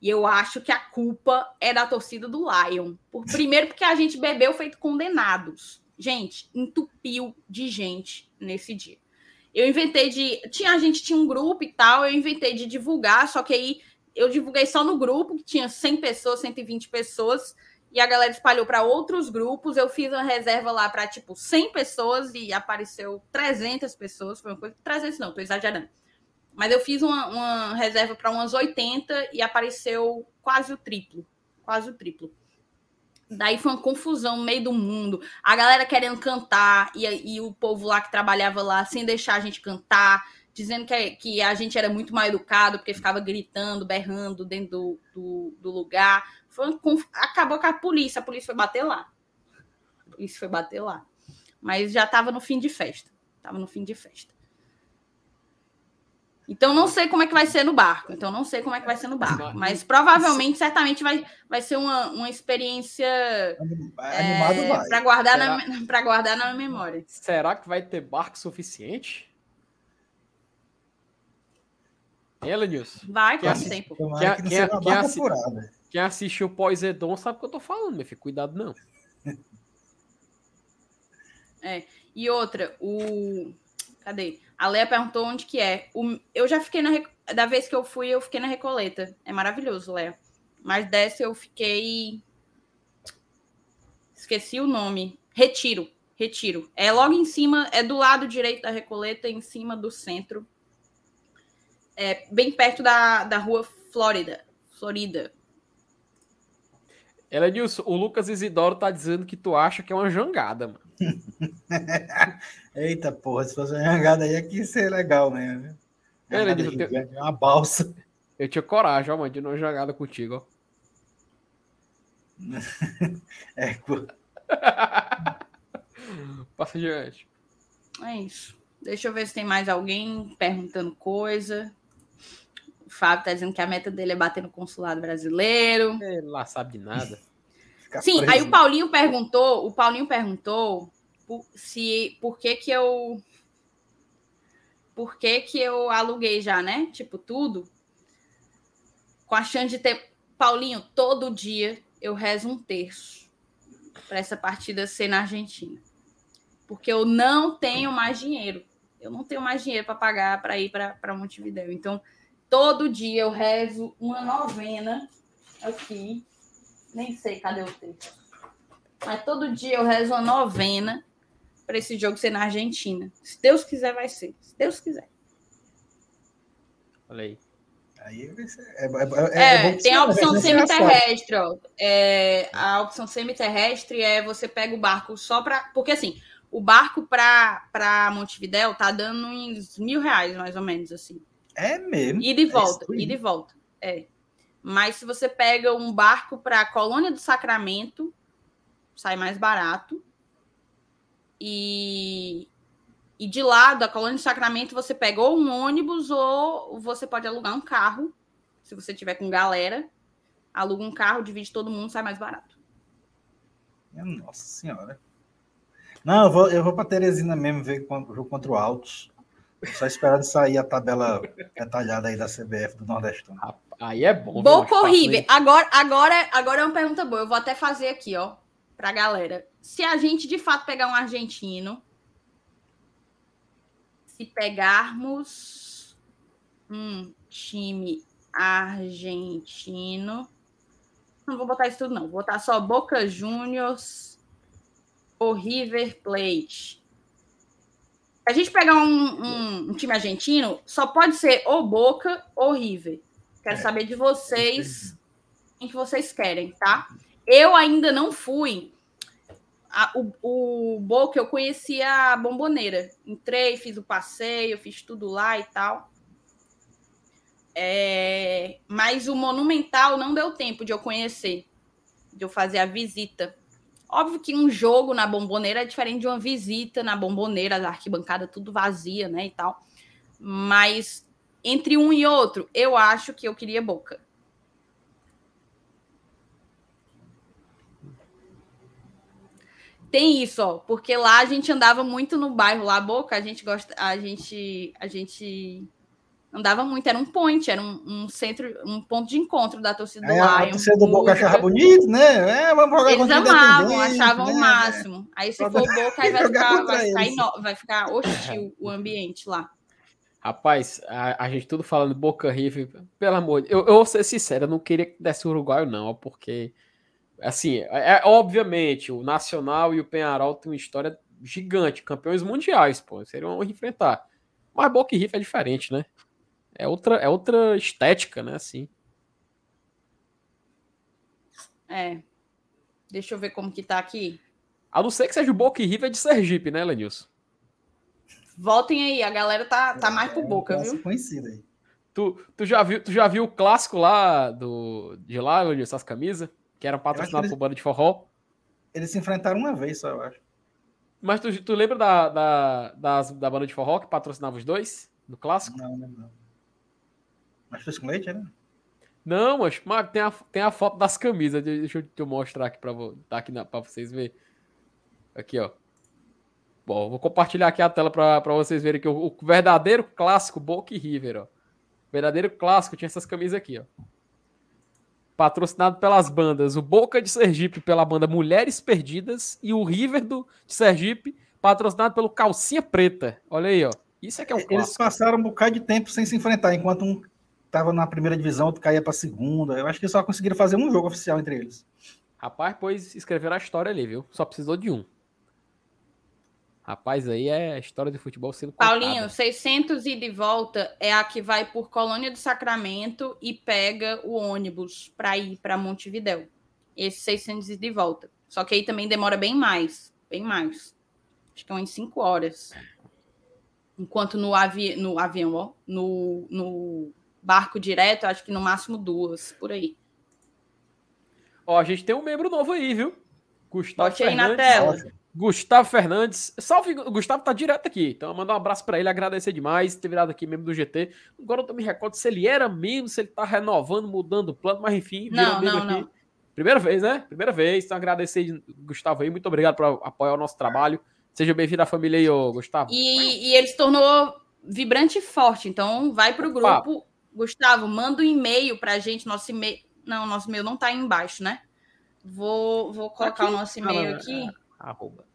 A: E eu acho que a culpa é da torcida do Lion. Por, <laughs> primeiro, porque a gente bebeu feito condenados. Gente, entupiu de gente nesse dia. Eu inventei de. Tinha, a gente tinha um grupo e tal, eu inventei de divulgar, só que aí eu divulguei só no grupo, que tinha 100 pessoas, 120 pessoas e a galera espalhou para outros grupos. Eu fiz uma reserva lá para tipo 100 pessoas e apareceu 300 pessoas. Foi uma coisa. 300 não, tô exagerando. Mas eu fiz uma, uma reserva para umas 80 e apareceu quase o triplo. Quase o triplo. Daí foi uma confusão no meio do mundo. A galera querendo cantar e, e o povo lá que trabalhava lá sem deixar a gente cantar, dizendo que, que a gente era muito mal educado porque ficava gritando, berrando dentro do, do, do lugar. Foi uma, acabou com a polícia. A polícia foi bater lá. A polícia foi bater lá. Mas já estava no fim de festa. Tava no fim de festa. Então não sei como é que vai ser no barco. Então não sei como é que vai ser no barco. Mas provavelmente, certamente vai, vai ser uma, uma experiência
B: Animado é,
A: para guardar, na, pra guardar na memória.
C: Será que vai ter barco suficiente? Ela, Nilson.
A: Vai, quem assi... tempo.
C: Quem, quem, quem, assi... quem assistiu o pós-Edom sabe o que eu tô falando, meu filho. Cuidado, não.
A: É. E outra, o. Cadê? A Leia perguntou onde que é. O... Eu já fiquei na. Da vez que eu fui, eu fiquei na Recoleta. É maravilhoso, Leia. Mas dessa eu fiquei. Esqueci o nome. Retiro. Retiro. É logo em cima, é do lado direito da Recoleta, em cima do centro. É bem perto da, da rua Flórida. Florida.
C: Ela Nilson, o Lucas Isidoro tá dizendo que tu acha que é uma jangada, mano. <laughs>
B: Eita porra, se fosse uma jangada aí, aqui ia ser legal mesmo.
C: Ela Nilson,
B: é uma balsa.
C: Eu tinha coragem, ó, mano, de não jangada contigo, ó. <laughs>
B: é, pô. <laughs>
C: Passa adiante.
A: É isso. Deixa eu ver se tem mais alguém perguntando coisa. Fábio tá dizendo que a meta dele é bater no consulado brasileiro.
C: Ele lá sabe de nada. <laughs>
A: Sim, preso. aí o Paulinho perguntou, o Paulinho perguntou por, se por que que eu por que que eu aluguei já, né? Tipo tudo. Com a chance de ter Paulinho todo dia eu rezo um terço para essa partida ser na Argentina. Porque eu não tenho mais dinheiro. Eu não tenho mais dinheiro para pagar para ir para Montevideo. Então, Todo dia eu rezo uma novena aqui. Nem sei cadê o texto. Mas todo dia eu rezo uma novena para esse jogo ser na Argentina. Se Deus quiser, vai ser. Se Deus quiser.
C: Olha aí.
B: Aí é,
A: é, é, é tem a opção semiterrestre, ó. É, a opção semiterrestre é você pega o barco só para. Porque assim, o barco para Montevidéu tá dando uns mil reais, mais ou menos, assim.
B: É mesmo.
A: E de volta, é e de volta. É. Mas se você pega um barco para a Colônia do Sacramento, sai mais barato. E, e de lá da Colônia do Sacramento, você pega ou um ônibus ou você pode alugar um carro. Se você tiver com galera, aluga um carro, divide todo mundo, sai mais barato.
B: Nossa Senhora. Não, eu vou, eu vou para Teresina mesmo ver o jogo contra o Altos. Só esperando sair a tabela detalhada aí da CBF do Nordestão.
C: Aí é bom.
A: Boca horrível. Agora, agora, agora é uma pergunta boa. Eu vou até fazer aqui, ó, pra galera. Se a gente de fato pegar um argentino, se pegarmos um time argentino, não vou botar isso tudo, não. Vou botar só Boca Juniors ou River Plate a gente pegar um, um, um, time argentino, só pode ser ou Boca ou River. Quero é, saber de vocês em que vocês querem, tá? Eu ainda não fui. A, o, o Boca eu conhecia a Bomboneira. Entrei, fiz o passeio, fiz tudo lá e tal. É, mas o Monumental não deu tempo de eu conhecer, de eu fazer a visita. Óbvio que um jogo na bomboneira é diferente de uma visita na bomboneira, a arquibancada tudo vazia, né, e tal. Mas entre um e outro, eu acho que eu queria Boca. Tem isso, ó, porque lá a gente andava muito no bairro lá Boca, a gente gosta, a gente a gente andava muito, era um point, era um, um centro, um ponto de encontro da torcida
B: do
A: Lion. A
B: torcida do Boca achava bonito, né? É,
A: vamos jogar Eles amavam, achavam né? o máximo. Aí se for Boca, aí <laughs> vai ficar, vai ficar, ino... vai ficar hostil o ambiente lá.
C: Rapaz, a, a, gente tudo falando Boca River, pelo amor de Deus, eu, eu vou ser sincero, eu não queria que desse o Uruguai, não, porque, assim, é, é, obviamente, o Nacional e o Penharol têm uma história gigante, campeões mundiais, pô, seriam enfrentar. Mas Boca e River é diferente, né? É outra, é outra estética, né? Assim.
A: É. Deixa eu ver como que tá aqui.
C: A não ser que seja o Boca e River de Sergipe, né, Lenilson?
A: Voltem aí, a galera tá, tá mais pro Boca,
B: é,
A: viu?
B: Conhecido aí.
C: Tu, tu, já viu, tu já viu o clássico lá do, de lá, Lenilson, essas camisas? Que eram patrocinadas eles, por banda de forró?
B: Eles se enfrentaram uma vez só, eu acho.
C: Mas tu, tu lembra da, da, das, da banda de forró que patrocinava os dois? No clássico?
B: Não, não, não. Mas foi com leite, né?
C: Não, mas, mas tem, a, tem a foto das camisas. Deixa eu te mostrar aqui para tá aqui na, pra vocês verem. Aqui, ó. Bom, vou compartilhar aqui a tela para vocês verem que o, o, verdadeiro clássico Boca e River, ó. O verdadeiro clássico tinha essas camisas aqui, ó. Patrocinado pelas bandas o Boca de Sergipe pela banda Mulheres Perdidas e o River do, de Sergipe patrocinado pelo Calcinha Preta. Olha aí, ó. Isso é que é um clássico.
B: Eles passaram um bocado de tempo sem se enfrentar, enquanto um estava na primeira divisão, outro caía para a segunda. Eu acho que só conseguiram fazer um jogo oficial entre eles.
C: Rapaz, pois escreveram a história ali, viu? Só precisou de um. Rapaz, aí é a história de futebol sendo
A: contada. Paulinho, 600 e de volta é a que vai por Colônia do Sacramento e pega o ônibus para ir para Montevidéu. Esse 600 e de volta. Só que aí também demora bem mais, bem mais. Acho que é umas 5 horas. Enquanto no, avi no avião, ó, no, no barco direto, acho que no máximo duas, por aí.
C: Ó, a gente tem um membro novo aí, viu?
A: Gustavo Bote Fernandes. aí na tela.
C: Gustavo Fernandes. Salve, o Gustavo tá direto aqui. Então, mandar um abraço para ele, agradecer demais ter virado aqui membro do GT. Agora eu tô me recordo se ele era mesmo, se ele tá renovando, mudando o plano, mas enfim,
A: não, não, aqui. Não.
C: Primeira vez, né? Primeira vez. Então, agradecer, Gustavo aí. Muito obrigado por apoiar o nosso trabalho. Seja bem-vindo à família aí, ô, Gustavo.
A: E, e ele se tornou vibrante e forte. Então, vai pro grupo. Gustavo, manda um e-mail para a gente, nosso e-mail. Não, nosso e-mail não está aí embaixo, né? Vou, vou colocar aqui. o nosso e-mail aqui.
C: Arroba.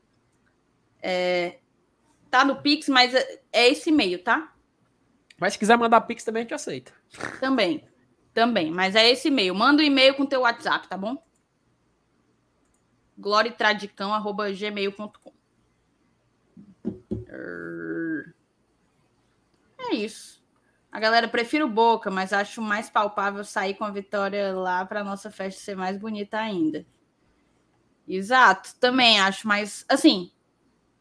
A: É, tá no Pix, mas é, é esse e-mail, tá?
C: Mas se quiser mandar Pix também a gente aceita.
A: Também. Também, mas é esse e-mail. Manda um e-mail com teu WhatsApp, tá bom? glorietradicão.gmail.com É isso. A galera prefere o Boca, mas acho mais palpável sair com a vitória lá para nossa festa ser mais bonita ainda. Exato, também acho mais assim,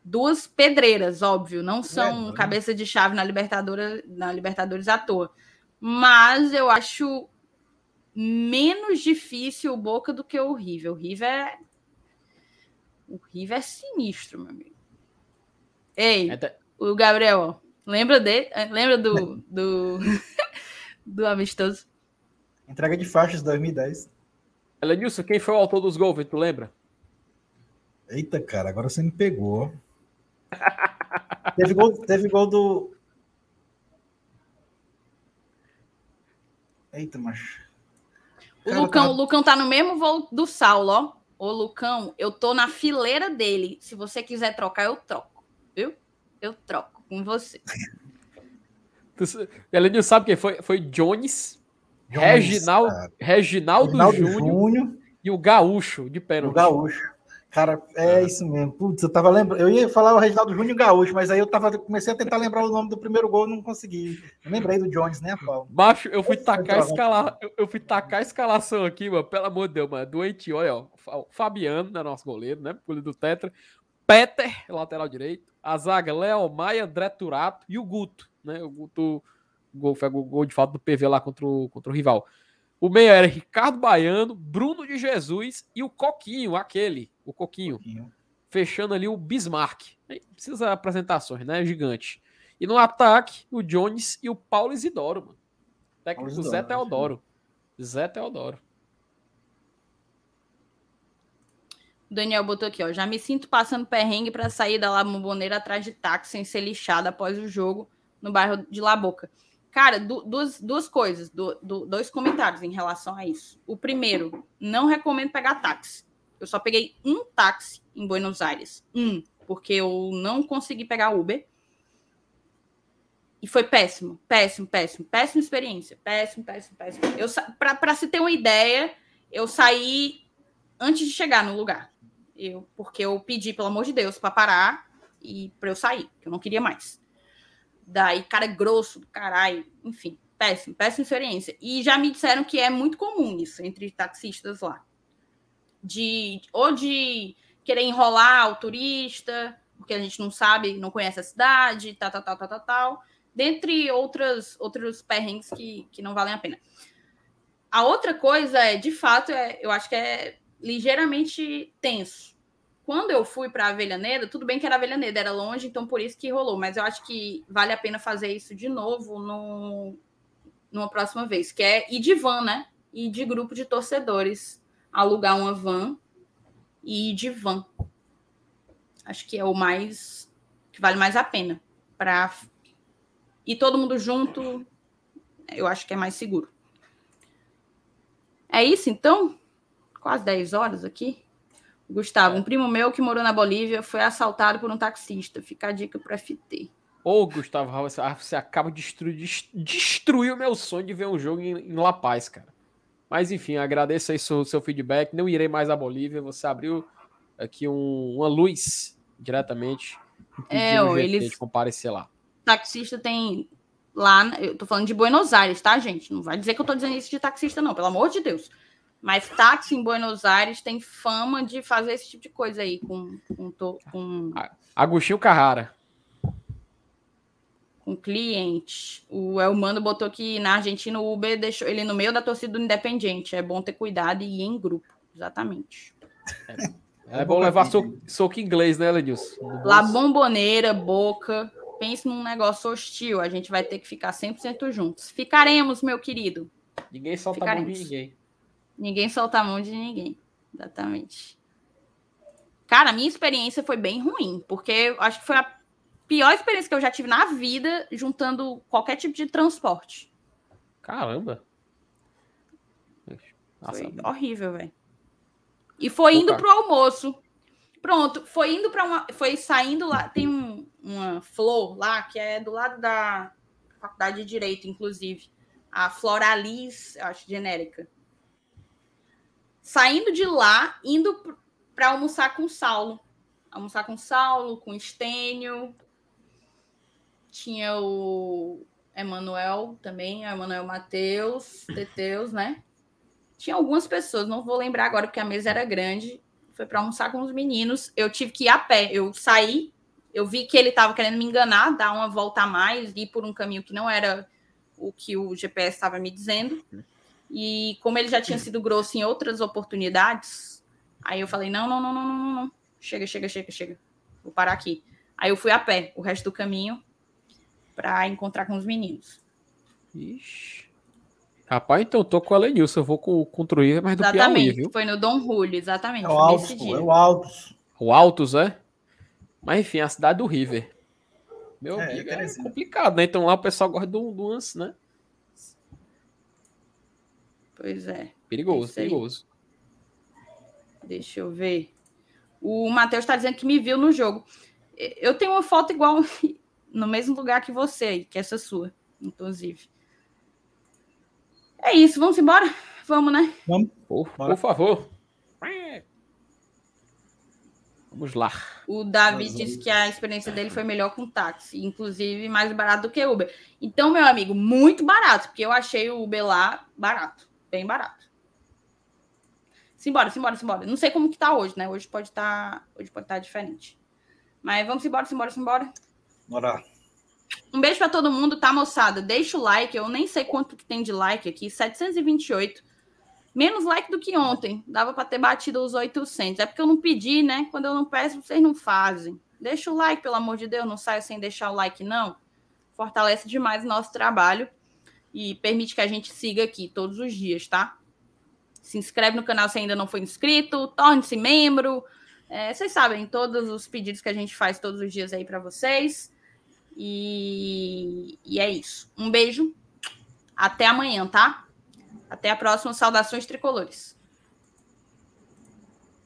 A: duas pedreiras, óbvio, não são é, cabeça de chave na Libertadores, na Libertadores à toa. Mas eu acho menos difícil o Boca do que o River. O River é o River é sinistro, meu amigo. Ei, é o Gabriel, Lembra dele? É, lembra do, do, <laughs> do amistoso?
B: Entrega de faixas 2010.
C: Elenilson, quem foi o autor dos gols, tu lembra?
B: Eita, cara, agora você me pegou. teve, gol, teve gol do. Eita, macho.
A: O Lucão, tá... o Lucão tá no mesmo voo do Saulo, ó. Ô, Lucão, eu tô na fileira dele. Se você quiser trocar, eu troco. Viu? Eu troco com você.
C: Ela sabe quem foi? Foi Jones, Jones Reginaldo, Reginaldo, Reginaldo Júnior, Júnior, e o Gaúcho de pênalti.
B: O Gaúcho. Cara, é, é, isso mesmo. Putz, eu tava lembrando. Eu ia falar o Reginaldo Júnior e o Gaúcho, mas aí eu tava, comecei a tentar lembrar o nome do primeiro gol e não consegui. Eu lembrei do Jones, né, Paulo?
C: Baixo, eu fui tacar a escala... eu, fui tacar a escalação aqui, mano. Pelo amor de Deus, mano. Doente, olha, ó. O Fabiano, né, nosso goleiro, né? Goleiro do Tetra. Peter, lateral direito. A zaga, Léo Maia, André Turato e o Guto, né? O Guto gol, foi o gol de falta do PV lá contra o, contra o rival. O meio era Ricardo Baiano, Bruno de Jesus e o Coquinho, aquele, o Coquinho. Coquinho. Fechando ali o Bismarck. Precisa apresentações, né? Gigante. E no ataque, o Jones e o Paulo Isidoro, mano. Técnico Isidoro, Zé Teodoro. Zé Teodoro.
A: O Daniel botou aqui, ó. Já me sinto passando perrengue para sair da Lamboneira atrás de táxi sem ser lixado após o jogo no bairro de La Boca. Cara, du duas, duas coisas, du du dois comentários em relação a isso. O primeiro, não recomendo pegar táxi. Eu só peguei um táxi em Buenos Aires. Um, porque eu não consegui pegar Uber. E foi péssimo, péssimo, péssimo, péssima experiência. Péssimo, péssimo, péssimo. Pra, se ter uma ideia, eu saí antes de chegar no lugar. Eu, porque eu pedi, pelo amor de Deus, para parar e para eu sair, que eu não queria mais. Daí, cara é grosso do caralho, enfim, péssimo, péssima experiência. E já me disseram que é muito comum isso entre taxistas lá. de ou de querer enrolar o turista, porque a gente não sabe, não conhece a cidade, tal, tal, tal, tal, tal, tal dentre outras, outros perrengues que, que não valem a pena. A outra coisa é, de fato, é, eu acho que é ligeiramente tenso. Quando eu fui para Avellaneda, tudo bem que era Avellaneda, era longe, então por isso que rolou, mas eu acho que vale a pena fazer isso de novo no, numa próxima vez, que é ir de van, né? Ir de grupo de torcedores, alugar uma van e ir de van. Acho que é o mais que vale mais a pena para e todo mundo junto, eu acho que é mais seguro. É isso, então? Quase 10 horas aqui. Gustavo, um primo meu que morou na Bolívia foi assaltado por um taxista. Fica a dica para FT.
C: Ô, Gustavo, você acaba de destruir, destruir o meu sonho de ver um jogo em, em La Paz, cara. Mas enfim, agradeço aí seu, seu feedback. Não irei mais à Bolívia. Você abriu aqui um, uma luz diretamente.
A: É, eles...
C: de comparecer lá
A: taxista tem lá, eu tô falando de Buenos Aires, tá, gente? Não vai dizer que eu tô dizendo isso de taxista, não, pelo amor de Deus. Mas táxi em Buenos Aires tem fama de fazer esse tipo de coisa aí com. com, com...
C: Agostinho Carrara.
A: Com cliente. O Elmando botou que na Argentina o Uber deixou ele no meio da torcida do Independiente. É bom ter cuidado e ir em grupo. Exatamente.
C: É, é bom levar soco, soco inglês, né, Ledilson?
A: La Bomboneira, Boca, pense num negócio hostil, a gente vai ter que ficar 100% juntos. Ficaremos, meu querido.
C: Ninguém solta Ficaremos. a mão de ninguém.
A: Ninguém solta a mão de ninguém. Exatamente. Cara, a minha experiência foi bem ruim, porque acho que foi a pior experiência que eu já tive na vida juntando qualquer tipo de transporte.
C: Caramba.
A: Nossa, foi horrível, velho. E foi indo pro almoço. Pronto, foi indo para uma. Foi saindo lá. Tem um, uma flor lá que é do lado da Faculdade de Direito, inclusive. A Floralis, acho genérica. Saindo de lá, indo para almoçar com Saulo. Almoçar com Saulo, com Estênio. Tinha o Emanuel também, Emanuel Mateus, Teteus, né? Tinha algumas pessoas, não vou lembrar agora porque a mesa era grande foi para almoçar com os meninos. Eu tive que ir a pé. Eu saí, eu vi que ele estava querendo me enganar, dar uma volta a mais, ir por um caminho que não era o que o GPS estava me dizendo. E como ele já tinha sido grosso em outras oportunidades, aí eu falei: não, não, não, não, não, não. Chega, chega, chega, chega. Vou parar aqui. Aí eu fui a pé o resto do caminho para encontrar com os meninos.
C: Ixi. Rapaz, então eu tô com a Lenilson, eu vou com, o Truíver, mas do exatamente, Piauí, viu?
A: Foi no Dom Julio, exatamente. É
B: o Altos, é o Altos.
C: O Altos, é? Mas enfim, a cidade do River. Meu é, amigo, é complicado, né? Então lá o pessoal gosta do, do lance, né?
A: Pois é.
C: Perigoso, perigoso.
A: Deixa eu ver. O Matheus está dizendo que me viu no jogo. Eu tenho uma foto igual <laughs> no mesmo lugar que você, que essa sua, inclusive. É isso, vamos embora? Vamos, né?
C: Vamos. Por, por favor. Vamos lá.
A: O Davi disse que a experiência dele foi melhor com táxi, inclusive mais barato do que Uber. Então, meu amigo, muito barato, porque eu achei o Uber lá barato, bem barato. Simbora, simbora, simbora. Não sei como que tá hoje, né? Hoje pode estar, tá, hoje pode estar tá diferente. Mas vamos embora, simbora, simbora.
B: Bora.
A: Um beijo para todo mundo, tá, moçada? Deixa o like, eu nem sei quanto que tem de like aqui, 728. Menos like do que ontem. Dava para ter batido os 800. É porque eu não pedi, né? Quando eu não peço, vocês não fazem. Deixa o like, pelo amor de Deus, não saia sem deixar o like, não. Fortalece demais o nosso trabalho e permite que a gente siga aqui todos os dias, tá? Se inscreve no canal se ainda não foi inscrito, torne-se membro. É, vocês sabem todos os pedidos que a gente faz todos os dias aí para vocês. E, e é isso. Um beijo. Até amanhã, tá? Até a próxima. Saudações tricolores.